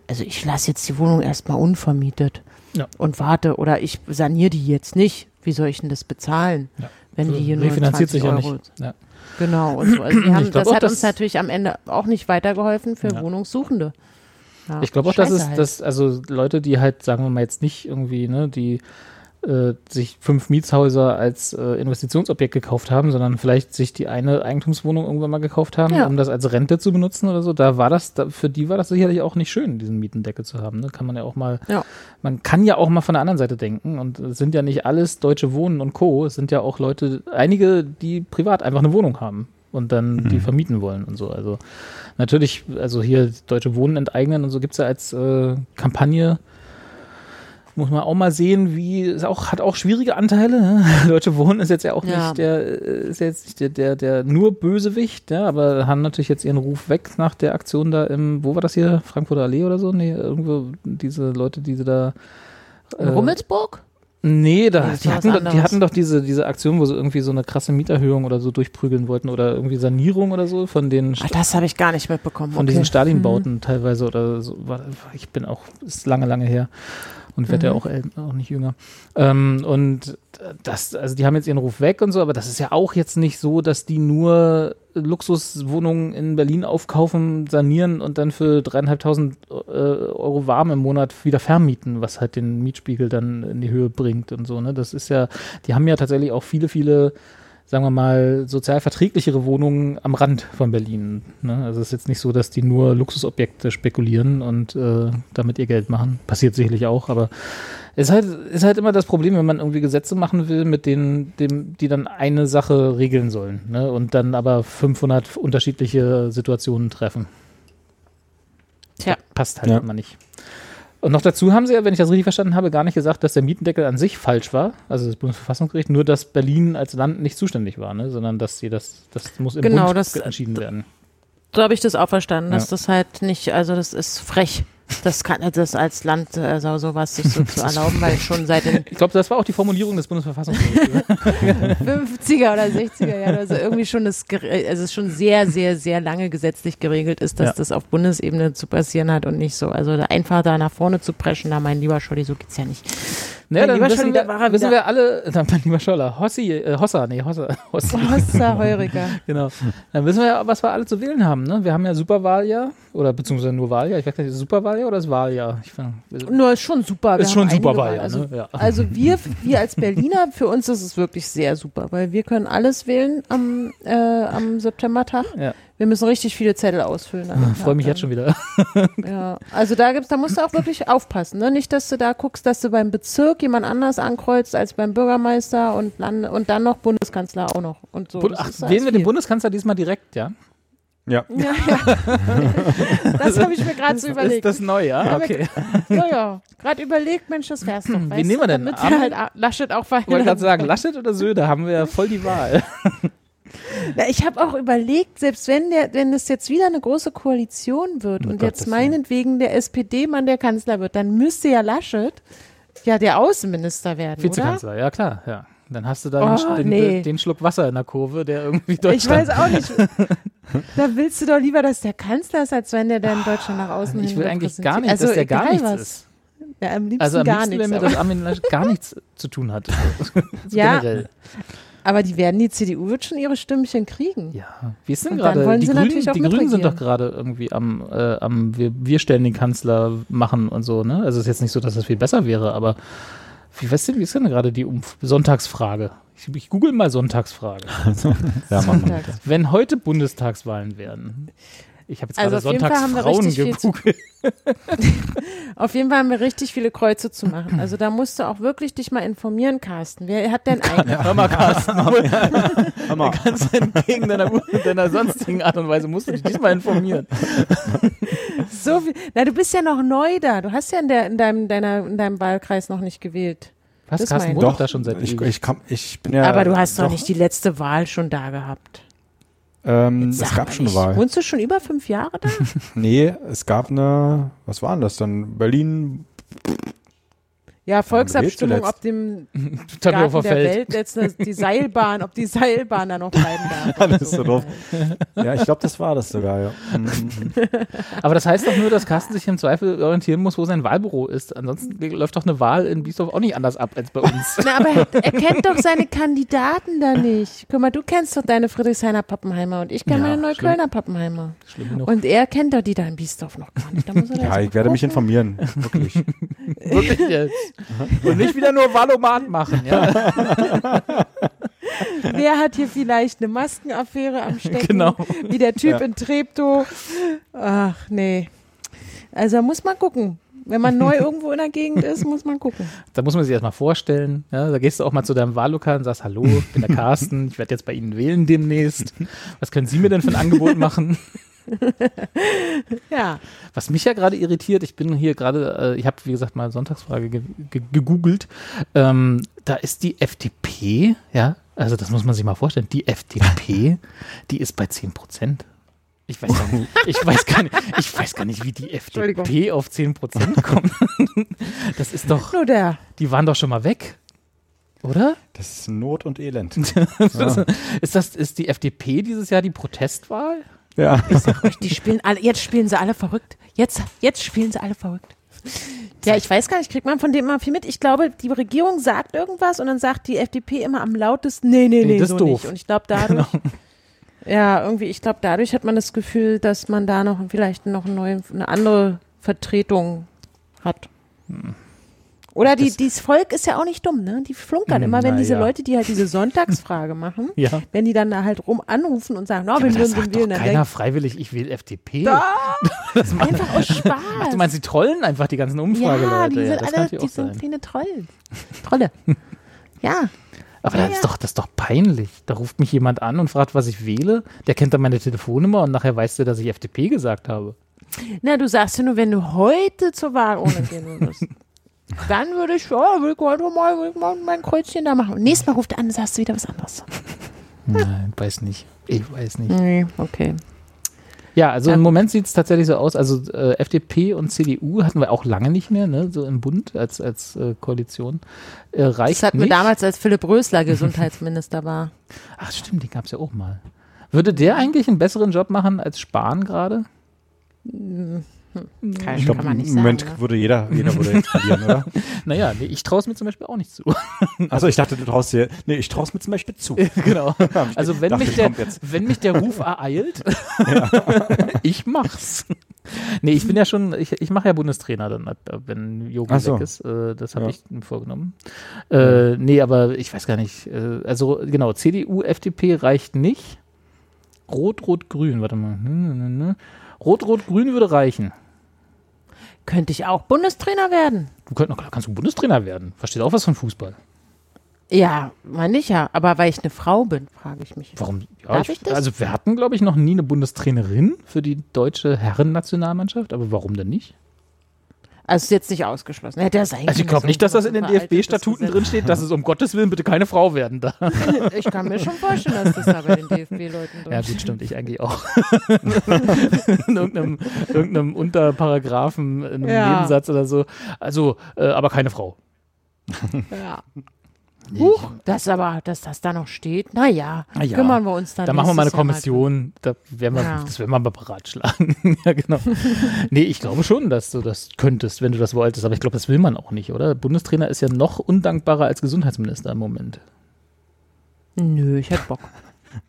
also ich lasse jetzt die Wohnung erstmal unvermietet Ja. und warte oder ich saniere die jetzt nicht. Wie soll ich denn das bezahlen, Ja. wenn die hier nur Refinanziert 20 sich ja Euro nicht. Ja. Genau, und so. Also haben, glaub das hat uns dass- natürlich am Ende auch nicht weitergeholfen für Ja. Wohnungssuchende. Ja, Ich glaube auch, dass es, halt. dass, also Leute, die halt, sagen wir mal jetzt nicht irgendwie, ne, die äh, sich fünf Mietshäuser als äh, Investitionsobjekt gekauft haben, sondern vielleicht sich die eine Eigentumswohnung irgendwann mal gekauft haben, Ja. um das als Rente zu benutzen oder so. Da war das, da, für die war das sicherlich auch nicht schön, diesen Mietendeckel zu haben. Ne? Kann man ja auch mal, Ja. man kann ja auch mal von der anderen Seite denken und es sind ja nicht alles Deutsche Wohnen und Co. Es sind ja auch Leute, einige, die privat einfach eine Wohnung haben und dann die vermieten wollen und so. Also natürlich, also hier Deutsche Wohnen enteignen und so gibt's ja als äh, Kampagne. Muss man auch mal sehen, wie es auch hat auch schwierige Anteile. Ne? Deutsche Wohnen ist jetzt ja auch Ja. nicht der äh, ist jetzt nicht der, der der nur Bösewicht, ja, aber haben natürlich jetzt ihren Ruf weg nach der Aktion da im wo war das hier Frankfurter Allee oder so? Nee, irgendwo diese Leute, die sie da In Rummelsburg? Nee, da, Nee, die, hatten doch, die hatten doch diese, diese Aktion, wo sie irgendwie so eine krasse Mieterhöhung oder so durchprügeln wollten oder irgendwie Sanierung oder so von den Ah, das habe ich gar nicht mitbekommen. von okay. diesen Mhm. Stalin-Bauten teilweise oder so. Ich bin auch, ist lange, lange her und ja Mhm. auch, äl- auch nicht jünger. Ähm, und das, also die haben jetzt ihren Ruf weg und so, aber das ist ja auch jetzt nicht so, dass die nur Luxuswohnungen in Berlin aufkaufen, sanieren und dann für dreieinhalbtausend äh, Euro warm im Monat wieder vermieten, was halt den Mietspiegel dann in die Höhe bringt und so. Ne? Das ist ja, die haben ja tatsächlich auch viele, viele sagen wir mal, sozial verträglichere Wohnungen am Rand von Berlin. Ne? Also es ist jetzt nicht so, dass die nur Luxusobjekte spekulieren und äh, damit ihr Geld machen. Passiert sicherlich auch, aber es ist halt, ist halt immer das Problem, wenn man irgendwie Gesetze machen will, mit denen, dem, die dann eine Sache regeln sollen ne? und dann aber 500 unterschiedliche Situationen treffen. Tja. Passt halt Ja. immer nicht. Und noch dazu haben sie ja, wenn ich das richtig verstanden habe, gar nicht gesagt, dass der Mietendeckel an sich falsch war, also das Bundesverfassungsgericht, nur dass Berlin als Land nicht zuständig war, ne? sondern dass sie das, das muss im Genau, Bund das- entschieden werden. So habe ich das auch verstanden, dass Ja. das halt nicht, also das ist frech. Das kann das als Land äh, so sowas sich so zu erlauben, weil schon seit den Ich glaube, das war auch die Formulierung des Bundesverfassungsgerichts. 50er oder 60er Jahren, also irgendwie schon das, also es schon sehr, sehr, sehr lange gesetzlich geregelt ist, dass Ja. das auf Bundesebene zu passieren hat und nicht so. Also einfach da nach vorne zu preschen, da mein lieber Scholli, so geht's ja nicht. Mein dann wissen, wir, war wissen wir alle, dann mein lieber Scholler, Hossi, äh, Hossa, nee, Hossa, Hossa, Hossa Heuriger. genau. Dann wissen wir ja, was wir alle zu wählen haben. Ne? Wir haben ja Superwahljahr, oder beziehungsweise nur Wahljahr, ich weiß nicht, ist Superwahljahr oder ist Wahljahr? Ich fand, Nur ist schon super. Wir ist schon Superwahljahr. Also, ne? Ja. also wir, wir als Berliner, für uns ist es wirklich sehr super, weil wir können alles wählen am, äh, am Septembertag. Ja. Wir müssen richtig viele Zettel ausfüllen. Ich freue mich jetzt schon wieder. Ja. Also da gibt's, da musst du auch wirklich aufpassen, ne? Nicht, dass du da guckst, dass du beim Bezirk jemand anders ankreuzt als beim Bürgermeister und dann, und dann noch Bundeskanzler auch noch. Und so. Ach, wählen wir den. Bundeskanzler diesmal direkt, ja? Ja. Ja, ja. Das habe ich mir gerade so überlegt. Ist das neu, ja? Okay. Ja, ja. Gerade überlegt, Mensch, das wär's doch. weißt nehmen wir denn? Damit wir halt Laschet auch Ich wollte verhindern. gerade sagen, Laschet oder Söder, haben wir ja voll die Wahl. Na, ich habe auch überlegt, selbst wenn der, wenn es jetzt wieder eine große Koalition wird Um und Gottes jetzt meinetwegen der SPD-Mann der Kanzler wird, dann müsste ja Laschet ja der Außenminister werden, oder? Vizekanzler, ja klar, ja. Dann hast du da Oh, den, nee. den Schluck Wasser in der Kurve, der irgendwie Ich Deutschland... weiß auch nicht. da willst du doch lieber, dass der Kanzler ist, als wenn der dann Deutschland nach außen Ich will eigentlich gar nicht, repräsentiert. dass der gar nichts was. ist. Ja, am liebsten Also am gar liebsten nichts. wäre mir, dass Armin gar nichts zu tun hat. So Ja. Generell. Aber die werden, die CDU wird schon ihre Stimmchen kriegen. Ja. Wie ist denn Und dann gerade? Die sie Grünen, die Grünen sind doch gerade irgendwie am, äh, am wir, wir stellen den Kanzler machen und so, ne? Also es ist jetzt nicht so, dass das viel besser wäre, aber Wie, was denn, wie ist denn gerade die Umf Sonntagsfrage? Ich, ich google mal Sonntagsfrage. Ja. Sonntags. Wenn heute Bundestagswahlen wären. Ich habe jetzt Also gerade auf jeden Fall haben wir Sonntagsfrauen richtig viel zu- gegoogelt. Auf jeden Fall haben wir richtig viele Kreuze zu machen. Also da musst du auch wirklich dich mal informieren, Carsten. Wer hat denn eigentlich? Hör mal, Carsten, Hör mal. ganz entgegen deiner, deiner sonstigen Art und Weise musst du dich diesmal informieren. So viel. Na, du bist ja noch neu da. Du hast ja in, der, in, deinem, deiner, in deinem Wahlkreis noch nicht gewählt. Was, Das Carsten Doch, da schon seit ich, ich, komm, ich bin ja. Aber du hast doch doch, nicht die letzte Wahl schon da gehabt. Ähm, es gab schon eine. Wahl. Wohnst du schon über fünf Jahre da? Nee, es gab eine, was war denn das dann? Berlin, Ja, Volksabstimmung, ob dem Garten der Feld. Welt jetzt eine, die Seilbahn, ob die Seilbahn da noch bleiben darf. Ist so doof. ja, ich glaube, das war das sogar, ja. Mhm. Aber das heißt doch nur, dass Carsten sich im Zweifel orientieren muss, wo sein Wahlbüro ist. Ansonsten läuft doch eine Wahl in Biesdorf auch nicht anders ab als bei uns. Na, aber er, er kennt doch seine Kandidaten da nicht. Guck mal, du kennst doch deine Friedrichshainer Pappenheimer und ich kenne Ja, meine Neuköllner Pappenheimer. Schlimm genug. Und er kennt doch die da in Biesdorf noch gar nicht. Da muss er da Ja, ich werde mich informieren, wirklich. Wirklich jetzt. Und nicht wieder nur Valomat machen, ja. Wer hat hier vielleicht eine Maskenaffäre am Stecken? Genau. Wie der Typ Ja. in Treptow. Ach, nee. Also muss man gucken. Wenn man neu irgendwo in der Gegend ist, muss man gucken. Da muss man sich erstmal vorstellen. Ja, da gehst du auch mal zu deinem Wahllokal und sagst, hallo, ich bin der Carsten, ich werde jetzt bei Ihnen wählen demnächst. Was können Sie mir denn für ein Angebot machen? Ja. Was mich ja gerade irritiert, ich bin hier gerade, äh, ich habe wie gesagt mal Sonntagsfrage ge ge gegoogelt. Ähm, da ist die FDP, ja, also das muss man sich mal vorstellen, die FDP, die ist bei 10 Prozent. Ich weiß, gar nicht, ich, weiß gar nicht, ich weiß gar nicht, wie die FDP auf 10 Prozent kommt. Das ist doch, Nur der. die waren doch schon mal weg, oder? Das ist Not und Elend. Ist das, ist die FDP dieses Jahr die Protestwahl? Ja. Die spielen alle, jetzt spielen sie alle verrückt. Jetzt, jetzt spielen sie alle verrückt. Ja, ich weiß gar nicht, kriegt man von dem immer viel mit. Ich glaube, die Regierung sagt irgendwas und dann sagt die FDP immer am lautesten, nee, nee, Nee, nee, das so ist doof. nicht. Und ich glaube, dadurch, ja, irgendwie, ich glaube, dadurch hat man das Gefühl, dass man da noch vielleicht noch eine, neue, eine andere Vertretung hat. Oder die, Hm. Das- dieses Volk ist ja auch nicht dumm, ne? Die flunkern Hm, immer, wenn diese ja. Leute, die halt diese Sonntagsfrage machen, Ja. wenn die dann da halt rum anrufen und sagen, no, Aber wir das würden sagt den doch wählen, dann keiner denkt, freiwillig, ich will FDP. einfach aus Spaß. Ach, du meinst, die trollen einfach die ganzen Ja, Umfrageleute. die Ja, sind das kann alle, die sind kleine Trollen. Trolle. Ja. Aber Ja, das, ist doch, das ist doch peinlich. Da ruft mich jemand an und fragt, was ich wähle. Der kennt dann meine Telefonnummer und nachher weiß der, dass ich FDP gesagt habe. Na, du sagst ja nur, wenn du heute zur Wahl ohne gehen würdest. Dann würde ich, ja, will ich heute mal, will ich mal mein Kreuzchen da machen. Und nächstes Mal ruft er an, sagst du wieder was anderes. Nein, weiß nicht. Ich weiß nicht. Nee, okay. Ja, also Ja. im Moment sieht es tatsächlich so aus. Also äh, FDP und CDU hatten wir auch lange nicht mehr, ne? so im Bund als, als äh, Koalition. Äh, reicht Das hatten wir nicht. damals, als Philipp Rösler Gesundheitsminister war. Ach stimmt, den gab es ja auch mal. Würde der eigentlich einen besseren Job machen als Spahn gerade? Kann, Ich glaube, kann man im nicht Moment sagen. Ne? würde jeder, jeder würde jetzt verlieren, oder? Naja, nee, ich traue es mir zum Beispiel auch nicht zu. Also ich dachte, du traust dir, nee, ich traue es mir zum Beispiel zu. genau. Also wenn dachte, mich, ich der, wenn mich der Ruf ereilt, ich mach's. Nee, ich bin ja schon, ich, ich mache ja Bundestrainer dann, wenn Yogi so. weg ist. Äh, das habe Ja. ich mir vorgenommen. Äh, nee, aber ich weiß gar nicht. Äh, also genau, CDU, FDP reicht nicht. Rot, Rot, Grün, warte mal. Hm, hm, hm, hm. Rot, Rot, Grün würde reichen. Könnte ich auch Bundestrainer werden? Du könnt, kannst du Bundestrainer werden. Versteht auch was von Fußball. Ja, meine ich ja. Aber weil ich eine Frau bin, frage ich mich. Warum? Ja, Darf ich das? Also wir hatten, glaube ich, noch nie eine Bundestrainerin für die deutsche Herrennationalmannschaft, aber warum denn nicht? Also ist jetzt nicht ausgeschlossen. Hätte er sein Also ich glaube nicht, dass das in den DFB-Statuten Gesetz. drin steht, dass es um Gottes Willen bitte keine Frau werden darf. Ich kann mir schon vorstellen, dass das da bei den DFB-Leuten drin Ja gut, stimmt, ich eigentlich auch. in irgendeinem, irgendeinem Unterparagraphen, in einem Ja. Nebensatz oder so. Also, äh, aber keine Frau. Ja. Huch, das aber, dass das da noch steht. Naja, Na ja. kümmern wir uns dann. Da machen wir mal eine Kommission, da werden wir, Ja. das werden wir mal beratschlagen. ja, genau. nee, ich glaube schon, dass du das könntest, wenn du das wolltest, aber ich glaube, das will man auch nicht, oder? Bundestrainer ist ja noch undankbarer als Gesundheitsminister im Moment. Nö, ich hätte Bock.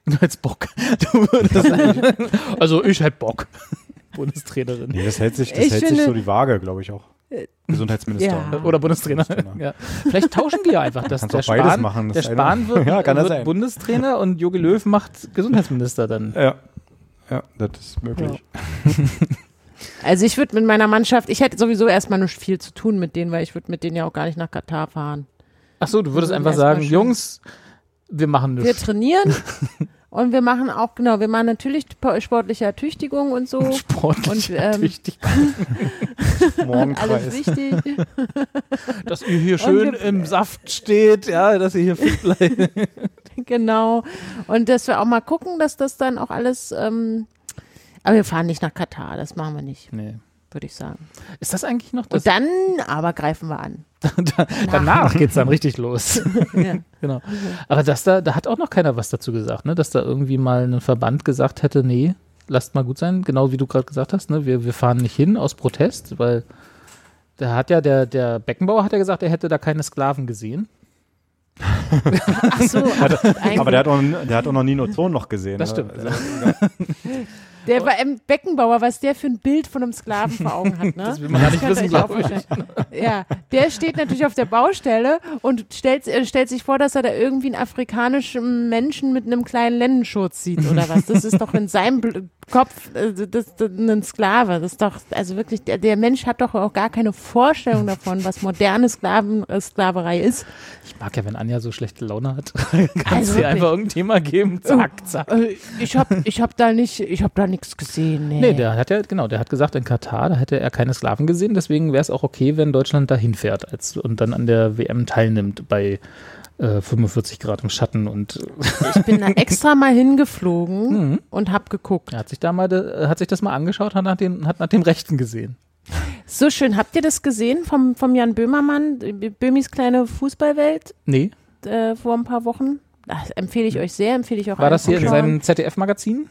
Du hättest Bock. Du würdest, also ich hätte Bock. Bundestrainerin. Nee, das hält sich, das Ich hält sich finde- so die Waage, glaube ich auch. Gesundheitsminister. Ja. Oder Bundestrainer. Bundestrainer. ja. Vielleicht tauschen die ja einfach, dass Kannst der auch beides Spahn, machen, der das eine- Spahn wird, Ja, kann das wird sein. Bundestrainer und Jogi Löw macht Gesundheitsminister dann. Ja. Ja, das ist möglich. Also ich würde mit meiner Mannschaft, ich hätte sowieso erstmal nicht viel zu tun mit denen, weil ich würde mit denen ja auch gar nicht nach Katar fahren. Ach so, du würdest Wir einfach sagen, Jungs, wir machen Wir nichts. trainieren und wir machen auch, genau, wir machen natürlich po- sportliche Ertüchtigung und so. Sportlich Und, ähm, wichtig, Alles wichtig. dass ihr hier schön wir- im Saft steht, ja, dass ihr hier fit bleibt. genau. Und dass wir auch mal gucken, dass das dann auch alles, ähm, aber wir fahren nicht nach Katar, das machen wir nicht, Nee. würde ich sagen. Ist das eigentlich noch das? Und dann aber greifen wir an. Da, danach geht's dann richtig los. Ja. genau. Aber das da, da hat auch noch keiner was dazu gesagt, ne? Dass da irgendwie mal ein Verband gesagt hätte, nee, lasst mal gut sein, genau wie du gerade gesagt hast, ne? Wir, wir fahren nicht hin aus Protest, weil da hat ja der, der Beckenbauer hat ja gesagt, er hätte da keine Sklaven gesehen. Ach so, eigentlich- Aber der hat, auch, der hat auch noch nie ein Ozonloch gesehen. Das ne? stimmt. Also, Der war im Beckenbauer, was der für ein Bild von einem Sklaven vor Augen hat, ne? Das will man gar nicht wissen, glaube ich. Ja, der steht natürlich auf der Baustelle und stellt, äh, stellt sich vor, dass er da irgendwie einen afrikanischen Menschen mit einem kleinen Lendenschurz sieht oder was. Das ist doch in seinem Bl Kopf äh, das, das, ein Sklave. Das ist doch, also wirklich, der, der Mensch hat doch auch gar keine Vorstellung davon, was moderne Sklaven, äh, Sklaverei ist. Ich mag ja, wenn Anja so schlechte Laune hat. Kannst Also wirklich. einfach irgendein Thema geben. Zack, zack. Äh, Ich hab, ich hab da nicht, ich hab da nichts gesehen. Nee. Nee, der hat ja, genau, der hat gesagt, in Katar, da hätte er keine Sklaven gesehen, deswegen wäre es auch okay, wenn Deutschland da hinfährt und dann an der WM teilnimmt bei äh, 45 Grad im Schatten und Ich bin da extra mal hingeflogen Mhm. und hab geguckt. er hat sich da mal, de, hat sich das mal angeschaut, hat nach hat nach dem Rechten gesehen. So schön. Habt ihr das gesehen vom, vom Jan Böhmermann, Böhmis kleine Fußballwelt Nee, äh, vor ein paar Wochen? Das empfehle ich euch sehr, empfehle ich auch war das hier in seinem ZDF-Magazin?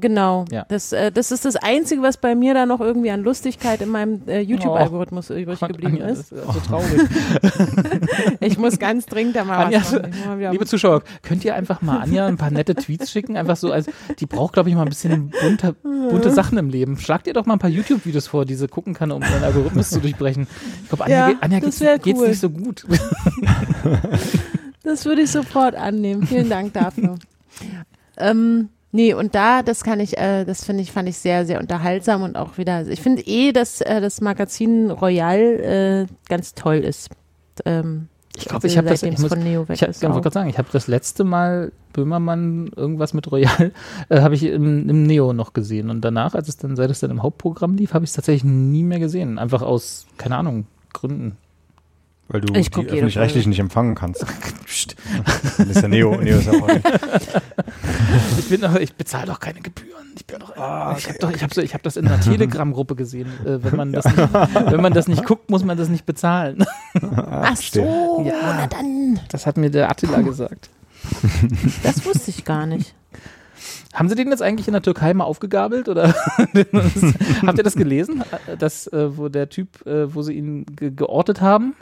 Genau. Ja. Das, äh, das ist das Einzige, was bei mir da noch irgendwie an Lustigkeit in meinem äh, YouTube-Algorithmus übrig geblieben Anja, ist. das ist so traurig. Ich muss ganz dringend da mal Anja, was machen. Mal Liebe Zuschauer, könnt ihr einfach mal Anja ein paar nette Tweets schicken? Einfach so, als die braucht, glaube ich, mal ein bisschen bunte, bunte Sachen im Leben. Schlagt ihr doch mal ein paar YouTube-Videos vor, die sie gucken kann, um ihren Algorithmus zu durchbrechen. Ich glaube, Anja, Ja, geht, Anja geht's, wär geht's cool. nicht so gut. Das würde ich sofort annehmen. Vielen Dank dafür. ähm, nee, und da, das kann ich, äh, das finde ich, fand ich sehr, sehr unterhaltsam und auch wieder, ich finde eh, dass äh, das Magazin Royal äh, ganz toll ist. Ähm, Ich glaube, ich habe das, ich es muss, von Neo weg ich hab- ist. auch. gerade sagen, ich habe das letzte Mal Böhmermann irgendwas mit Royal, äh, habe ich im, im Neo noch gesehen. Und danach, als es dann, seit es dann im Hauptprogramm lief, habe ich es tatsächlich nie mehr gesehen. Einfach aus, keine Ahnung, Gründen. weil du Ich die öffentlich-rechtlich nicht empfangen kannst. Das ist ja Neo. Neo ist ja auch nicht. Ich bin doch, ich bezahle doch keine Gebühren. Ich bin doch, ich habe doch, ich habe so, ich habe das in einer Telegram-Gruppe gesehen. Äh, wenn man das, nicht, wenn man das nicht guckt, muss man das nicht bezahlen. Ach so, Ja. na dann. Das hat mir der Attila gesagt. Das wusste ich gar nicht. Haben Sie den jetzt eigentlich in der Türkei mal aufgegabelt oder habt ihr das gelesen, dass äh, wo der Typ, äh, wo sie ihn ge geortet haben?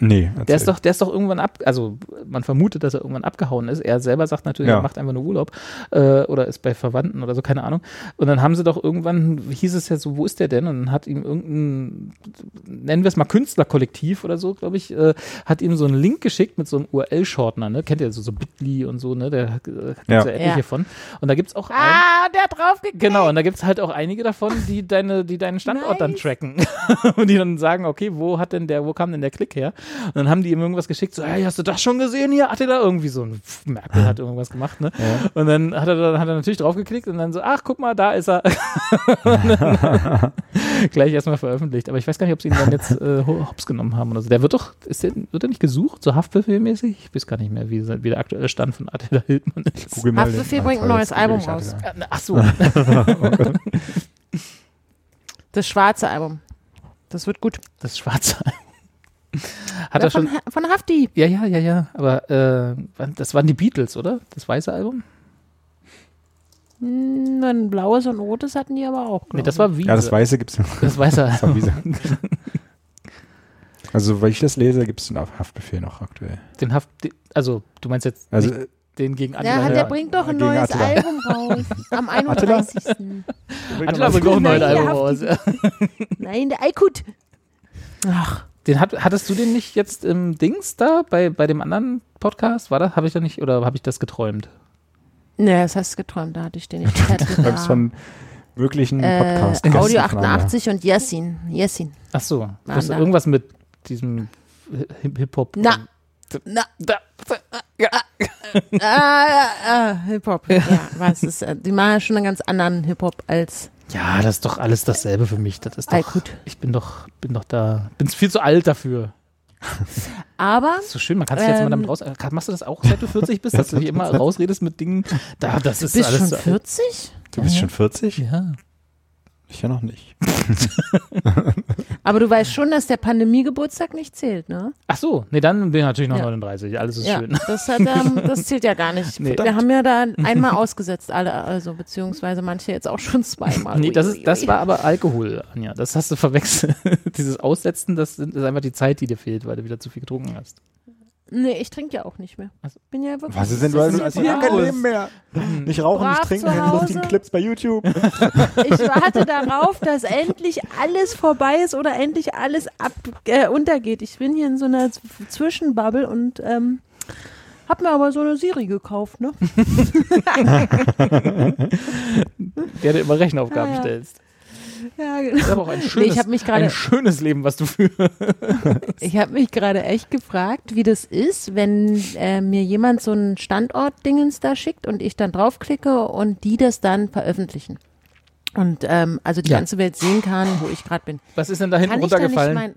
Nee, Der ist doch, der ist doch irgendwann ab, also man vermutet, dass er irgendwann abgehauen ist. Er selber sagt natürlich, Ja. er macht einfach nur Urlaub äh, oder ist bei Verwandten oder so, keine Ahnung. Und dann haben sie doch irgendwann, hieß es ja so, wo ist der denn? Und dann hat ihm irgendein, nennen wir es mal Künstlerkollektiv oder so, glaube ich, äh, hat ihm so einen Link geschickt mit so einem URL-Shortener, ne? Kennt ihr so, so Bitly und so, ne? Da äh, gibt's ja. Ja. etliche Ja. von. Und da gibt's auch ein, Ah, der hat draufgeklickt. Genau, und da gibt es halt auch einige davon, die deine, die deinen Standort dann Nice. tracken. und die dann sagen, okay, wo hat denn der, wo kam denn der Klick her? Und dann haben die ihm irgendwas geschickt, so, hey, hast du das schon gesehen hier? Hat er da irgendwie so ein Pff, Merkel hat irgendwas gemacht, ne? Und dann hat er dann hat er natürlich draufgeklickt und dann so, ach, guck mal, da ist er. Dann Gleich erstmal veröffentlicht. Aber ich weiß gar nicht, ob sie ihn dann jetzt äh, ho- hops genommen haben oder so. Der wird doch, ist der, wird er nicht gesucht, so Haftbefehlmäßig? Ich weiß gar nicht mehr, wie, wie der aktuelle Stand von Attila Hildmann ist. Haftbefehl bringt ein neues Album raus. Ach so. Das schwarze Album. Das wird gut. Das schwarze Album. Hat Ja, er schon. von, von Hafti. Ja, ja, ja, ja. Aber äh, das waren die Beatles, oder? Das weiße Album? Hm, Ein blaues und rotes hatten die aber auch. Nee, das war Wiese. Ja, das Weiße gibt es noch. Das weiße Das war. Wiese. Also, weil ich das lese, gibt es den Haftbefehl noch aktuell. Den Haft, also du meinst jetzt Also, nicht den gegen Attila? ja. der bringt doch ein neues Attila. Album raus. Am 31. Attila bringt auch ein neues Nein, Album der raus. Nein, der Aykut. Ach, Den hat, hattest du den nicht jetzt im Dings da bei, bei dem anderen Podcast? War das? Habe ich da nicht oder habe ich das geträumt? ne, das hast du geträumt, da hatte ich den nicht. Ich hatte Träumst von wirklichen äh, Podcast. Audio 88 und Yassin. Yassin. Ach so, das da. irgendwas mit diesem Hip- Hip-Hop. Na. Na, Da, ah, ah, ah, Hip-Hop. Ja, was ist, äh, die machen ja schon einen ganz anderen Hip-Hop als ja, das ist doch alles dasselbe für mich. Das ist doch, Alkut. ich bin doch, bin doch da, bin viel zu alt dafür. Aber Das ist so schön, man kann sich jetzt mal Ähm, damit raus. äh, Machst du das auch, seit du 40 bist, dass du dich immer rausredest mit Dingen? Da, das ist bist alles schon so- 40? Du bist Ja. schon 40? Ja. Ich ja noch nicht. Aber du weißt schon, dass der Pandemiegeburtstag nicht zählt, ne? Ach so, nee, dann bin ich natürlich noch Ja. 39. Alles ist ja, schön. das, hat, ähm, das zählt ja gar nicht. Nee. Wir haben ja da einmal ausgesetzt, alle, also beziehungsweise manche jetzt auch schon zweimal. Nee, das, ist, das war aber Alkohol, Anja. Das hast du verwechselt. Dieses Aussetzen, das sind- ist einfach die Zeit, die dir fehlt, weil du wieder zu viel getrunken hast. Nee, ich trinke ja auch nicht mehr. Also- Bin ja wirklich. Was ist denn, du hast also, kein. Leben mehr. Nicht rauchen, Brav nicht trinken, keine lustigen Clips bei YouTube. Ich warte darauf, dass endlich alles vorbei ist oder endlich alles ab, äh, untergeht. Ich bin hier in so einer Zwischenbubble und ähm, hab mir aber so eine Siri gekauft, ne? Der dir immer Rechenaufgaben Ja, ja. stellst. Ja, Das genau. ist aber auch ein Nee, schönes, ich habe mich gerade ein schönes Leben, was du führst. Ich habe mich gerade echt gefragt, wie das ist, wenn äh, mir jemand so einen Standort-Dingens da schickt und ich dann draufklicke und die das dann veröffentlichen. Und ähm, also die Ja. ganze Welt sehen kann, wo ich gerade bin. Was ist denn da hinten runtergefallen?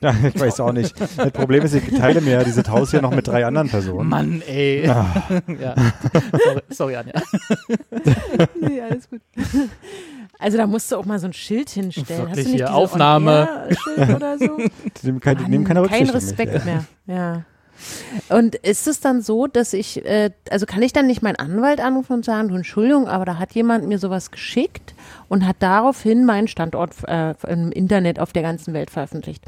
Ja, ich weiß auch nicht. Das Problem ist, ich teile mir ja dieses Haus hier noch mit drei anderen Personen. Mann, ey. Ah, Ja. Sorry, sorry, Anja. Nee, alles gut. Also da musst du auch mal so ein Schild hinstellen. Hast Wirklich du nicht hier, Aufnahme. Oder so? die nehmen keine, die nehmen keine kein Respekt mehr. Ja. Und ist es dann so, dass ich, äh, also kann ich dann nicht meinen Anwalt anrufen und sagen, du Entschuldigung, aber da hat jemand mir sowas geschickt und hat daraufhin meinen Standort äh, im Internet auf der ganzen Welt veröffentlicht.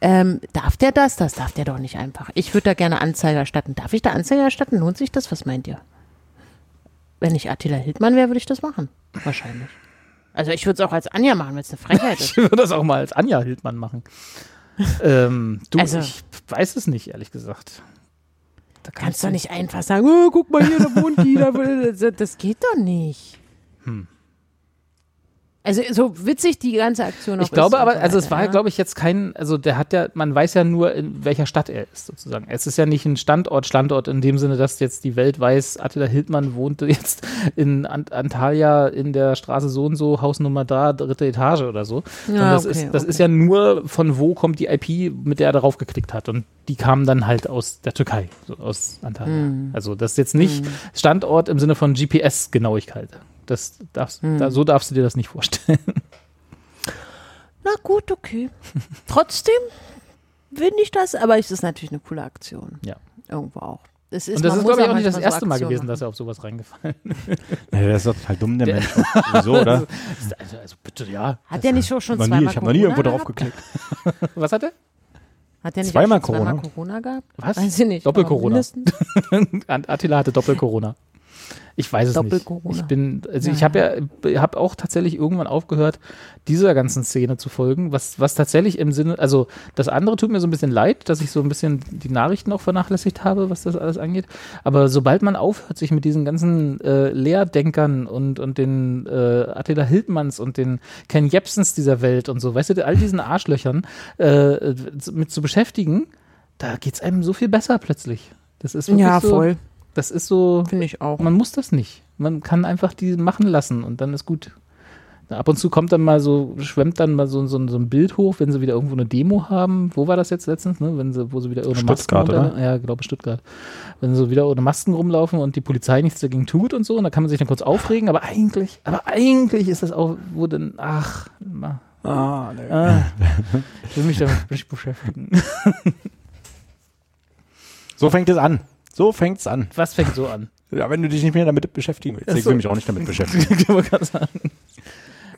Ähm, darf der das? Das darf der doch nicht einfach. Ich würde da gerne Anzeige erstatten. Darf ich da Anzeige erstatten? Lohnt sich das? Was meint ihr? Wenn ich Attila Hildmann wäre, würde ich das machen. Wahrscheinlich. Also ich würde es auch als Anja machen, wenn es eine Frechheit ist. Ich würde das auch mal als Anja Hildmann machen. ähm, du, Also- ich weiß es nicht, ehrlich gesagt. Da Kannst doch nicht einfach sagen, oh, guck mal hier, da wohnt die, da das geht doch nicht. Hm. Also so witzig die ganze Aktion auch Ich glaube ist aber, so also es war, ja. glaube ich, jetzt kein, also der hat ja, man weiß ja nur, in welcher Stadt er ist, sozusagen. Es ist ja nicht ein Standort, Standort in dem Sinne, dass jetzt die Welt weiß, Attila Hildmann wohnte jetzt in Ant Antalya in der Straße so und so, Hausnummer da, dritte Etage oder so. Ja, das okay, ist, das okay. ist ja nur, von wo kommt die IP, mit der er darauf geklickt hat. Und die kamen dann halt aus der Türkei, so aus Antalya. Hm. Also das ist jetzt nicht Standort im Sinne von GPS-Genauigkeit. Das darfst, Hm. da, so darfst du dir das nicht vorstellen. Na gut, okay. Trotzdem finde ich das, aber es ist natürlich eine coole Aktion. Ja. Irgendwo auch. Es ist, Und das ist, glaube ich, auch nicht das manchmal so erste Mal gewesen, machen. dass er auf sowas reingefallen Ja, der ist doch total dumm, der, Der- Mensch. Wieso, oder? ist. Also, also bitte, ja. Hat der nicht schon, schon Noch zweimal nie, ich habe noch nie Corona irgendwo drauf geklickt. Was hat er? Hat der nicht Zweimal schon zweimal Corona? Corona gehabt? Was? Weiß ich nicht. Doppel-Corona. Attila hatte Doppel-Corona. Ich weiß es nicht. Doppel-Corona. Ich bin, also ich Naja. habe ja, habe auch tatsächlich irgendwann aufgehört, dieser ganzen Szene zu folgen, was, was tatsächlich im Sinne, also das andere tut mir so ein bisschen leid, dass ich so ein bisschen die Nachrichten auch vernachlässigt habe, was das alles angeht. Aber sobald man aufhört, sich mit diesen ganzen äh, Lehrdenkern und, und den äh, Attila Hildmanns und den Ken Jepsens dieser Welt und so, weißt du, all diesen Arschlöchern äh, mit zu beschäftigen, da geht's einem so viel besser plötzlich. Das ist wirklich Ja, so, voll. Das ist so, Finde ich auch. man muss das nicht. Man kann einfach die machen lassen und dann ist gut. Ab und zu kommt dann mal so, schwemmt dann mal so, so, so ein Bild hoch, wenn sie wieder irgendwo eine Demo haben. Wo war das jetzt letztens, ne? Wenn sie, wo sie wieder ohne Stuttgart, Masken runter- oder? Ja, ich glaube Stuttgart. Wenn sie so wieder ohne Masken rumlaufen und die Polizei nichts dagegen tut und so, und da kann man sich dann kurz aufregen, aber eigentlich, aber eigentlich ist das auch, wo denn, ach, ma, Ah, nee. ah, ich will mich damit nicht beschäftigen. So fängt es an. So fängt es an. Was fängt so an? Ja, wenn du dich nicht mehr damit beschäftigen willst. Ich so. will mich auch nicht damit beschäftigen.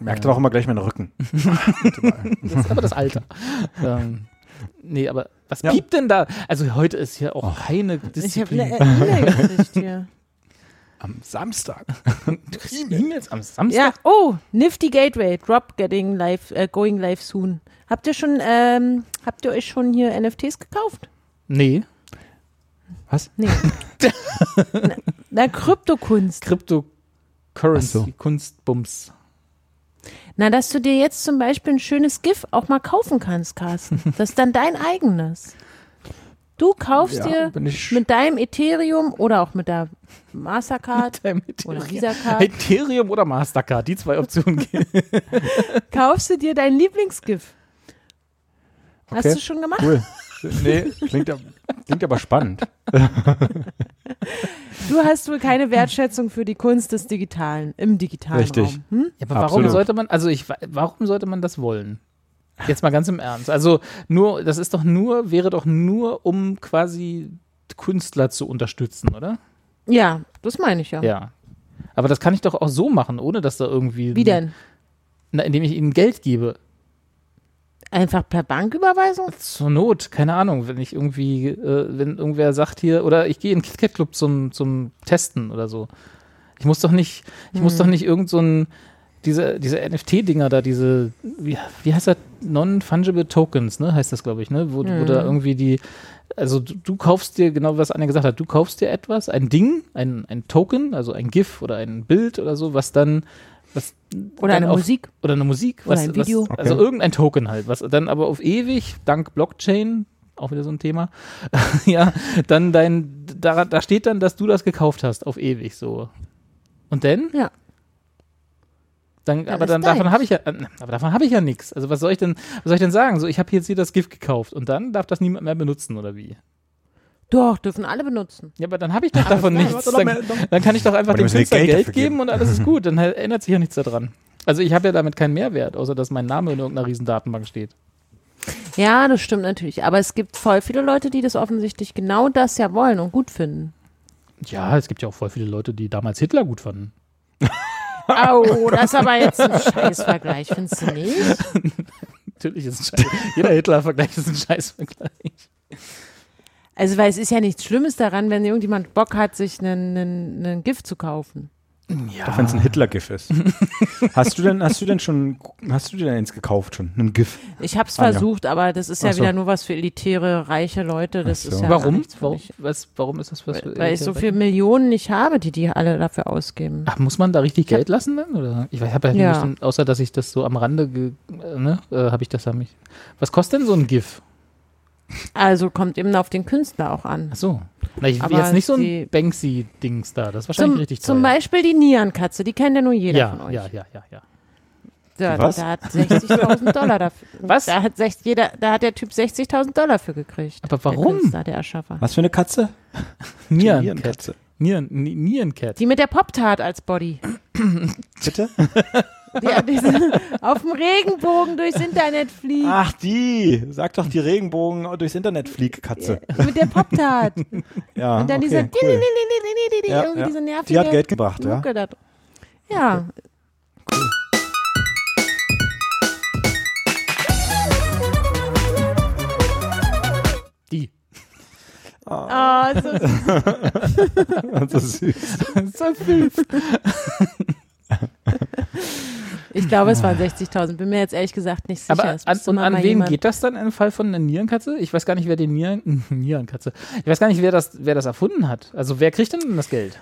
Merkt aber auch immer gleich meinen Rücken. Das ist aber das Alter. ähm, nee, aber was Ja. piept denn da? Also heute ist hier auch keine Ich habe Disziplin. eine E-Mail gekriegt hier. Am Samstag. E-Mails am Samstag? Ja, oh, Nifty Gateway, Drop Getting Live, äh, Going Live Soon. Habt ihr schon, ähm, habt ihr euch schon hier NFTs gekauft? Nee. Was? Nee. na, na, Kryptokunst. Cryptocurrency, Ach so. Kunstbums. Na, dass du dir jetzt zum Beispiel ein schönes GIF auch mal kaufen kannst, Carsten. Das ist dann dein eigenes. Du kaufst Ja, dir mit deinem Ethereum oder auch mit der Mastercard Deinem oder Ethereum. Visa-Card, Ethereum oder Mastercard, die zwei Optionen gehen. kaufst du dir dein Lieblingsgif. Hast Okay. du schon gemacht? Cool. Nee, klingt, klingt aber spannend. Du hast wohl keine Wertschätzung für die Kunst des Digitalen, im digitalen Richtig. Raum. Hm? Ja, aber warum Absolut. sollte man, also ich, warum sollte man das wollen? Jetzt mal ganz im Ernst. Also nur, das ist doch nur, wäre doch nur, um quasi Künstler zu unterstützen, oder? Ja, das meine ich ja. Ja. Aber das kann ich doch auch so machen, ohne dass da irgendwie. Wie denn? Na, indem ich ihnen Geld gebe. Einfach per Banküberweisung? Zur Not, keine Ahnung, wenn ich irgendwie, äh, wenn irgendwer sagt hier, oder ich gehe in den KitKat Club zum, zum Testen oder so. Ich muss doch nicht, ich muss doch nicht irgend so ein, diese, diese NFT-Dinger da, diese, wie, wie heißt das? Non-Fungible Tokens, ne? Heißt das, glaube ich, ne? Wo, wo da irgendwie die, also du, du kaufst dir, genau was Anja gesagt hat, du kaufst dir etwas, ein Ding, ein, ein Token, also ein GIF oder ein Bild oder so, was dann, was Oder dann eine auf, Musik? oder eine Musik, Oder was, ein Video. Was, also Okay. irgendein Token halt, was dann aber auf ewig, dank Blockchain, auch wieder so ein Thema, ja, dann dein, da, da steht dann, dass du das gekauft hast, auf ewig so. Und dann? Ja. Dann, Dann aber dann davon habe ich ja, äh, aber davon habe ich ja nichts. Also was soll ich denn, was soll ich denn sagen? So, ich habe jetzt hier das Gift gekauft und dann darf das niemand mehr benutzen oder wie? Doch, dürfen alle benutzen. Ja, aber dann habe ich doch davon Ja, nichts. Dann, dann kann ich doch einfach dem Künstler Geld Geld, geben und alles ist gut. Dann ändert sich ja nichts daran. Also ich habe ja damit keinen Mehrwert, außer dass mein Name in irgendeiner riesen Datenbank steht. Ja, das stimmt natürlich. Aber es gibt voll viele Leute, die das offensichtlich genau das ja wollen und gut finden. Ja, es gibt ja auch voll viele Leute, die damals Hitler gut fanden. Au, das ist aber jetzt ein Scheißvergleich, findest du nicht? Natürlich ist es scheiße. Jeder Hitler-Vergleich ist ein Scheißvergleich. Also, weil es ist ja nichts Schlimmes daran, wenn irgendjemand Bock hat, sich einen, einen, einen Gift zu kaufen. Ja, Doch wenn es ein Hitler-GIF ist. hast du denn, hast du denn schon, hast du dir denn eins gekauft schon? Ein GIF? Ich habe es Ah, ja. versucht, aber das ist ja so. wieder nur was für elitäre, reiche Leute. Das so. ist ja warum? Warum, was, warum ist das was? für- Weil ich so viele Millionen nicht habe, die die alle dafür ausgeben. Ach, muss man da richtig Geld lassen dann? Oder? Ich habe ja, Ja. bestimmt- außer dass ich das so am Rande, ge, ne, äh, habe ich das an mich. Was kostet denn so ein GIF? Also kommt eben auf den Künstler auch an. Ach so. Na, ich, Aber jetzt nicht so die- ein Banksy-Dings da. Das ist wahrscheinlich Zum, richtig teuer. zum Beispiel die Nierenkatze, die kennt ja nur jeder ja, von euch. ja, ja, ja, ja. Ja, Was? Da hat 60.000 Dollar dafür. Was? Da hat, sech, jeder, da hat der Typ 60.000 Dollar für gekriegt. Aber Der warum? Künstler, der Erschaffer. Was für eine Katze? Nierencat. Nierenkatze. Nieren, Ni- Nierencat. Die mit der Pop-Tart als Body. Bitte? Die, die auf dem Regenbogen durchs Internet fliegt. Ach, die. Sag doch die Regenbogen durchs Internet fliegt Katze. Mit der Pop-Tart. Ja, Und dann okay, diese, cool. Ja, irgendwie ja. diese nervige Die hat Geld gebracht, ja. Mucke dr- Ja. Die. Oh, so, Das ist süß. so süß. ich glaube, es waren 60.000. Bin mir jetzt ehrlich gesagt nicht sicher. Aber an, und an wen geht das dann im Fall von einer Nierenkatze? Ich weiß gar nicht, wer die Nieren, Nierenkatze. Ich weiß gar nicht, wer das, wer das erfunden hat. Also wer kriegt denn das Geld?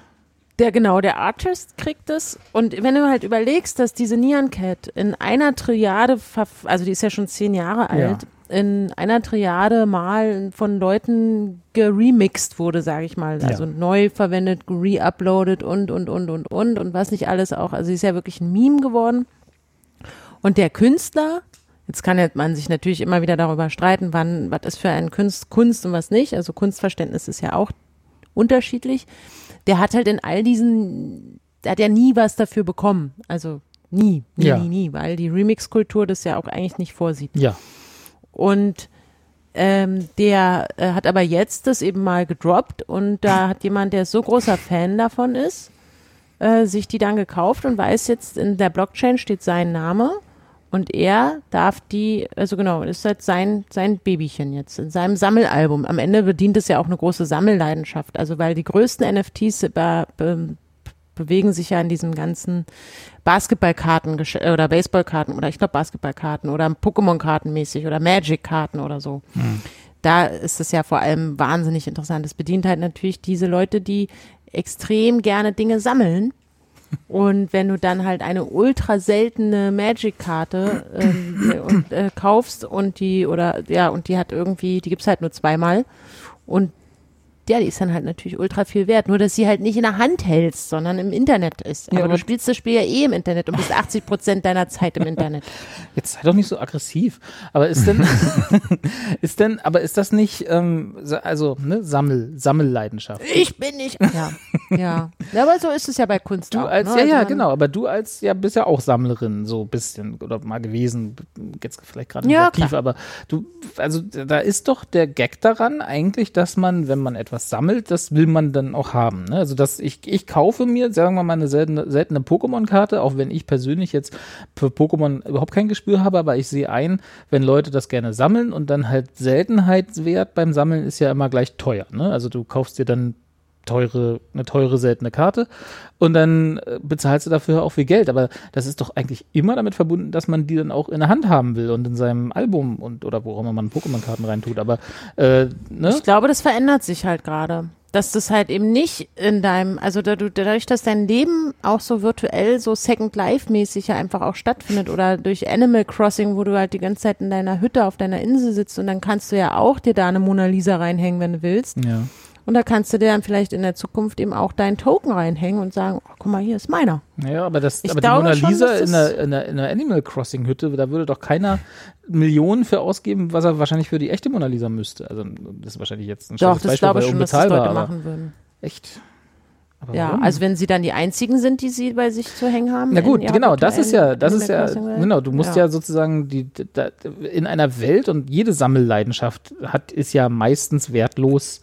Der, genau, der Artist kriegt es. Und wenn du halt überlegst, dass diese Neon Cat in einer Triade, also die ist ja schon zehn Jahre alt, in einer Triade mal von Leuten geremixed wurde, sage ich mal. Also Ja. neu verwendet, re-uploadet und, und, und, und, und und was nicht alles auch. Also sie ist ja wirklich ein Meme geworden. Und der Künstler, jetzt kann man sich natürlich immer wieder darüber streiten, wann, was ist für ein Kunst, Kunst und was nicht. Also Kunstverständnis ist ja auch unterschiedlich. Der hat halt in all diesen, der hat ja nie was dafür bekommen. Also nie, nie, Ja. nie, nie, weil die Remix-Kultur das ja auch eigentlich nicht vorsieht. Ja. Und ähm, der äh, hat aber jetzt das eben mal gedroppt und da hat jemand, der so großer Fan davon ist, äh, sich die dann gekauft und weiß jetzt, in der Blockchain steht sein Name und er darf die, also genau, ist halt sein, sein Babychen jetzt, in seinem Sammelalbum. Am Ende bedient es ja auch eine große Sammelleidenschaft, also weil die größten NFTs be, be, bewegen sich ja in diesem ganzen Basketballkarten gesch- oder Baseballkarten oder ich glaube Basketballkarten oder Pokémon-Karten mäßig oder Magic-Karten oder so. Da ist es ja vor allem wahnsinnig interessant. Es bedient halt natürlich diese Leute, die extrem gerne Dinge sammeln. Und wenn du dann halt eine ultra seltene Magic-Karte ähm, äh, und, äh, kaufst und die oder ja und die hat irgendwie, die gibt's halt nur zweimal und ja, die ist dann halt natürlich ultra viel wert. Nur, dass sie halt nicht in der Hand hältst, sondern im Internet ist. Aber, aber- du spielst das Spiel ja eh im Internet und bist 80 Prozent deiner Zeit im Internet. Jetzt sei doch nicht so aggressiv. Aber ist denn, ist denn, aber ist das nicht, ähm, so- also, ne, Sammel, Sammelleidenschaft? Ich bin nicht. Ja, ja. ja aber so ist es ja bei Kunst Du auch. als, ne? ja, Also ja, man- genau, aber du als, ja, bist ja auch Sammlerin, so ein bisschen, oder mal gewesen, jetzt vielleicht gerade Ja, aktiv, aber du, also da ist doch der Gag daran eigentlich, dass man, wenn man etwas sammelt, das will man dann auch haben, ne? Also, dass ich, ich kaufe mir, sagen wir mal, eine seltene, seltene Pokémon-Karte, auch wenn ich persönlich jetzt für Pokémon überhaupt kein Gespür habe, aber ich sehe ein, wenn Leute das gerne sammeln und dann halt Seltenheitswert beim Sammeln ist ja immer gleich teuer, ne? Also du kaufst dir dann teure, eine teure seltene Karte und dann äh, bezahlst du dafür auch viel Geld. Aber das ist doch eigentlich immer damit verbunden, dass man die dann auch in der Hand haben will und in seinem Album und oder wo auch immer man Pokémon-Karten reintut. Aber äh, ne? Ich glaube, das verändert sich halt gerade. Dass das halt eben nicht in deinem, also da, du, dadurch, dass dein Leben auch so virtuell, so Second Life-mäßig ja einfach auch stattfindet oder durch Animal Crossing, wo du halt die ganze Zeit in deiner Hütte auf deiner Insel sitzt und dann kannst du ja auch dir da eine Mona Lisa reinhängen, wenn du willst. Ja. Und da kannst du dir dann vielleicht in der Zukunft eben auch deinen Token reinhängen und sagen, oh, guck mal, hier ist meiner. Ja, aber das, Ich aber die Mona schon, Lisa dass in der, in, der, in der Animal Crossing Hütte, da würde doch keiner Millionen für ausgeben, was er wahrscheinlich für die echte Mona Lisa müsste. Also das ist wahrscheinlich jetzt ein Doch, das Beispiel, glaube ich schon, dass das Leute machen würden. Echt? Aber Ja, warum? also wenn sie dann die einzigen sind, die sie bei sich zu hängen haben. Na gut, genau, das ist ja, das ist ja, genau, du musst ja, sozusagen die, da, in einer Welt und jede Sammelleidenschaft hat, ist ja meistens wertlos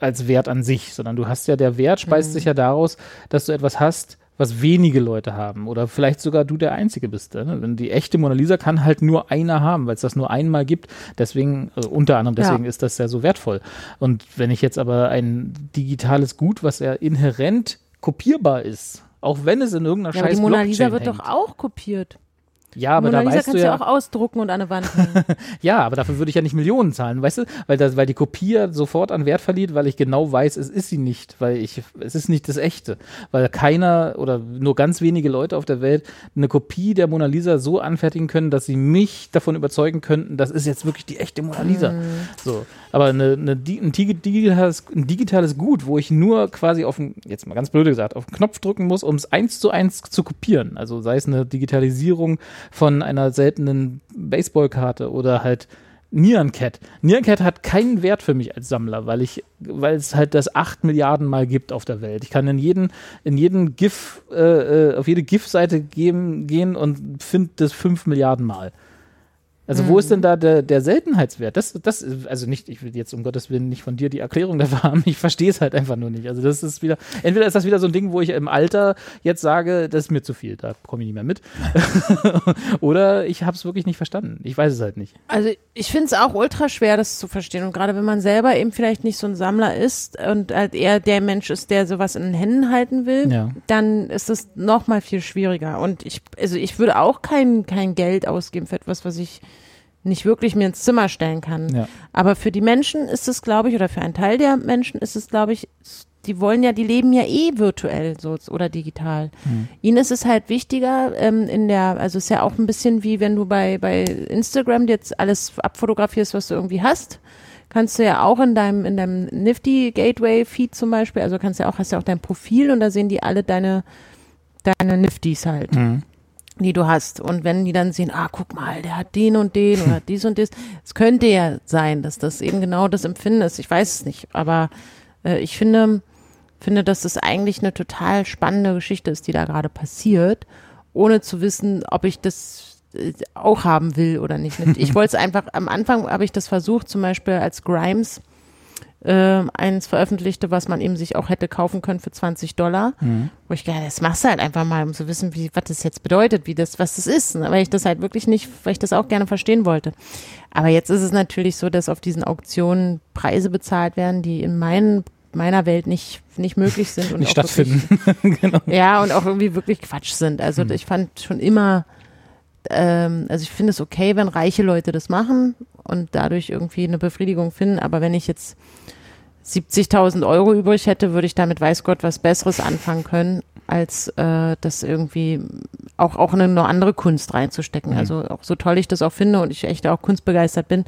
als Wert an sich, sondern du hast ja, der Wert speist Mhm. sich ja daraus, dass du etwas hast, was wenige Leute haben oder vielleicht sogar du der Einzige bist. Ne? Denn die echte Mona Lisa kann halt nur einer haben, weil es das nur einmal gibt. Deswegen, also unter anderem deswegen Ja. ist das ja so wertvoll. Und wenn ich jetzt aber ein digitales Gut, was ja inhärent kopierbar ist, auch wenn es in irgendeiner Ja, aber scheiß die Mona Lisa wird hängt. doch auch kopiert. Ja, aber Mona da Lisa weißt kannst du ja, ja auch ausdrucken und an eine Wand hängen. ja, aber dafür würde ich ja nicht Millionen zahlen, weißt du? Weil, das, weil die Kopie ja sofort an Wert verliert, weil ich genau weiß, es ist sie nicht, weil ich, es ist nicht das echte. Weil keiner oder nur ganz wenige Leute auf der Welt eine Kopie der Mona Lisa so anfertigen können, dass sie mich davon überzeugen könnten, das ist jetzt wirklich die echte Mona Lisa. So. Aber eine, eine, ein, digi- digitales, ein digitales Gut, wo ich nur quasi auf den, jetzt mal ganz blöde gesagt, auf den Knopf drücken muss, um es eins zu eins zu kopieren. Also sei es eine Digitalisierung von einer seltenen Baseballkarte oder halt Nyan Cat. Nyan Cat hat keinen Wert für mich als Sammler, weil ich, weil es halt das acht Milliarden Mal gibt auf der Welt. Ich kann in jeden, in jeden GIF, äh, äh, auf jede GIF-Seite gehen, gehen und finde das fünf Milliarden Mal. Also wo ist denn da der, der Seltenheitswert? Das, das, ist- also nicht, ich will jetzt um Gottes Willen nicht von dir die Erklärung dafür haben, ich verstehe es halt einfach nur nicht. Also das ist wieder, entweder ist das wieder so ein Ding, wo ich im Alter jetzt sage, das ist mir zu viel, da komme ich nicht mehr mit. Oder ich habe es wirklich nicht verstanden. Ich weiß es halt nicht. Also ich finde es auch ultra schwer, das zu verstehen. Und gerade wenn man selber eben vielleicht nicht so ein Sammler ist und halt eher der Mensch ist, der sowas in den Händen halten will, Ja. dann ist es noch mal viel schwieriger. Und ich, also ich würde auch kein, kein Geld ausgeben für etwas, was ich nicht wirklich mir ins Zimmer stellen kann. Ja. Aber für die Menschen ist es, glaube ich, oder für einen Teil der Menschen ist es, glaube ich, die wollen ja, die leben ja eh virtuell so oder digital. Ihnen ist es halt wichtiger ähm, in der, also es ist ja auch ein bisschen wie wenn du bei bei Instagram jetzt alles abfotografierst, was du irgendwie hast, kannst du ja auch in deinem in deinem Nifty Gateway Feed zum Beispiel, also kannst ja auch hast ja auch dein Profil und da sehen die alle deine deine Nifties halt die du hast. Und wenn die dann sehen, ah, guck mal, der hat den und den oder dies und das, es könnte ja sein, dass das eben genau das Empfinden ist. Ich weiß es nicht, aber äh, ich finde, finde, dass das eigentlich eine total spannende Geschichte ist, die da gerade passiert, ohne zu wissen, ob ich das äh, auch haben will oder nicht. Ich wollte es einfach, am Anfang habe ich das versucht, zum Beispiel als Grimes äh, eins veröffentlichte, was man eben sich auch hätte kaufen können für 20 Dollar. Wo ich gedacht, das machst du halt einfach mal, um zu wissen, wie, was das jetzt bedeutet, wie das, was das ist. ne? Weil ich das halt wirklich nicht, weil ich das auch gerne verstehen wollte. Aber jetzt ist es natürlich so, dass auf diesen Auktionen Preise bezahlt werden, die in meinen meiner Welt nicht, nicht möglich sind und Nicht auch wirklich- stattfinden. genau. ja, und auch irgendwie wirklich Quatsch sind. Also Hm. ich fand schon immer, ähm, also ich finde es okay, wenn reiche Leute das machen und dadurch irgendwie eine Befriedigung finden. Aber wenn ich jetzt 70.000 Euro übrig hätte, würde ich damit weiß Gott was Besseres anfangen können, als äh, das irgendwie auch, auch in eine andere Kunst reinzustecken. Mhm. Also auch so toll ich das auch finde und ich echt auch kunstbegeistert bin,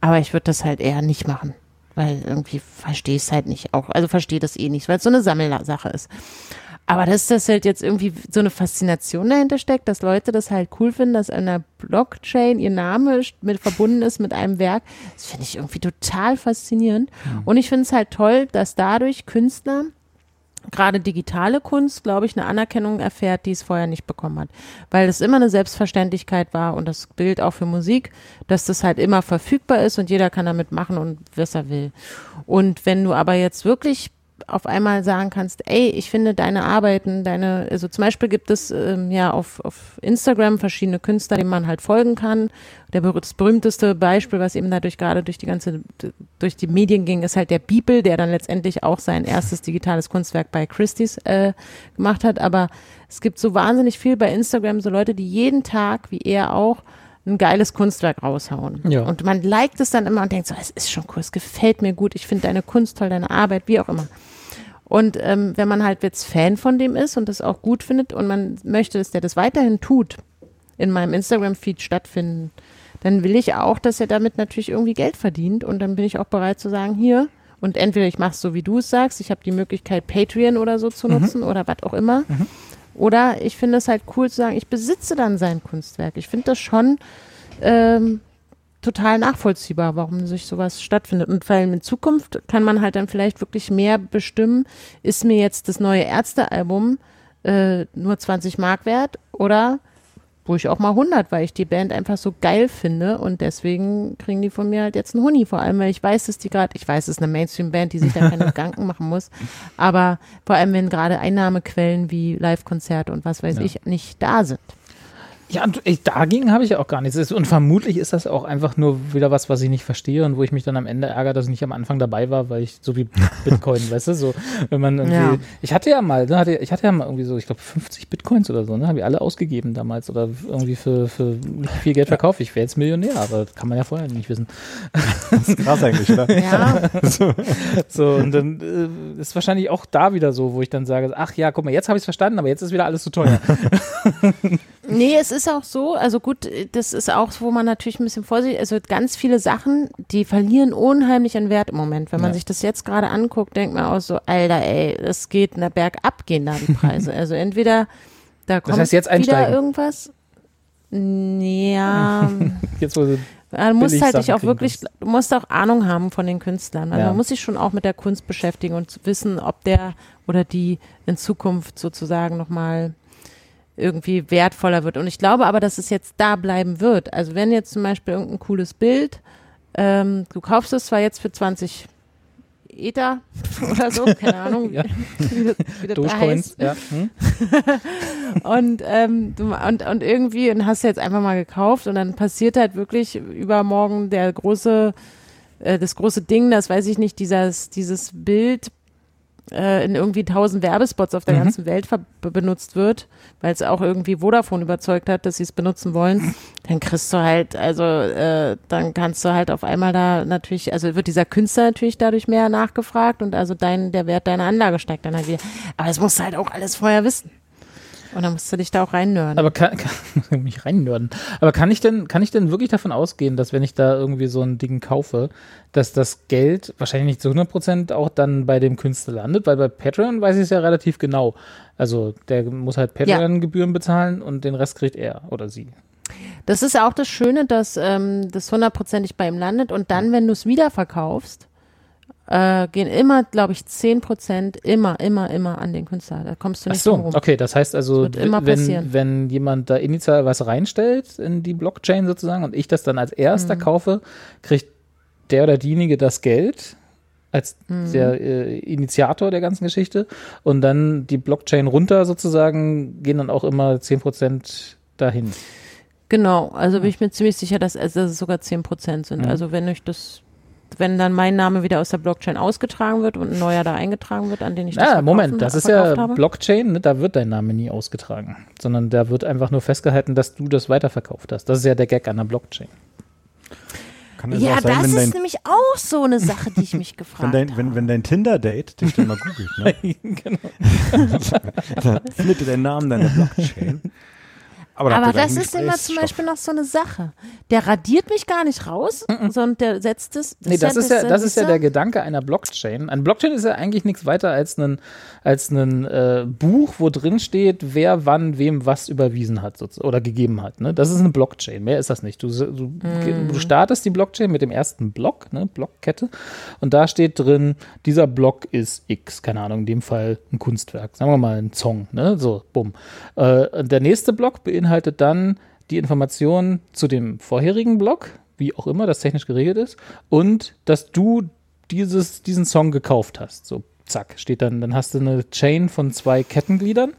aber ich würde das halt eher nicht machen. Weil irgendwie verstehe ich es halt nicht auch. Also verstehe das eh nicht, weil es so eine Sammelsache ist. Aber dass das halt jetzt irgendwie so eine Faszination dahinter steckt, dass Leute das halt cool finden, dass an der Blockchain ihr Name mit verbunden ist mit einem Werk, das finde ich irgendwie total faszinierend. Und ich finde es halt toll, dass dadurch Künstler gerade digitale Kunst, glaube ich, eine Anerkennung erfährt, die es vorher nicht bekommen hat. Weil es immer eine Selbstverständlichkeit war und das Bild auch für Musik, dass das halt immer verfügbar ist und jeder kann damit machen und was er will. Und wenn du aber jetzt wirklich auf einmal sagen kannst, ey, ich finde deine Arbeiten, deine, also zum Beispiel gibt es ähm, ja auf, auf Instagram verschiedene Künstler, denen man halt folgen kann. Der das berühmteste Beispiel, was eben dadurch gerade durch die ganze, durch die Medien ging, ist halt der Bibel, der dann letztendlich auch sein erstes digitales Kunstwerk bei Christie's äh, gemacht hat. Aber es gibt so wahnsinnig viel bei Instagram, so Leute, die jeden Tag, wie er auch, ein geiles Kunstwerk raushauen. Ja. Und man liked es dann immer und denkt so, es ist schon cool, es gefällt mir gut, ich finde deine Kunst toll, deine Arbeit, wie auch immer. Und ähm, wenn man halt jetzt Fan von dem ist und das auch gut findet und man möchte, dass der das weiterhin tut, in meinem Instagram-Feed stattfinden, dann will ich auch, dass er damit natürlich irgendwie Geld verdient und dann bin ich auch bereit zu sagen, hier, und entweder ich mache es so, wie du es sagst, ich habe die Möglichkeit, Patreon oder so zu nutzen oder was auch immer. Oder ich finde es halt cool zu sagen, ich besitze dann sein Kunstwerk. Ich finde das schon ähm, total nachvollziehbar, warum sich sowas stattfindet. Und weil in Zukunft kann man halt dann vielleicht wirklich mehr bestimmen, ist mir jetzt das neue Ärztealbum äh, nur 20 Mark wert oder ruhig auch mal 100, weil ich die Band einfach so geil finde und deswegen kriegen die von mir halt jetzt einen Huni, vor allem, weil ich weiß, dass die gerade, ich weiß, es ist eine Mainstream-Band, die sich da keine Gedanken machen muss, aber vor allem, wenn gerade Einnahmequellen wie Live-Konzerte und was weiß Ja. ich nicht da sind. Ja, ich, dagegen habe ich ja auch gar nichts. Und vermutlich ist das auch einfach nur wieder was, was ich nicht verstehe und wo ich mich dann am Ende ärgere, dass ich nicht am Anfang dabei war, weil ich so wie Bitcoin, weißt du, so, wenn man irgendwie, Ja. ich hatte ja mal, ne, hatte, ich hatte ja mal irgendwie so, ich glaube 50 Bitcoins oder so, ne, habe ich alle ausgegeben damals oder irgendwie für, für nicht viel Geld verkauft. Ich wäre jetzt Millionär, aber das kann man ja vorher nicht wissen. Das ist krass eigentlich, oder? Ja, So, und dann äh, ist wahrscheinlich auch da wieder so, wo ich dann sage, ach ja, guck mal, jetzt habe ich es verstanden, aber jetzt ist wieder alles zu teuer. Nee, es ist auch so, also gut, das ist auch, wo man natürlich ein bisschen vorsichtig, also ganz viele Sachen, die verlieren unheimlich an Wert im Moment. Wenn man Ja. sich das jetzt gerade anguckt, denkt man auch so, Alter, ey, es geht na bergab gehen da die Preise. Also entweder da kommt heißt, jetzt wieder einsteigen. irgendwas. Ja, Jetzt, wo sie musst billig halt dich auch wirklich, du musst auch Ahnung haben von den Künstlern. Also Ja. man muss sich schon auch mit der Kunst beschäftigen und wissen, ob der oder die in Zukunft sozusagen nochmal irgendwie wertvoller wird. Und ich glaube aber, dass es jetzt da bleiben wird. Also wenn jetzt zum Beispiel irgendein cooles Bild, ähm, du kaufst es zwar jetzt für 20 Ether oder so, keine Ahnung, Ja. wie, das, wie das da Dogecoins, heißt. ja. Hm? Und, ähm, du, und, und irgendwie und hast du jetzt einfach mal gekauft und dann passiert halt wirklich übermorgen der große, äh, das große Ding, das weiß ich nicht, dieses, dieses Bild äh, in irgendwie tausend Werbespots auf der Mhm. ganzen Welt benutzt wird, weil es auch irgendwie Vodafone überzeugt hat, dass sie es benutzen wollen, dann kriegst du halt, also äh, dann kannst du halt auf einmal da natürlich, also wird dieser Künstler natürlich dadurch mehr nachgefragt und also dein, der Wert deiner Anlage steigt dann halt wieder. Aber das musst du halt auch alles vorher wissen. Und dann musst du dich da auch reinnören. Aber kann, kann mich reinnörden. Aber kann ich denn, kann ich denn wirklich davon ausgehen, dass wenn ich da irgendwie so ein Ding kaufe, dass das Geld wahrscheinlich nicht zu 100 Prozent auch dann bei dem Künstler landet? Weil bei Patreon weiß ich es ja relativ genau. Also der muss halt Patreon-Gebühren bezahlen und den Rest kriegt er oder sie. Das ist auch das Schöne, dass ähm, das hundertprozentig bei ihm landet und dann, wenn du es wieder verkaufst, äh, gehen immer, glaube ich, 10 Prozent immer, immer, immer an den Künstler. Da kommst du Ach nicht so, drum rum. okay, das heißt also, Das wenn, wenn jemand da initial was reinstellt in die Blockchain sozusagen und ich das dann als erster Mhm. kaufe, kriegt der oder diejenige das Geld als Mhm. der äh, Initiator der ganzen Geschichte und dann die Blockchain runter sozusagen gehen dann auch immer 10% dahin. Genau, also bin ich mir ziemlich sicher, dass, also, dass es sogar 10 Prozent sind. Mhm. Also wenn euch das wenn dann mein Name wieder aus der Blockchain ausgetragen wird und ein neuer da eingetragen wird, an den ich das Ja, Moment, das ist ja habe? Blockchain, ne, da wird dein Name nie ausgetragen, sondern da wird einfach nur festgehalten, dass du das weiterverkauft hast. Das ist ja der Gag an der Blockchain. Kann also Ja, sein, das ist dein, nämlich auch so eine Sache, die ich mich wenn gefragt dein, habe. wenn, wenn dein Tinder-Date dich dann mal googelt, ne? genau. dann findet ihr den Namen deiner Blockchain. Aber, Aber das einen ist immer zum. Beispiel noch so eine Sache. Der radiert mich gar nicht raus, sondern der setzt es. Nee, das ist ja, das ist ja der Gedanke einer Blockchain. Ein Blockchain ist ja eigentlich nichts weiter als ein, als ein äh, Buch, wo drin steht, wer wann wem was überwiesen hat oder gegeben hat. Ne? Das ist eine Blockchain. Mehr ist das nicht. Du, du, Mhm. du startest die Blockchain mit dem ersten Block, ne? Blockkette, und da steht drin, dieser Block ist X, keine Ahnung, in dem Fall ein Kunstwerk, sagen wir mal ein Song, ne? So, bumm. Äh, der nächste Block beinhaltet dann die Informationen zu dem vorherigen Block, wie auch immer das technisch geregelt ist, und dass du dieses, diesen Song gekauft hast. So, zack, steht dann, dann hast du eine Chain von zwei Kettengliedern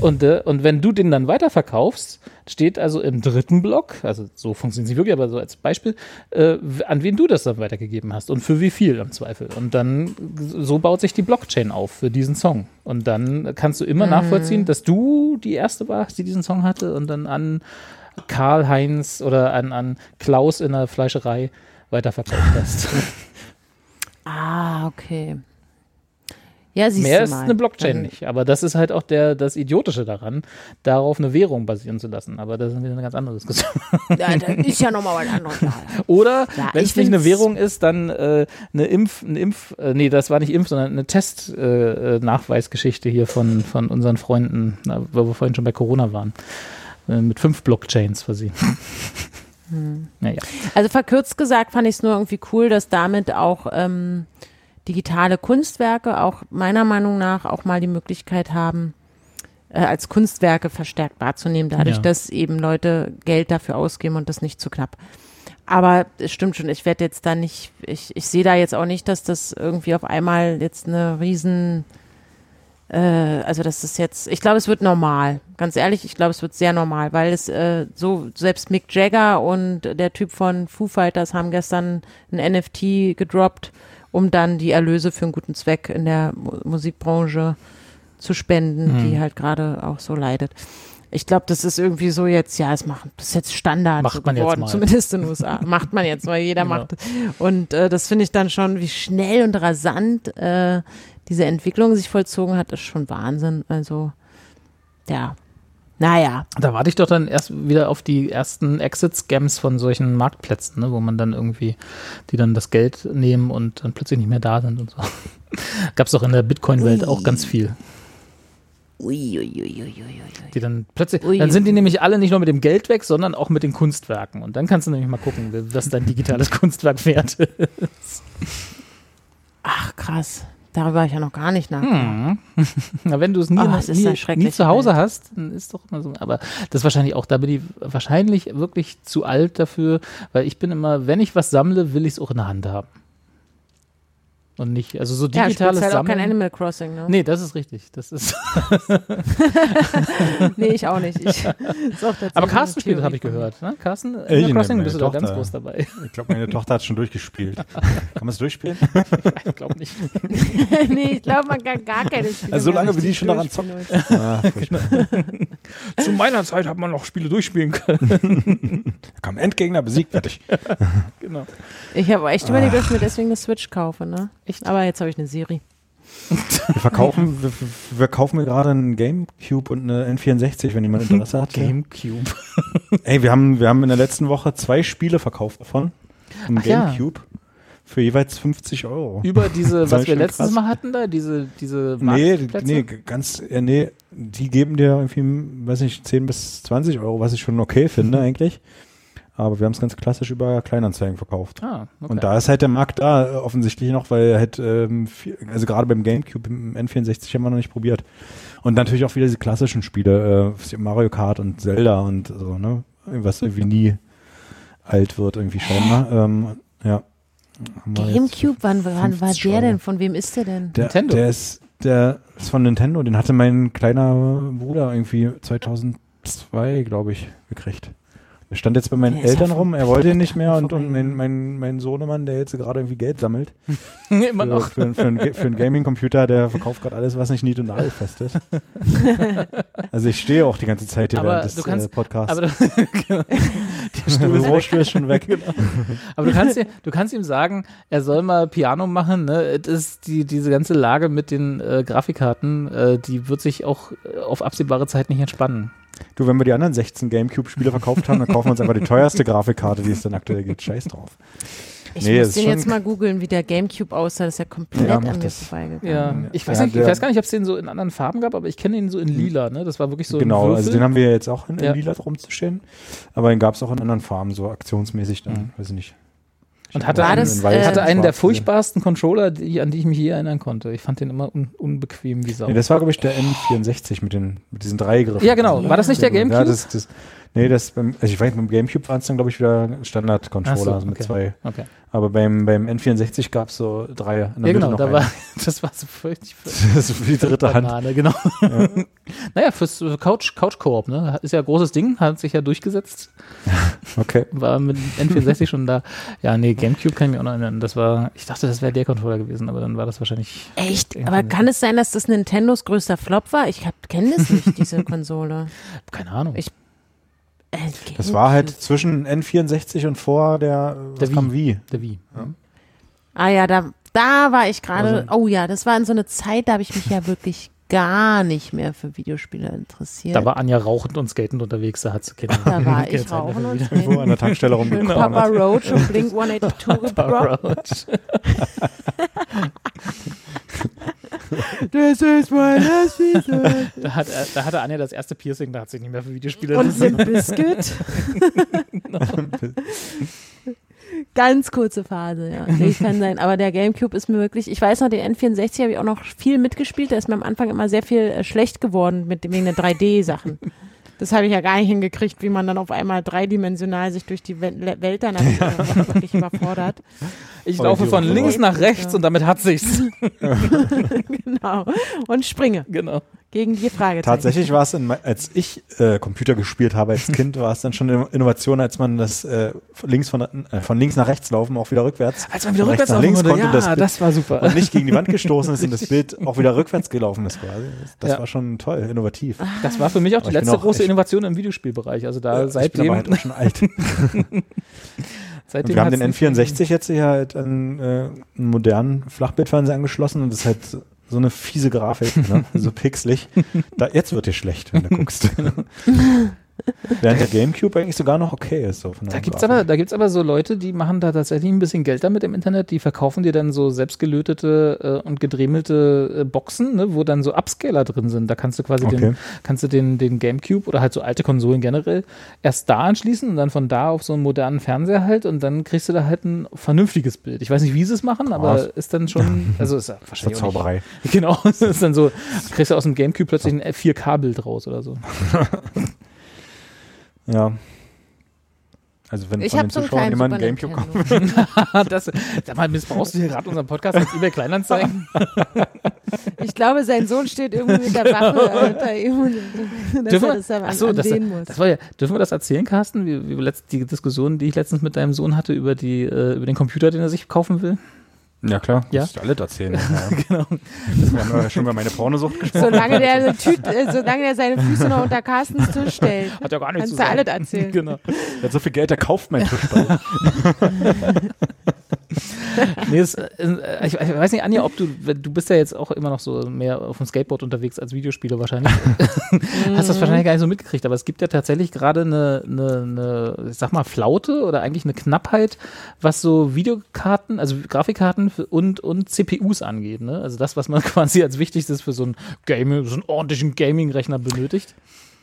und, äh, und wenn du den dann weiterverkaufst, steht also im dritten Block, also so funktioniert es nicht wirklich, aber so als Beispiel, äh, an wen du das dann weitergegeben hast und für wie viel im Zweifel. Und dann, so baut sich die Blockchain auf für diesen Song. Und dann kannst du immer nachvollziehen, dass du die erste warst, die diesen Song hatte und dann an Karl-Heinz oder an, an Klaus in der Fleischerei weiterverkauft hast. Ah, okay. Ja, siehst Mehr ist mal. eine Blockchain Dann- nicht. Aber das ist halt auch der, das Idiotische daran, darauf eine Währung basieren zu lassen. Aber das ist wieder eine ganz andere Diskussion. Ja, das ist ja nochmal was anderes. Oder Ja, wenn es nicht eine Währung ist, dann äh, eine Impf, eine Impf, äh, nee, das war nicht Impf, sondern eine Test-Nachweisgeschichte äh, Nachweisgeschichte hier von, von unseren Freunden, na, weil wir vorhin schon bei Corona waren. Äh, mit fünf Blockchains versehen. Hm. Naja. Also verkürzt gesagt fand ich es nur irgendwie cool, dass damit auch ähm, digitale Kunstwerke auch meiner Meinung nach auch mal die Möglichkeit haben, äh, als Kunstwerke verstärkt wahrzunehmen, dadurch, Ja. dass eben Leute Geld dafür ausgeben und das nicht zu knapp. Aber es stimmt schon, ich werde jetzt da nicht, ich, ich sehe da jetzt auch nicht, dass das irgendwie auf einmal jetzt eine riesen, äh, also das ist jetzt, ich glaube, es wird normal. Ganz ehrlich, ich glaube, es wird sehr normal, weil es äh, so, selbst Mick Jagger und der Typ von Foo Fighters haben gestern ein NFT gedroppt, um dann die Erlöse für einen guten Zweck in der Mu Musikbranche zu spenden, Mhm. die halt gerade auch so leidet. Ich glaube, das ist irgendwie so jetzt, ja, es macht, das ist jetzt Standard Macht so man jetzt geworden, mal. zumindest in den USA. macht man jetzt, weil jeder Genau. macht. Und äh, das finde ich dann schon, wie schnell und rasant äh, diese Entwicklung sich vollzogen hat, ist schon Wahnsinn. Also, ja. Naja, Da warte ich doch dann erst wieder auf die ersten Exit-Scams von solchen Marktplätzen, ne, wo man dann irgendwie, die dann das Geld nehmen und dann plötzlich nicht mehr da sind und so. Gab es doch in der Bitcoin-Welt auch ganz viel. Uiuiuiuiui. Die dann plötzlich, Ui. dann sind die nämlich alle nicht nur mit dem Geld weg, sondern auch mit den Kunstwerken. Und dann kannst du nämlich mal gucken, was dein digitales Kunstwerk wert ist. Ach, krass. Darüber habe ich ja noch gar nicht nachgedacht. Hm. Na, wenn du es nie, Oh, nie, nie zu Hause Welt. hast, dann ist doch immer so. Aber das ist wahrscheinlich auch, da bin ich wahrscheinlich wirklich zu alt dafür, weil ich bin immer, wenn ich was sammle, will ich es auch in der Hand haben. Und nicht, also so Ja, digitales speziell auch kein Sammeln. Animal Crossing, ne? Nee, das ist richtig. Das ist, Nee, ich auch nicht. Ich, auch aber Carsten spielt, habe ich gehört. Ne? Carsten, Ich Animal ne, Crossing, bist du da ganz Tochter. groß dabei. Ich glaube, meine Tochter hat schon durchgespielt. Kann man es durchspielen? Ich glaube nicht. nee, ich glaube, man kann gar keine Spiele Also so mehr lange, wie die schon daran durchspielen. Ah, furchtbar. Zu meiner Zeit hat man noch Spiele durchspielen können. Da kam Endgegner besiegt, fertig. genau. Ich habe echt überlegt, dass ich mir deswegen eine Switch kaufe, ne? Echt? Aber jetzt habe ich eine Serie. Wir verkaufen, wir, wir kaufen mir gerade einen Gamecube und eine N64, wenn jemand Interesse hat. Gamecube. Ey, wir haben, wir haben in der letzten Woche zwei Spiele verkauft davon. Im Ach ja. Gamecube. Für jeweils 50 Euro. Über diese, was wir letztes krass. Mal hatten da, diese, diese Nee, Marktplätze? nee, ganz, nee, die geben dir irgendwie, weiß nicht, 10 bis 20 Euro, was ich schon okay finde eigentlich. Aber wir haben es ganz klassisch über Kleinanzeigen verkauft. Ah, okay. Und da ist halt der Markt da äh, offensichtlich noch, weil halt, ähm, viel, also gerade beim Gamecube, im N64 haben wir noch nicht probiert. Und natürlich auch wieder diese klassischen Spiele, äh, Mario Kart und Zelda und so, ne? Was irgendwie nie alt wird, irgendwie scheinbar. Ähm, ja. Gamecube, wann, wann war 50 der Euro. denn? Von wem ist der denn? Der, Nintendo. Der ist, der ist von Nintendo. Den hatte mein kleiner Bruder irgendwie 2002, glaube ich, gekriegt. Er stand jetzt bei meinen Der Eltern rum, er wollte ihn nicht mehr und, und mein, mein, mein Sohnemann, der jetzt gerade irgendwie Geld sammelt, Immer für, noch. für, für, einen, für einen Gaming-Computer, der verkauft gerade alles, was nicht nied- und nagelfest ist. also ich stehe auch die ganze Zeit hier Aber während des kannst- äh, Podcasts. Aber du, der Der Bürostuhl ist schon weg. Aber du kannst, du kannst ihm sagen, er soll mal Piano machen. Ne? Das ist die, diese ganze Lage mit den äh, Grafikkarten, äh, die wird sich auch äh, auf absehbare Zeit nicht entspannen. Du, wenn wir die anderen 16 Gamecube-Spiele verkauft haben, dann kaufen wir uns einfach die teuerste Grafikkarte, die es dann aktuell gibt. Scheiß drauf. Ich Nee, muss den jetzt mal googeln, wie der Gamecube aussah. Das ist ja komplett Ja, an mir vorbeigegangen. Ja, ich weiß, ja, nicht, ich weiß gar nicht, ob es den so in anderen Farben gab, aber ich kenne ihn so in lila. Ne? Das war wirklich so genau, also den haben wir jetzt auch in, in Ja. lila rumzustehen. Aber den gab es auch in anderen Farben, so aktionsmäßig dann, Mhm. weiß ich nicht. Und hatte, War einen, das, äh, hatte einen der furchtbarsten Controller, die, an die ich mich je erinnern konnte. Ich fand den immer un, unbequem wie Sau. Nee, das war, glaube ich, der N64 mit, den, mit diesen drei Griffen. ja, genau. War das nicht der Ja, Gamecube? das, das, nee, das beim, also ich weiß, beim Gamecube waren es dann, glaube ich, wieder Standard-Controller so, also mit okay. zwei. okay. Aber beim, beim N64 gab es so drei. In Ja, der Mitte genau. noch Da war, das war so fürchtig. das ist die dritte Hand. Genau. naja, fürs Couch, Couch Koop, ne? Ist ja ein großes Ding, hat sich ja durchgesetzt. Okay. War mit N64 schon da. Ja, nee, Gamecube kann ich mich auch noch erinnern. Das war, ich dachte, das wäre der Controller gewesen, aber dann war das wahrscheinlich. Echt? Aber kann es sein, dass das Nintendos größter Flop war? Ich kenne das nicht, diese Konsole. Keine Ahnung. Ich- Das war halt zwischen N64 und vor der, äh, was Der kam wie? der Wii. Ah ja, da, da war ich gerade. Also- oh ja, das war in so eine Zeit, da habe ich mich ja wirklich gar nicht mehr für Videospiele interessiert. Da war Anja rauchend und skatend unterwegs, da hat sie keine Da war ich Jetzt eine rauchen und. Irgendwo an der Tankstelle rumgekommen. Papa Roach und Blink 182 gebrockt. Das ist mein. Da, hat, äh, da hatte Anja das erste Piercing, da hat sie nicht mehr für Videospiele Und interessiert. Limp Bizkit. Ganz kurze Phase, ja. Nee, kann sein. Aber der Gamecube ist mir wirklich, ich weiß noch, den N64 habe ich auch noch viel mitgespielt. Da ist mir am Anfang immer sehr viel äh, schlecht geworden mit wegen der 3D-Sachen. Das habe ich ja gar nicht hingekriegt, wie man dann auf einmal dreidimensional sich durch die Wel- Welt dann natürlich auch wirklich überfordert. Ich laufe von links nach rechts und damit hat sich's. Genau. Und springe genau. Gegen die Fragezeichen. Tatsächlich war es, in, als ich äh, Computer gespielt habe als Kind, war es dann schon eine Innovation, als man das äh, von links von, äh, von links nach rechts laufen, auch wieder rückwärts. Als man wieder rückwärts nach links laufen konnte, konnte ja, das, das war super. und nicht gegen die Wand gestoßen ist und das Bild auch wieder rückwärts gelaufen ist quasi. Das, Ja. war schon toll, innovativ. Das war für mich auch die Aber ich bin letzte auch große echt- Innovation im Videospielbereich. Also da ich bin seitdem, aber halt auch schon alt. Seitdem wir haben den hat's nicht- N64 jetzt hier halt an äh, einen modernen Flachbildfernseher angeschlossen und das ist halt so eine fiese Grafik, ne? so pixelig. Da, jetzt wird dir schlecht, wenn du guckst. Während der Gamecube eigentlich sogar noch okay ist. So Da gibt's Grafik. aber, da gibt's aber so Leute, die machen da tatsächlich ein bisschen Geld damit im Internet. Die verkaufen dir dann so selbstgelötete äh, und gedremelte äh, Boxen, ne, wo dann so Upscaler drin sind. Da kannst du quasi Okay. den, kannst du den, den Gamecube oder halt so alte Konsolen generell erst da anschließen und dann von da auf so einen modernen Fernseher halt und dann kriegst du da halt ein vernünftiges Bild. Ich weiß nicht, wie sie es machen, aber Was? ist dann schon, also ist ja wahrscheinlich auch nicht, Zauberei. Genau, es ist dann so, kriegst du aus dem Gamecube plötzlich ein 4K-Bild raus oder so. Ja. Also wenn Ich von habe den so Zuschauern jemand einen Gamecube kommt. das, sag mal, missbrauchst du hier gerade unseren Podcast als eBay Kleinanzeigen? Ich glaube, sein Sohn steht irgendwie mit der Waffe unter ihm, und- dass er wir- das dann Ach so, an, das, ansehen muss. das war ja, dürfen wir das erzählen, Carsten? Wie, wie letzt, die Diskussion, die ich letztens mit deinem Sohn hatte über die, äh, über den Computer, den er sich kaufen will. Ja klar, Ja? musst du alle erzählen. Ja. Genau. Wir haben ja schon über meine Pornosucht gesprochen. Solange der, eine Tüte, äh, solange der seine Füße noch unter Carstens Tisch stellt, Hat ja gar nichts kannst zu du sagen. alles erzählen. Genau. Er hat so viel Geld, er kauft mein Tischball. Nee, es, äh, ich, ich weiß nicht, Anja, ob du, du bist ja jetzt auch immer noch so mehr auf dem Skateboard unterwegs als Videospieler wahrscheinlich. Hast das wahrscheinlich gar nicht so mitgekriegt, aber es gibt ja tatsächlich gerade eine, eine, eine, ich sag mal, Flaute oder eigentlich eine Knappheit, was so Videokarten, also Grafikkarten und, und CPUs angeht. Ne? Also das, was man quasi als wichtigstes für so einen Gaming, so einen ordentlichen Gaming-Rechner benötigt.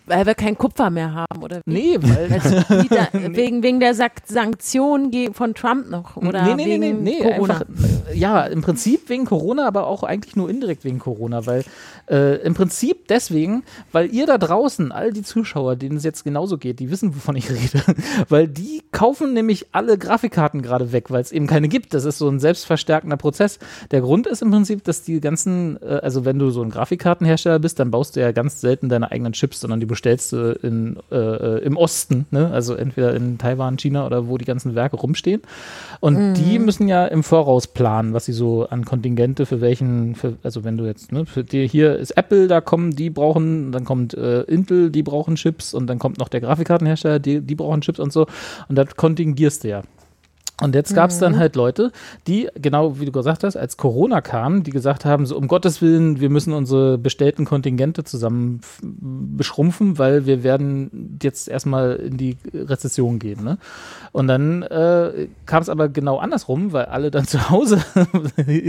Weil wir kein Kupfer mehr haben, oder wie? Nee, weil da, wegen, wegen der Sanktionen von Trump noch, oder nee, nee, nee, wegen nee, nee, Corona? einfach, äh, ja, im Prinzip wegen Corona, aber auch eigentlich nur indirekt wegen Corona, weil äh, im Prinzip deswegen, weil ihr da draußen, all die Zuschauer, denen es jetzt genauso geht, die wissen, wovon ich rede, weil die kaufen nämlich alle Grafikkarten gerade weg, weil es eben keine gibt. Das ist so ein selbstverstärkender Prozess. Der Grund ist im Prinzip, dass die ganzen, äh, also wenn du so ein Grafikkartenhersteller bist, dann baust du ja ganz selten deine eigenen Chips, sondern die bestellst du in, äh, äh, im Osten, ne? also entweder in Taiwan, China oder wo die ganzen Werke rumstehen. Und die müssen ja im Voraus planen, was sie so an Kontingente für welchen, für, also wenn du jetzt, ne, für dir hier ist Apple, da kommen, die brauchen, dann kommt äh, Intel, die brauchen Chips und dann kommt noch der Grafikkartenhersteller, die, die brauchen Chips und so. Und das kontingierst du ja. Und jetzt gab es dann halt Leute, die, genau wie du gesagt hast, als Corona kam, die gesagt haben, so um Gottes Willen, wir müssen unsere bestellten Kontingente zusammen beschrumpfen, weil wir werden jetzt erstmal in die Rezession gehen. Ne? Und dann äh, kam es aber genau andersrum, weil alle dann zu Hause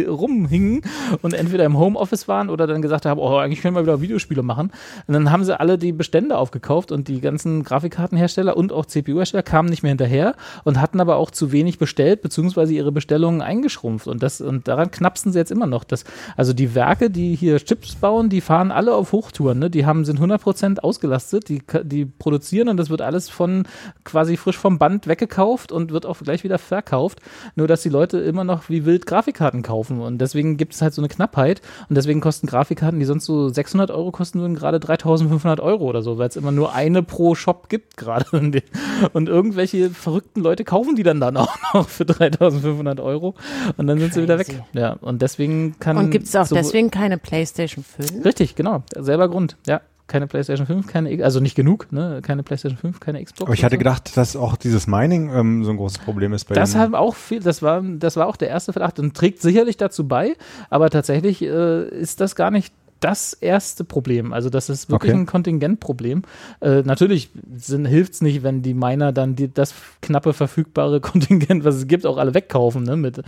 rumhingen und entweder im Homeoffice waren oder dann gesagt haben, oh, eigentlich können wir wieder Videospiele machen. Und dann haben sie alle die Bestände aufgekauft und die ganzen Grafikkartenhersteller und auch CPU-Hersteller kamen nicht mehr hinterher und hatten aber auch zu wenig bestellt, beziehungsweise ihre Bestellungen eingeschrumpft. Und das, und daran knapsen sie jetzt immer noch. Das, also die Werke, die hier Chips bauen, die fahren alle auf Hochtouren. Ne? Die haben, sind 100% ausgelastet, die, die produzieren und das wird alles von quasi frisch vom Band weggekauft und wird auch gleich wieder verkauft. Nur, dass die Leute immer noch wie wild Grafikkarten kaufen. Und deswegen gibt es halt so eine Knappheit. Und deswegen kosten Grafikkarten, die sonst so 600 Euro kosten, würden gerade 3500 Euro oder so, weil es immer nur eine pro Shop gibt gerade. Und irgendwelche verrückten Leute kaufen die dann dann auch noch für 3500 Euro. Und dann sind sie wieder weg. Crazy. Ja, und deswegen kann. Und gibt es auch so- deswegen keine PlayStation 5? Richtig, genau. Selber Grund. Ja. Keine PlayStation 5, keine, also nicht genug, ne? Keine PlayStation 5, keine Xbox. Aber ich hatte so. gedacht, dass auch dieses Mining ähm, so ein großes Problem ist bei Das haben auch viel, das war, das war auch der erste Verdacht und trägt sicherlich dazu bei, aber tatsächlich äh, ist das gar nicht das erste Problem. Also das ist wirklich Okay. ein Kontingentproblem. Äh, natürlich hilft es nicht, wenn die Miner dann die, das knappe verfügbare Kontingent, was es gibt, auch alle wegkaufen, ne, mit, äh,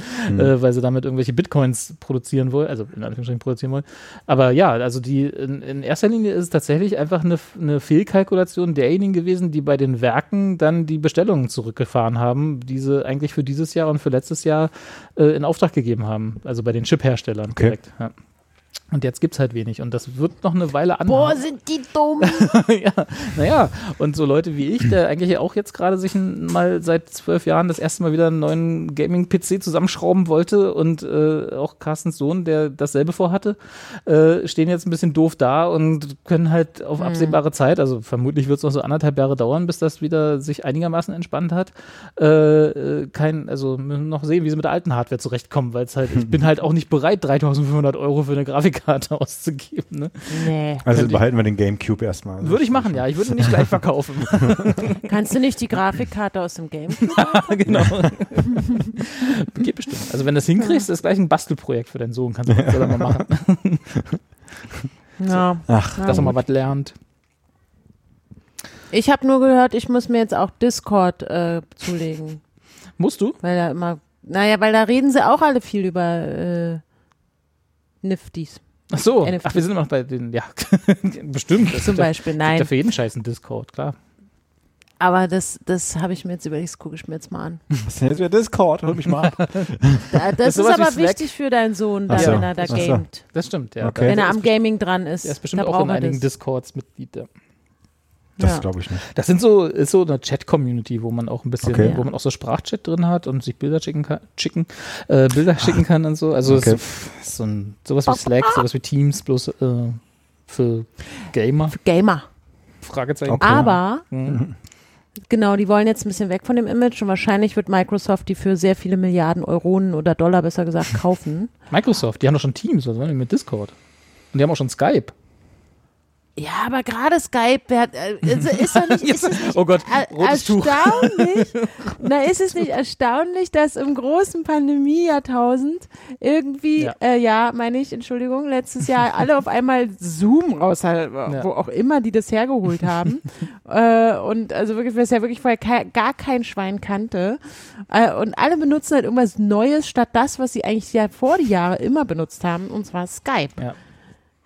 weil sie damit irgendwelche Bitcoins produzieren wollen, also in Anführungsstrichen produzieren wollen. Aber ja, also die in, in erster Linie ist es tatsächlich einfach eine, eine Fehlkalkulation derjenigen gewesen, die bei den Werken dann die Bestellungen zurückgefahren haben, die sie eigentlich für dieses Jahr und für letztes Jahr äh, in Auftrag gegeben haben. Also bei den Chip-Herstellern Okay. direkt. Ja. Und jetzt gibt es halt wenig. Und das wird noch eine Weile Boah, anhalten. sind die dumm. ja, naja, und so Leute wie ich, der eigentlich auch jetzt gerade sich mal seit zwölf Jahren das erste Mal wieder einen neuen Gaming-PC zusammenschrauben wollte und äh, auch Carstens Sohn, der dasselbe vorhatte, äh, stehen jetzt ein bisschen doof da und können halt auf absehbare Zeit, also vermutlich wird es noch so anderthalb Jahre dauern, bis das wieder sich einigermaßen entspannt hat, äh, äh, kein, also müssen noch sehen, wie sie mit der alten Hardware zurechtkommen, weil es halt, ich bin halt auch nicht bereit, 3500 Euro für eine Grafikkarte auszugeben. Ne? Nee. Also Könnte ich- behalten wir den Gamecube erstmal. Würde ich machen, ja. Ich würde ihn nicht gleich verkaufen. Kannst du nicht die Grafikkarte aus dem Game? genau. Geht bestimmt. Also wenn du das hinkriegst, ist gleich ein Bastelprojekt für deinen Sohn. Kannst du das mal machen, Ja. Ach, Ja, dass er mal was lernt. Ich habe nur gehört, ich muss mir jetzt auch Discord äh, zulegen, Musst du? weil da immer, naja, weil da reden sie auch alle viel über äh, Nifties Ach so. NFT. Ach, wir sind immer noch bei den, ja, bestimmt. Das zum gibt ja- Beispiel. gibt ja Nein, für jeden Scheiß einen Discord, klar. aber das, das habe ich mir jetzt überlegt, das gucke ich mir jetzt mal an. was ist denn jetzt wieder Discord? Hol mich mal ab. Da, das, ist ist, wie aber wichtig für deinen Sohn, dann, so. wenn er da gamet. Das stimmt, ja. Okay. Da- Wenn er ist am Gaming dran ist, Der ist bestimmt da auch in er einigen das. Discords Mitglied. Ja. Das Ja. glaube ich nicht. Das sind so, ist so eine Chat-Community, wo man auch ein bisschen, Okay. wo man auch so Sprachchat drin hat und sich Bilder schicken kann, schicken, äh, Bilder schicken kann und so. Also Okay. es ist so ein, sowas wie Slack, sowas wie Teams, bloß äh, für Gamer, Gamer. Fragezeichen. Okay. Aber, Mhm. genau, die wollen jetzt ein bisschen weg von dem Image und wahrscheinlich wird Microsoft die für sehr viele Milliarden Euronen oder Dollar besser gesagt kaufen. Microsoft, die haben doch schon Teams, was wollen die mit Discord? Und die haben auch schon Skype. Ja, aber gerade Skype, wer hat, äh, ist, doch nicht, ist es nicht Oh Gott, er- rotes Tuch. erstaunlich? Na, ist es nicht erstaunlich, dass im großen Pandemie-Jahrtausend irgendwie, Ja. ja, äh, ja meine ich, Entschuldigung, letztes Jahr alle auf einmal Zoom raus, wo auch immer die das hergeholt haben. äh, und also wirklich, was ja wirklich vorher gar kein Schwein kannte. Äh, und alle benutzen halt irgendwas Neues statt das, was sie eigentlich ja vor die Jahre immer benutzt haben, und zwar Skype. Ja.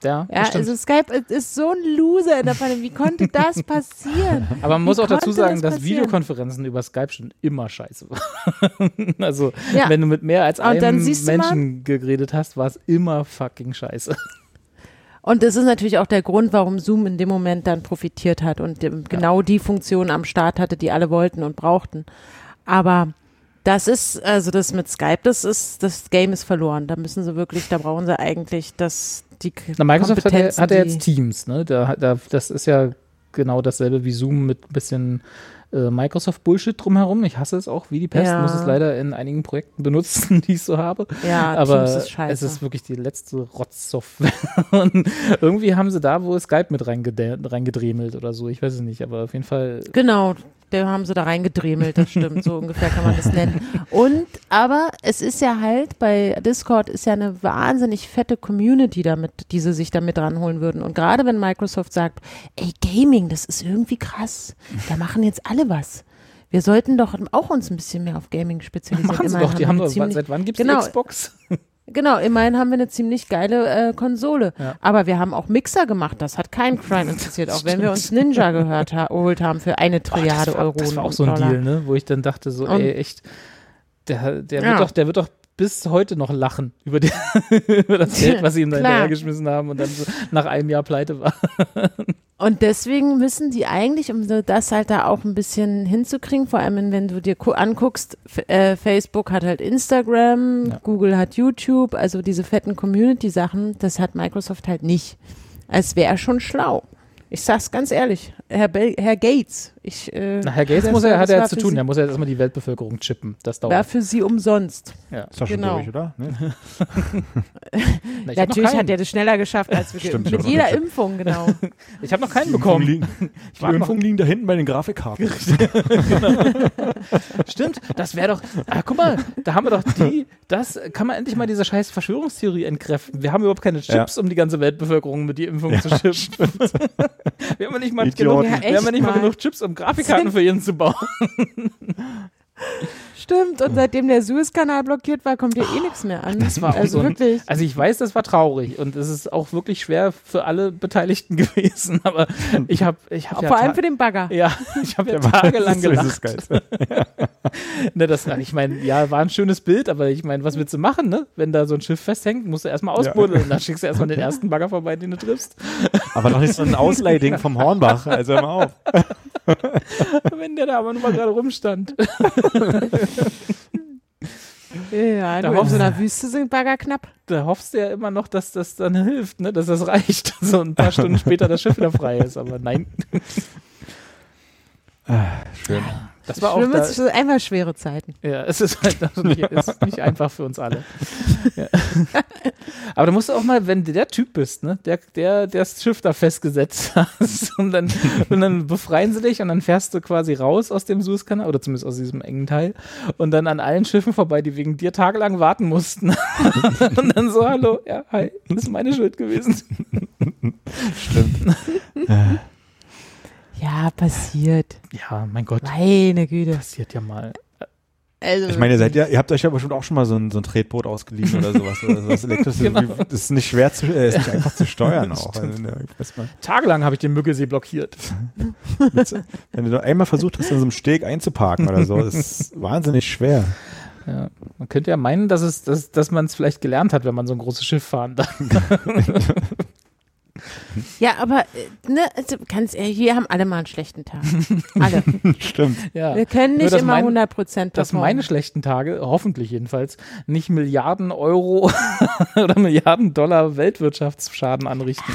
Ja, Ja, also Skype ist- so ein Loser in der Pandemie. Wie konnte das passieren? Aber man muss wie auch dazu sagen, das dass? Videokonferenzen über Skype schon immer scheiße waren. also, Ja. wenn du mit mehr als einem Menschen geredet hast, war es immer fucking scheiße. Und das ist natürlich auch der Grund, warum Zoom in dem Moment dann profitiert hat und genau die Funktion am Start hatte, die alle wollten und brauchten. Aber das ist, also das mit Skype, das ist, das Game ist verloren. Da müssen sie wirklich, da brauchen sie eigentlich das, die Na, Microsoft hat ja, hat ja jetzt Teams, ne? Da, da, das ist ja genau dasselbe wie Zoom mit ein bisschen äh, Microsoft-Bullshit drumherum. Ich hasse es auch wie die Pest, Ja. muss es leider in einigen Projekten benutzen, die ich so habe. Ja, Aber Teams ist scheiße. es ist wirklich die letzte Rotzsoftware. Und irgendwie haben sie da wohl Skype mit reingedremelt oder so. Ich weiß es nicht, aber auf jeden Fall. Genau, da haben sie da reingedremelt, das stimmt, so ungefähr kann man das nennen. Und, aber es ist ja halt, bei Discord ist ja eine wahnsinnig fette Community damit, die sie sich damit ranholen würden. Und gerade wenn Microsoft sagt, ey, Gaming, das ist irgendwie krass, da machen jetzt alle was. Wir sollten doch auch uns ein bisschen mehr auf Gaming spezialisieren. Machen sie Immerhin doch, die haben doch, seit wann gibt es Genau. die Xbox? Genau, immerhin haben wir eine ziemlich geile äh, Konsole. Ja. Aber wir haben auch Mixer gemacht, das hat keinen Crime interessiert, auch wenn wir uns Ninja gehört ha geholt haben für eine Trilliarde das war, Euro. Das war auch so ein Dollar. Deal, ne? wo ich dann dachte, so, Und- ey, echt, der, der, Ja. wird doch, der wird doch bis heute noch lachen über, die, über das Geld, was sie ihm da hinterhergeschmissen haben und dann so nach einem Jahr pleite war. Und deswegen müssen die eigentlich, um so das halt da auch ein bisschen hinzukriegen, vor allem wenn du dir gu- anguckst, äh, Facebook hat halt Instagram, Ja. Google hat YouTube, also diese fetten Community-Sachen, das hat Microsoft halt nicht. Es wäre schon schlau. Ich sag's ganz ehrlich, Herr, Herr Gates, ich äh, Na, Herr Gates muss war- er, hat er war jetzt zu tun, Sie- der muss ja jetzt erstmal die Weltbevölkerung chippen. Das war dauert. für sie umsonst. Ja. Ist doch schon Genau. durch, oder? Ne? Na, Natürlich hat er das schneller geschafft als wir. Stimmt, mit jeder Impfung, genau. Ich habe noch keinen Die bekommen. Impfungen liegen, die Impfungen liegen da hinten bei den Grafikkarten. Stimmt, das wäre doch. Ah, guck mal, da haben wir doch die. Das kann man endlich mal diese scheiß Verschwörungstheorie entkräften. Wir haben überhaupt keine Chips, um die ganze Weltbevölkerung mit die Impfung zu chippen. wir haben ja nicht mal genug. Ja, wir haben ja nicht mal mal. genug Chips, um Grafikkarten für jeden zu bauen. Stimmt, und seitdem der Suezkanal blockiert war, kommt hier eh nichts mehr an. Das war auch also so ein, wirklich. Also ich weiß, das war traurig und es ist auch wirklich schwer für alle Beteiligten gewesen, aber ich habe ich hab ja Vor allem für den Bagger. ja, ich habe ja tagelang gelacht. Ne, das, ich meine, ja, war ein schönes Bild, aber ich meine, was willst du machen, ne? Wenn da so ein Schiff festhängt, musst du erstmal ausbuddeln. Dann schickst du erstmal den ersten Bagger vorbei, den du triffst. Aber noch nicht so ein Ausleihding vom Hornbach. Also hör mal auf. Wenn der da aber nur mal gerade rumstand. Ja, Da du, in hoffst- so einer Wüste sind Bagger knapp. Da hoffst du ja immer noch, dass das dann hilft, ne? Dass das reicht. So ein paar Stunden später das Schiff wieder frei ist. Aber nein, Schön. Das war auch Schlimm da, ist einfach schwere Zeiten. Ja, es ist halt also nicht, ist nicht einfach für uns alle. Ja. Aber du musst auch mal, wenn du der Typ bist, ne, der, der, der das Schiff da festgesetzt hast und dann, und dann befreien sie dich und dann fährst du quasi raus aus dem Suezkanal oder zumindest aus diesem engen Teil und dann an allen Schiffen vorbei, die wegen dir tagelang warten mussten. und dann so, hallo, ja, hi, das ist meine Schuld gewesen. Stimmt. Ja, passiert. Ja, mein Gott, Meine Güte. passiert ja mal. Also, Ich meine, ihr seid ja, ihr habt euch ja bestimmt auch schon mal so ein, so ein Tretboot ausgeliehen oder sowas. Oder sowas elektrisches. Genau. Das ist nicht schwer zu, äh, ist nicht einfach zu steuern auch. Also, ne, Tagelang habe ich den Müggelsee blockiert. wenn du einmal versucht hast, in so einem Steg einzuparken oder so, ist wahnsinnig schwer. Ja, man könnte ja meinen, dass, es, dass, dass man es vielleicht gelernt hat, wenn man so ein großes Schiff fahren darf. Ja, aber äh, ne, also, ganz ehrlich, wir haben alle mal einen schlechten Tag. Alle. Stimmt. Ja. Wir können Nur, nicht dass immer mein- 100 Prozent Dass meine schlechten Tage, hoffentlich jedenfalls, nicht Milliarden Euro oder Milliarden Dollar Weltwirtschaftsschaden anrichten.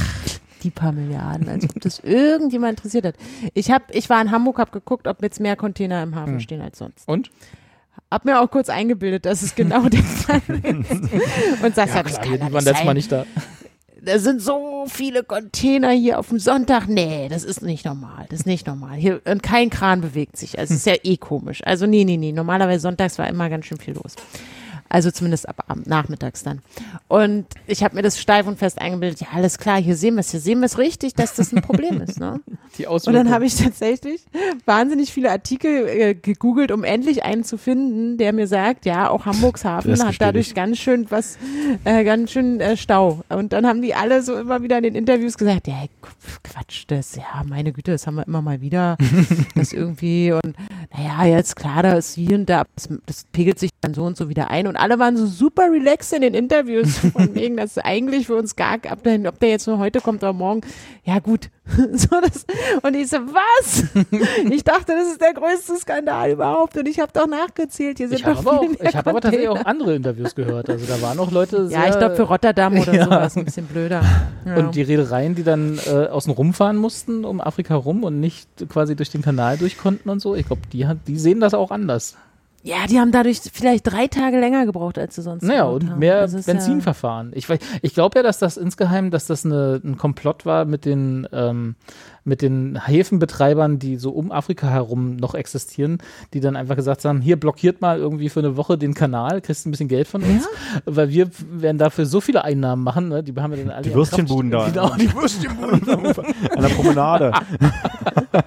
Die paar Milliarden, als ob das irgendjemand interessiert hat. Ich, hab, ich war in Hamburg, habe geguckt, ob jetzt mehr Container im Hafen Hm. stehen als sonst. Und? Hab mir auch kurz eingebildet, dass es genau der Fall ist. Und sagst ja, das klar, kann die doch waren nicht letztes Mal sein. nicht da. Da sind so viele Container hier auf dem Sonntag. Nee, das ist nicht normal. Das ist nicht normal. Hier, und kein Kran bewegt sich. Also, es ist ja eh komisch. Also, nee, nee, nee. Normalerweise sonntags war immer ganz schön viel los. Also zumindest ab Abend, nachmittags dann. Und ich habe mir das steif und fest eingebildet, ja, alles klar, hier sehen wir es, hier sehen wir es richtig, dass das ein Problem ist. Ne? Die Und dann habe ich tatsächlich wahnsinnig viele Artikel äh, gegoogelt, um endlich einen zu finden, der mir sagt, ja, auch Hamburgshafen Das hat dadurch ganz schön was, äh, ganz schön äh, Stau. Und dann haben die alle so immer wieder in den Interviews gesagt, ja, Quatsch, das, ja, meine Güte, das haben wir immer mal wieder, das irgendwie und naja, jetzt klar, da ist hier und da, das, das pegelt sich dann so und so wieder ein und alle waren so super relaxed in den Interviews, von wegen, dass eigentlich für uns gar, ob der, ob der jetzt nur heute kommt oder morgen, ja gut, so das, Und ich so, was? Ich dachte, das ist der größte Skandal überhaupt. Und ich habe doch nachgezählt. Hier sind Ich habe doch aber, auch, ich hab aber tatsächlich auch andere Interviews gehört. Also da waren auch Leute. Ja, ich glaube für Rotterdam oder Ja. so war es ein bisschen blöder. Ja. Und die Reedereien, die dann äh, außen rumfahren mussten um Afrika rum und nicht quasi durch den Kanal durch konnten und so, ich glaube, die, die sehen das auch anders. Ja, die haben dadurch vielleicht drei Tage länger gebraucht, als sie sonst Naja, und haben. mehr Benzinverfahren. Ich, weiß- ich glaube ja, dass das insgeheim, dass das eine, ein Komplott war mit den, ähm, mit den Häfenbetreibern, die so um Afrika herum noch existieren, die dann einfach gesagt haben, hier blockiert mal irgendwie für eine Woche den Kanal, kriegst ein bisschen Geld von uns, weil wir werden dafür so viele Einnahmen machen, ne? die haben wir dann alle Die Würstchenbuden da. Genau, die Würstchenbuden. An der Promenade. Ja,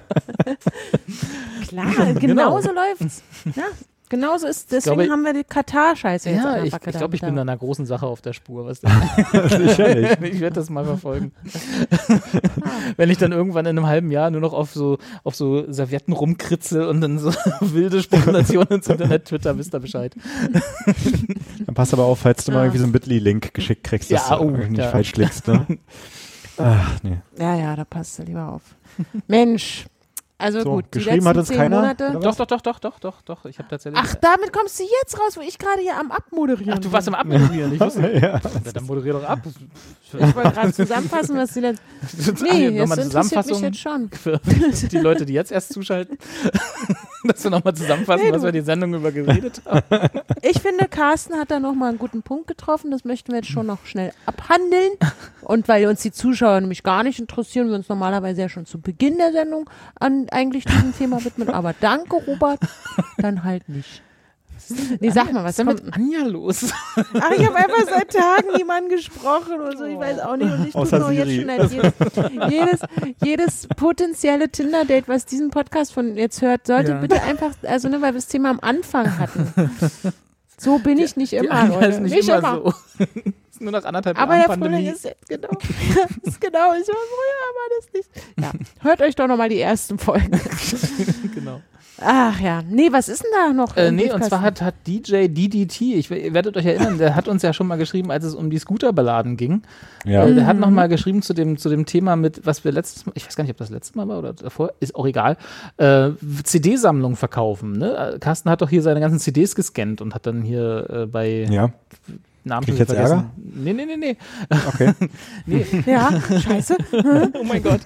klar, genau so läuft's. Ja, genau so ist, deswegen glaube, haben wir die Katar-Scheiße jetzt Ja, ich, ich glaube, ich bin da einer großen Sache auf der Spur. Was Sicherlich. ich werde das mal verfolgen. Wenn ich dann irgendwann in einem halben Jahr nur noch auf so, auf so Servietten rumkritzel und dann so wilde Spekulationen ins Internet Twitter, wisst ihr Bescheid. Dann pass aber auf, falls du mal irgendwie so einen Bitly-Link geschickt kriegst, dass Ja, du oh, nicht ja. falsch klickst. Ne? Ach, nee. Ja, ja, da passt du lieber auf. Mensch, also So, gut, die geschrieben letzten hat uns zehn keiner, Monate. Doch, doch, doch, doch, doch, doch, doch. Ich habe tatsächlich. Ach, damit kommst du jetzt raus, wo ich gerade hier am Abmoderieren Ach, du warst am Abmoderieren. Ich wusste, ja. Ja, dann moderier doch ab. Ich wollte gerade zusammenfassen, was die letzten... Nee, eine interessiert mich jetzt schon. für die Leute, die jetzt erst zuschalten. Dass wir nochmal zusammenfassen, Nee, was wir die Sendung über geredet haben. Ich finde, Carsten hat da nochmal einen guten Punkt getroffen. Das möchten wir jetzt schon noch schnell abhandeln. Und weil uns die Zuschauer nämlich gar nicht interessieren, wir uns normalerweise ja schon zu Beginn der Sendung an eigentlich diesem Thema widmen. Aber danke, Robert. Dann halt nicht. Nee, sag mal, was Was ist denn mit Anja los? Ach, ich habe einfach seit Tagen niemanden gesprochen oder so. Ich weiß auch nicht. Und ich tue nur jetzt schon als jedes, jedes, jedes potenzielle Tinder-Date, was diesen Podcast von jetzt hört, sollte Ja. bitte einfach, also ne, weil wir das Thema am Anfang hatten. So bin ich nicht Die immer, Anja Leute. ist nicht, immer, so. Nur nach anderthalb Aber Jahren der Frühling Pandemie. ist jetzt genau. ist genau, ist war früher, aber das nicht. Ja, hört euch doch nochmal die ersten Folgen. genau. Ach ja, nee, was ist denn da noch? Äh, nee, und zwar hat, hat DJ DDT, ich, ihr werdet euch erinnern, der hat uns ja schon mal geschrieben, als es um die Scooterballaden ging. Ja. Äh, der hat Mhm. noch mal geschrieben zu dem, zu dem Thema mit, was wir letztes Mal, ich weiß gar nicht, ob das letzte Mal war oder davor, ist auch egal, äh, CD-Sammlung verkaufen. Ne? Äh, Carsten hat doch hier seine ganzen CDs gescannt und hat dann hier äh, bei ja, Namen Krieg ich jetzt vergessen. Ärger? Nee, nee, nee, nee. okay. nee. Ja, scheiße. oh mein Gott.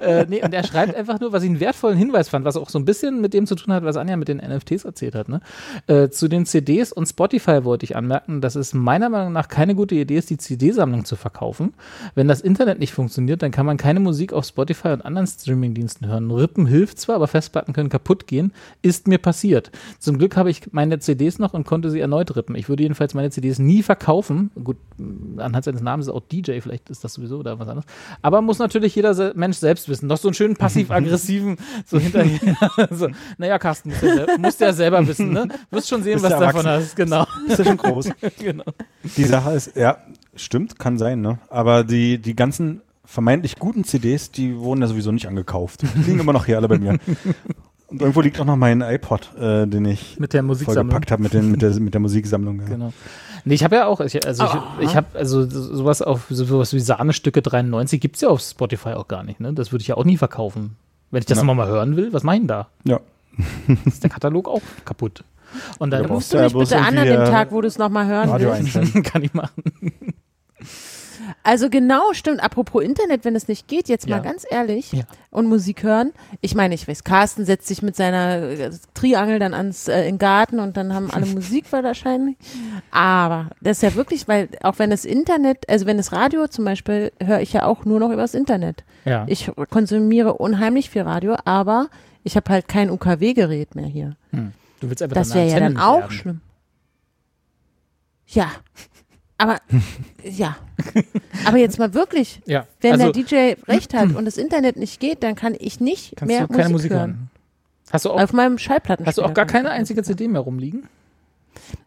äh, nee, und er schreibt einfach nur, was ich einen wertvollen Hinweis fand, was auch so ein bisschen mit dem zu tun hat, was Anja mit den NFTs erzählt hat. Ne? Äh, zu den CDs und Spotify wollte ich anmerken, dass es meiner Meinung nach keine gute Idee ist, die CD-Sammlung zu verkaufen. Wenn das Internet nicht funktioniert, dann kann man keine Musik auf Spotify und anderen Streamingdiensten hören. Rippen hilft zwar, aber Festplatten können kaputt gehen. Ist mir passiert. Zum Glück habe ich meine CDs noch und konnte sie erneut rippen. Ich würde jedenfalls meine CDs nie verkaufen. Gut, anhand seines Namens ist auch DJ, vielleicht ist das sowieso oder was anderes. Aber muss natürlich jeder se Mensch selbst wissen. Noch so einen schönen passiv-aggressiven, so hinterher. so, naja, Carsten, musst ja, sel musst ja selber wissen, ne? Wirst schon sehen, Bist was du davon hast. Genau. Ist ja schon groß. genau. Die Sache ist, ja, stimmt, kann sein, ne? Aber die, die ganzen vermeintlich guten CDs, die wurden ja sowieso nicht angekauft. Die liegen immer noch hier alle bei mir. Und irgendwo liegt auch noch mein iPod, äh, den ich Mit der Musiksammlung. vollgepackt habe mit, den- mit, der, mit der Musiksammlung. Ja. Genau. Nee, ich habe ja auch, ich, also ich, ich habe also so- sowas auf sowas wie Sahnestücke 93 gibt's ja auf Spotify auch gar nicht, ne? Das würde ich ja auch nie verkaufen. Wenn ich das Ja. nochmal mal hören will, was meinen da? ja. Ist der Katalog auch kaputt. Und dann Ja, Rufst du mich bitte an an dem äh, Tag, wo du es nochmal hören Radio willst? kann ich machen. Also genau, stimmt. Apropos Internet, wenn es nicht geht, jetzt Ja. mal ganz ehrlich Ja. und Musik hören. Ich meine, ich weiß, Carsten setzt sich mit seiner äh, Triangel dann ans äh, in den Garten und dann haben alle Musik wahrscheinlich. Aber das ist ja wirklich, weil auch wenn das Internet, also wenn das Radio zum Beispiel, höre ich ja auch nur noch übers Internet. Ja. Ich konsumiere unheimlich viel Radio, aber ich habe halt kein UKW-Gerät mehr hier. du willst einfach Das wäre ja dann auch loswerden. schlimm. Ja. Aber ja. Aber jetzt mal wirklich, Ja. wenn also, der DJ recht hat und das Internet nicht geht, dann kann ich nicht kannst mehr du keine Musik, Musik hören. hören. Hast du auch, Auf meinem Schallplatten. hast du auch gar keine einzige CD mehr rumliegen?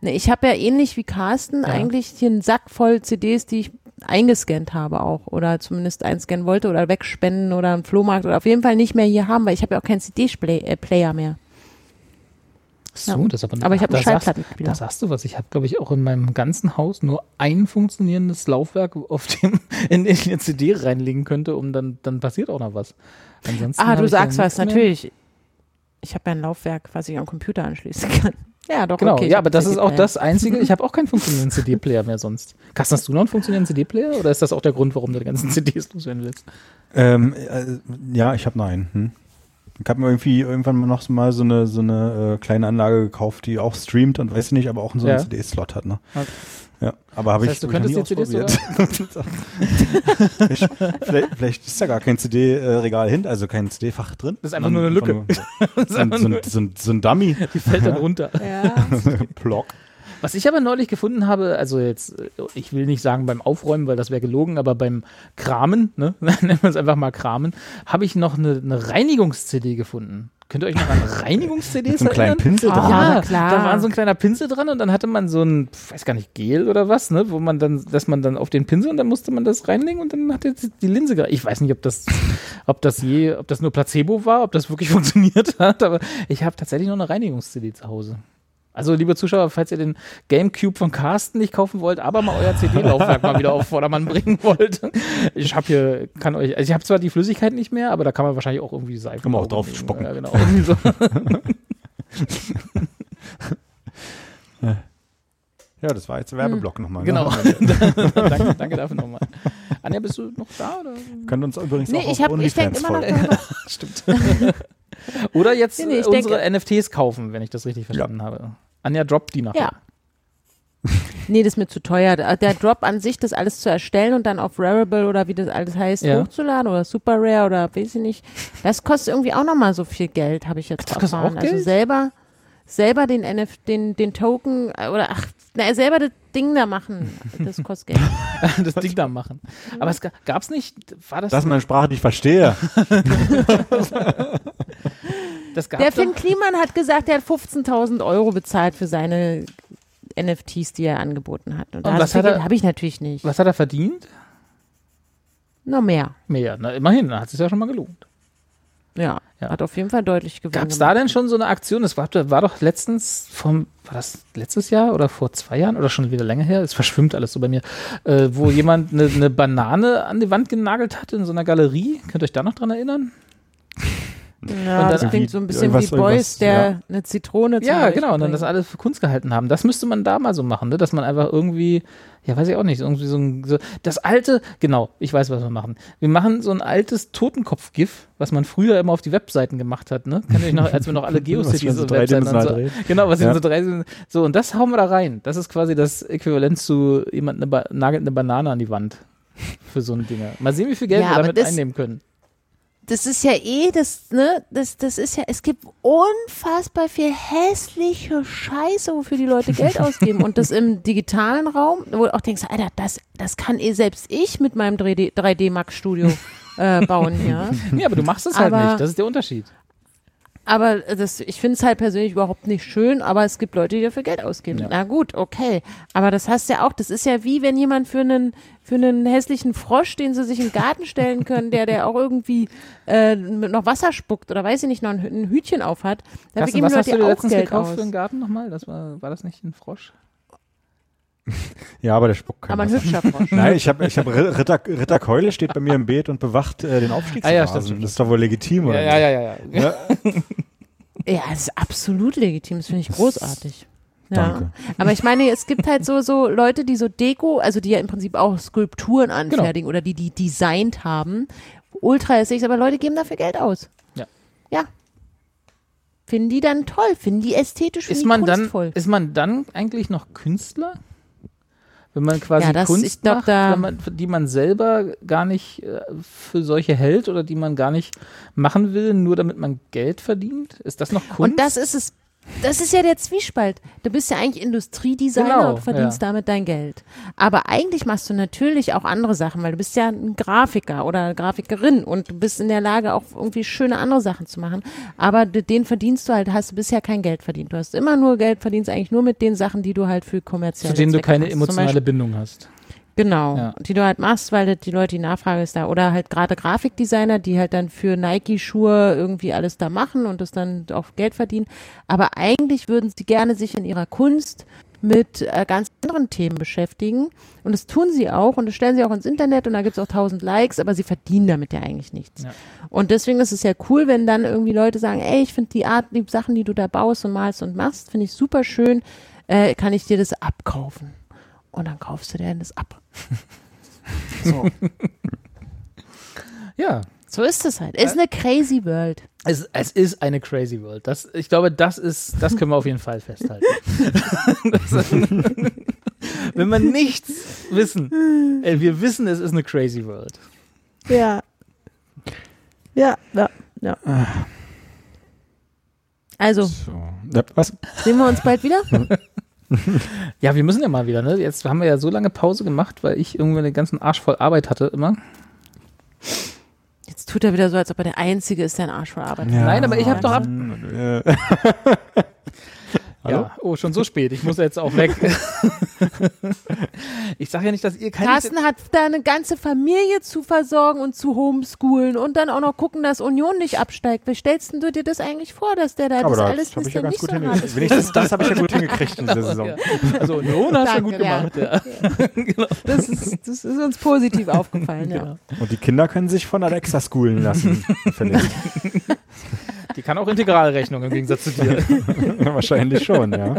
Nee, ich habe ja ähnlich wie Carsten Ja. eigentlich hier einen Sack voll CDs, die ich eingescannt habe auch oder zumindest einscannen wollte oder wegspenden oder einen Flohmarkt oder auf jeden Fall nicht mehr hier haben, weil ich habe ja auch keinen CD-Player mehr. So, Ja. das aber, Aber ich habe einen Schallplattenspieler. Da sagst du was. Ich habe, glaube ich, auch in meinem ganzen Haus nur ein funktionierendes Laufwerk, auf dem in, in eine CD reinlegen könnte, um dann, dann passiert auch noch was. Ansonsten Ah, du sagst was, mehr. natürlich. Ich habe ja ein Laufwerk, was ich am Computer anschließen kann. Ja, doch, Genau, okay. ja, aber das ist auch das Einzige. Ich habe auch keinen funktionierenden CD-Player mehr sonst. Carsten, hast du noch einen funktionierenden CD-Player oder ist das auch der Grund, warum du die ganzen CDs loswerden willst? Ähm, äh, ja, ich habe noch einen. Hm. Ich habe mir irgendwie irgendwann noch mal so eine so eine äh, kleine Anlage gekauft, die auch streamt und weiß nicht, aber auch so einen Ja. CD-Slot hat. Ne? Okay. Ja, aber habe Das ich, heißt, du hab ich die nie CDs ausprobiert. vielleicht, vielleicht, vielleicht ist da gar kein CD-Regal hin, also kein CD-Fach drin. Das ist einfach nur eine Lücke. So, ein- so, ein- so, ein- so ein Dummy. Die fällt dann runter. Ja. Block. Was ich aber neulich gefunden habe, also jetzt, äh, ich will nicht sagen beim Aufräumen, weil das wäre gelogen, aber beim Kramen, ne, nennen wir es einfach mal Kramen, habe ich noch eine, eine Reinigungs-CD gefunden. Könnt ihr euch noch an Reinigungs-CDs so einem kleinen erinnern? Pinsel dran. ja, klar. da war so ein kleiner Pinsel dran und dann hatte man so ein, weiß gar nicht, Gel oder was, ne, wo man dann, dass man dann auf den Pinsel und dann musste man das reinlegen und dann hat jetzt die Linse gereinigt. Ich weiß nicht, ob das, ob das je, ob das nur Placebo war, ob das wirklich funktioniert hat, aber ich habe tatsächlich noch eine Reinigungs-CD zu Hause. Also, liebe Zuschauer, falls ihr den Gamecube von Carsten nicht kaufen wollt, aber mal euer CD-Laufwerk mal wieder auf Vordermann bringen wollt. Ich habe hier, kann euch, also ich habe zwar die Flüssigkeit nicht mehr, aber da kann man wahrscheinlich auch irgendwie Seife Kann man auch drauf drauf spucken. Ja, genau. So. Ja, das war jetzt der Werbeblock nochmal. Genau. Ne? danke, danke dafür nochmal. Anja, bist du noch da? Oder? Könnt uns übrigens Nee, auch ich, auf hab, ich denke OnlyFans immer noch folgen. Stimmt. Oder jetzt Nee, nee, ich äh, unsere denke- NFTs kaufen, wenn ich das richtig verstanden habe. Anja droppt die nachher. Ja. Nee, das ist mir zu teuer. Der Drop an sich, das alles zu erstellen und dann auf Rarible oder wie das alles heißt, Ja. hochzuladen oder Super Rare oder weiß ich nicht, das kostet irgendwie auch nochmal so viel Geld, habe ich jetzt Das kostet erfahren. auch Also Geld? selber, selber den NF, den, den Token äh, oder ach, na, selber das Ding da machen, das kostet Geld. das Ding da machen. Aber es gab es nicht, war das, Das ist meine Sprache, die ich verstehe. das gab Der doch- Finn Kliman hat gesagt, er hat 15.000 Euro bezahlt für seine NFTs, die er angeboten hat. Und, Und was hat er- habe ich natürlich nicht. Was hat er verdient? Noch mehr. Mehr, na, immerhin, dann hat es sich ja schon mal gelohnt. Ja, Ja. hat auf jeden Fall deutlich gewonnen. Gab es da denn schon so eine Aktion? Das war, war doch letztens vom, war das letztes Jahr oder vor zwei Jahren oder schon wieder länger her? Es verschwimmt alles so bei mir. Äh, wo jemand eine, eine Banane an die Wand genagelt hat in so einer Galerie. Könnt ihr euch da noch dran erinnern? Ja, Und das klingt so ein bisschen wie Boys, der ja. eine Zitrone zum Ja, genau. Und dann das alles für Kunst gehalten haben. Das müsste man da mal so machen, ne? dass man einfach irgendwie, ja, weiß ich auch nicht, irgendwie so ein, so, das alte, genau, ich weiß, was wir machen. Wir machen so ein altes Totenkopf-GIF, was man früher immer auf die Webseiten gemacht hat, ne? Kennt ihr euch noch, als wir noch alle Geocities so Webseiten und so. dreht. Genau, was Ja. sind so drei, so, und das hauen wir da rein. Das ist quasi das Äquivalent zu jemand eine ba nagelt eine Banane an die Wand. Für so ein Ding. Mal sehen, wie viel Geld Ja, wir damit das- einnehmen können. Das ist ja eh, das, ne, das, das ist ja, es gibt unfassbar viel hässliche Scheiße, wofür die Leute Geld ausgeben. Und das im digitalen Raum, wo du auch denkst, Alter, das, das kann eh selbst ich mit meinem 3D, 3D Max Studio äh, bauen hier. Ja, aber du machst es halt Aber- nicht. Das ist der Unterschied. Aber das, ich finde es halt persönlich überhaupt nicht schön, aber es gibt Leute, die dafür Geld ausgeben. Ja. Na gut, okay. Aber das hast ja auch, das ist ja wie wenn jemand für einen, für einen hässlichen Frosch, den sie sich den Garten stellen können, der, der auch irgendwie äh, noch Wasser spuckt oder weiß ich nicht, noch ein, ein Hütchen auf hat. Dafür Carsten, geben was hast du dir letztens Geld gekauft aus. für einen Garten nochmal? Das war, war das nicht ein Frosch? Ja, aber der spuckt kein Aber ein Wasser. hübscher Frosch. Nein, ich habe ich hab Ritter, Ritter Keule steht bei mir im Beet und bewacht äh, den Ah, ja. Das ist doch wohl legitim, oder? ja, ja, ja, ja. Ja? Ja, das ist absolut legitim, das finde ich großartig. Ja. Danke. Aber ich meine, es gibt halt so, so Leute, die so Deko, also die ja im Prinzip auch Skulpturen Genau. anfertigen oder die die designt haben. Ultra ist aber Leute geben dafür Geld aus. Ja. Ja. Finden die dann toll, finden die ästhetisch, finden Ist die man, dann, kunstvoll. ist man dann eigentlich noch Künstler? Wenn man quasi Ja, das- Kunst glaub, macht, man, die man selber gar nicht äh, für solche hält oder die man gar nicht machen will, nur damit man Geld verdient? Ist das noch Kunst? Und das ist es. Das ist ja der Zwiespalt. Du bist ja eigentlich Industriedesigner Genau, und verdienst ja. damit dein Geld. Aber eigentlich machst du natürlich auch andere Sachen, weil du bist ja ein Grafiker oder Grafikerin und du bist in der Lage, auch irgendwie schöne andere Sachen zu machen. Aber den verdienst du halt, hast du bisher kein Geld verdient. Du hast immer nur Geld verdient, eigentlich nur mit den Sachen, die du halt für kommerzielle zu denen du Zwecke keine machst. Zum emotionale Bindung hast. Genau, Ja. die du halt machst, weil das die Leute, die Nachfrage ist da. Oder halt gerade Grafikdesigner, die halt dann für Nike-Schuhe irgendwie alles da machen und das dann auch Geld verdienen. Aber eigentlich würden sie gerne sich in ihrer Kunst mit äh, ganz anderen Themen beschäftigen. Und das tun sie auch und das stellen sie auch ins Internet und da gibt es auch tausend Likes, aber sie verdienen damit ja eigentlich nichts. Ja. Und deswegen ist es ja cool, wenn dann irgendwie Leute sagen, ey, ich finde die Art, die Sachen, die du da baust und malst und machst, finde ich super schön, äh, kann ich dir das abkaufen? Und dann kaufst du dir das ab. So, Ja, so ist es halt. Ist eine crazy world. es, es ist eine crazy world. Das, ich glaube, das ist, das können wir auf jeden Fall festhalten. das, wenn wir nichts wissen, äh, wir wissen, es ist eine crazy world. Ja. Ja, ja, ja. Also, So. Ja, was? sehen wir uns bald wieder? Ja, wir müssen ja mal wieder, ne? Jetzt haben wir ja so lange Pause gemacht, weil ich irgendwie den ganzen Arsch voll Arbeit hatte immer. Jetzt tut er wieder so, als ob er der Einzige ist, der einen Arsch voll arbeitet. Nein, aber ich hab doch ab- Hallo? Ja, oh, schon so spät. Ich muss jetzt auch weg. ich sage ja nicht, dass ihr keine. Carsten hat da eine ganze Familie zu versorgen und zu homeschoolen und dann auch noch gucken, dass Union nicht absteigt. Wie stellst denn du dir das eigentlich vor, dass der da aber das das alles habe ich ja bisschen ganz nicht gut so hart ist? Wenigstens das habe ich ja gut hingekriegt in dieser Saison. Ja. Also, Union hast du Danke, gut gemacht. Ja. genau. Das ist, das ist uns positiv aufgefallen, ja. Genau. Und die Kinder können sich von Alexa schoolen lassen, finde ich. Die kann auch Integralrechnung im Gegensatz zu dir. Wahrscheinlich schon, ja.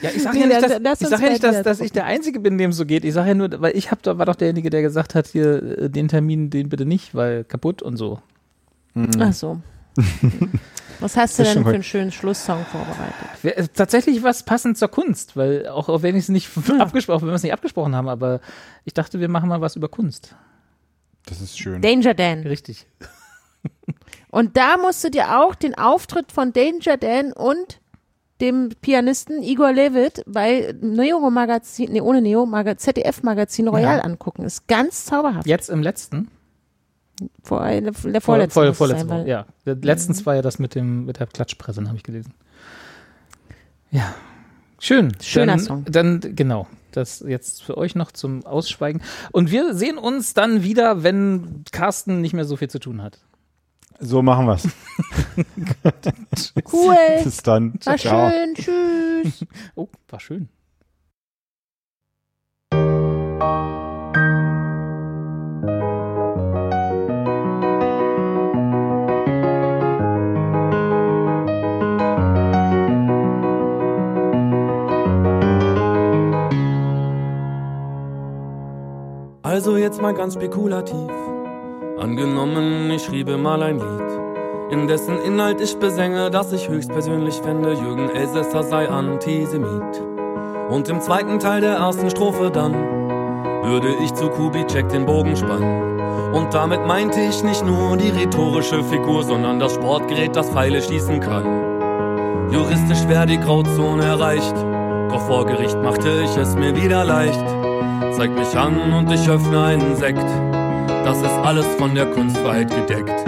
Ja, ich sage Nee, ja nicht, dass, lass ich, sag ja nicht dass, dass ich der Einzige bin, dem es so geht. Ich sage ja nur, weil ich hab, da war doch derjenige, der gesagt hat, hier, äh, den Termin, den bitte nicht, weil kaputt und so. Ach so. Was hast du denn schon für einen schönen Schlusssong vorbereitet? Äh, Tatsächlich was passend zur Kunst, weil auch, auch wenn ich es nicht abgesprochen, wenn wir es nicht abgesprochen haben, aber ich dachte, wir machen mal was über Kunst. Das ist schön. Danger Dan. Richtig. Und da musst du dir auch den Auftritt von Danger Dan und dem Pianisten Igor Levit bei Neo Magazin, nee, ohne Neo, Maga, ZDF Magazin Royal Ja. angucken. Ist ganz zauberhaft. Jetzt im letzten. Vor, der, der Vor, vorletzten. vor, es vorletzten sein, ja. Letztens war ja das mit dem mit der Klatschpresse, habe ich gelesen. Ja. Schön. Schöner dann, Song. Dann, genau. Das jetzt für euch noch zum Ausschweigen. Und wir sehen uns dann wieder, wenn Carsten nicht mehr so viel zu tun hat. So machen wir's. Cool. Bis dann. War Ciao. schön. Tschüss. Oh, war schön. Also jetzt mal ganz spekulativ. Angenommen, ich schriebe mal ein Lied, in dessen Inhalt ich besänge, dass ich höchstpersönlich fände, Jürgen Elsässer sei Antisemit. Und im zweiten Teil der ersten Strophe dann würde ich zu Kubitschek den Bogen spannen. Und damit meinte ich nicht nur die rhetorische Figur, sondern das Sportgerät, das Pfeile schießen kann. Juristisch wäre die Grauzone erreicht, doch vor Gericht machte ich es mir wieder leicht. Zeig mich an und ich öffne einen Sekt. Das ist alles von der Kunstfreiheit gedeckt.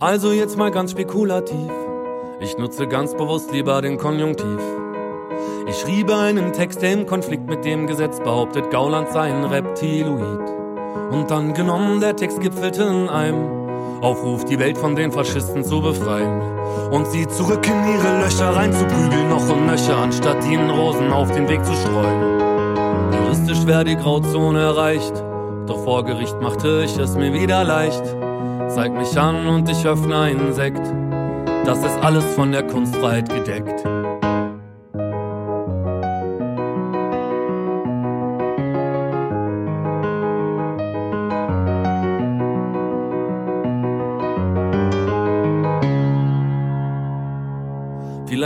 Also jetzt mal ganz spekulativ. Ich nutze ganz bewusst lieber den Konjunktiv. Ich schriebe einen Text, der im Konflikt mit dem Gesetz behauptet, Gauland sei ein Reptiloid. Und dann genommen, der Text gipfelte in einem Aufruf, die Welt von den Faschisten zu befreien. Und sie zurück in ihre Löcher reinzuprügeln, noch und nöcher, anstatt ihnen Rosen auf den Weg zu streuen. Juristisch wäre die Grauzone erreicht, doch vor Gericht machte ich es mir wieder leicht. Zeig mich an und ich öffne einen Sekt. Das ist alles von der Kunstfreiheit gedeckt.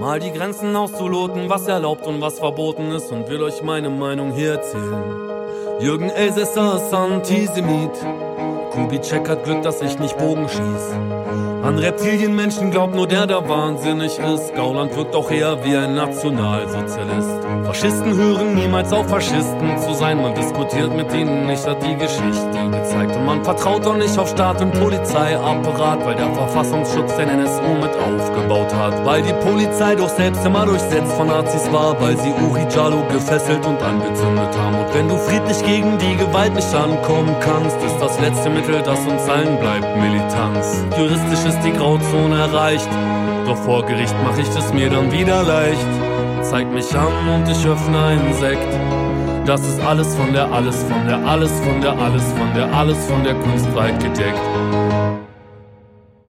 Mal die Grenzen auszuloten, was erlaubt und was verboten ist und will euch meine Meinung hier erzählen. Jürgen Elsässer ist Antisemit. Kubitschek hat Glück, dass ich nicht Bogen schieß. An Reptilienmenschen glaubt nur der, der wahnsinnig ist. Gauland wirkt auch eher wie ein Nationalsozialist. Faschisten hören niemals auf, Faschisten zu sein. Man diskutiert mit ihnen nicht, hat die Geschichte gezeigt. Und man vertraut auch nicht auf Staat und Polizeiapparat, weil der Verfassungsschutz den NSU mit aufgebaut hat. Weil die Polizei doch selbst immer durchsetzt von Nazis war, weil sie Uri Jalo gefesselt und angezündet haben. Und wenn du friedlich gegen die Gewalt nicht ankommen kannst, ist das letzte Mittel, das uns allen bleibt, Militanz. Juristisch ist die Grauzone erreicht, doch vor Gericht mach ich es mir dann wieder leicht. Zeig mich an und ich öffne einen Sekt. Das ist alles von der, alles von der, alles von der, alles von der, alles von der Kunstfreiheit gedeckt.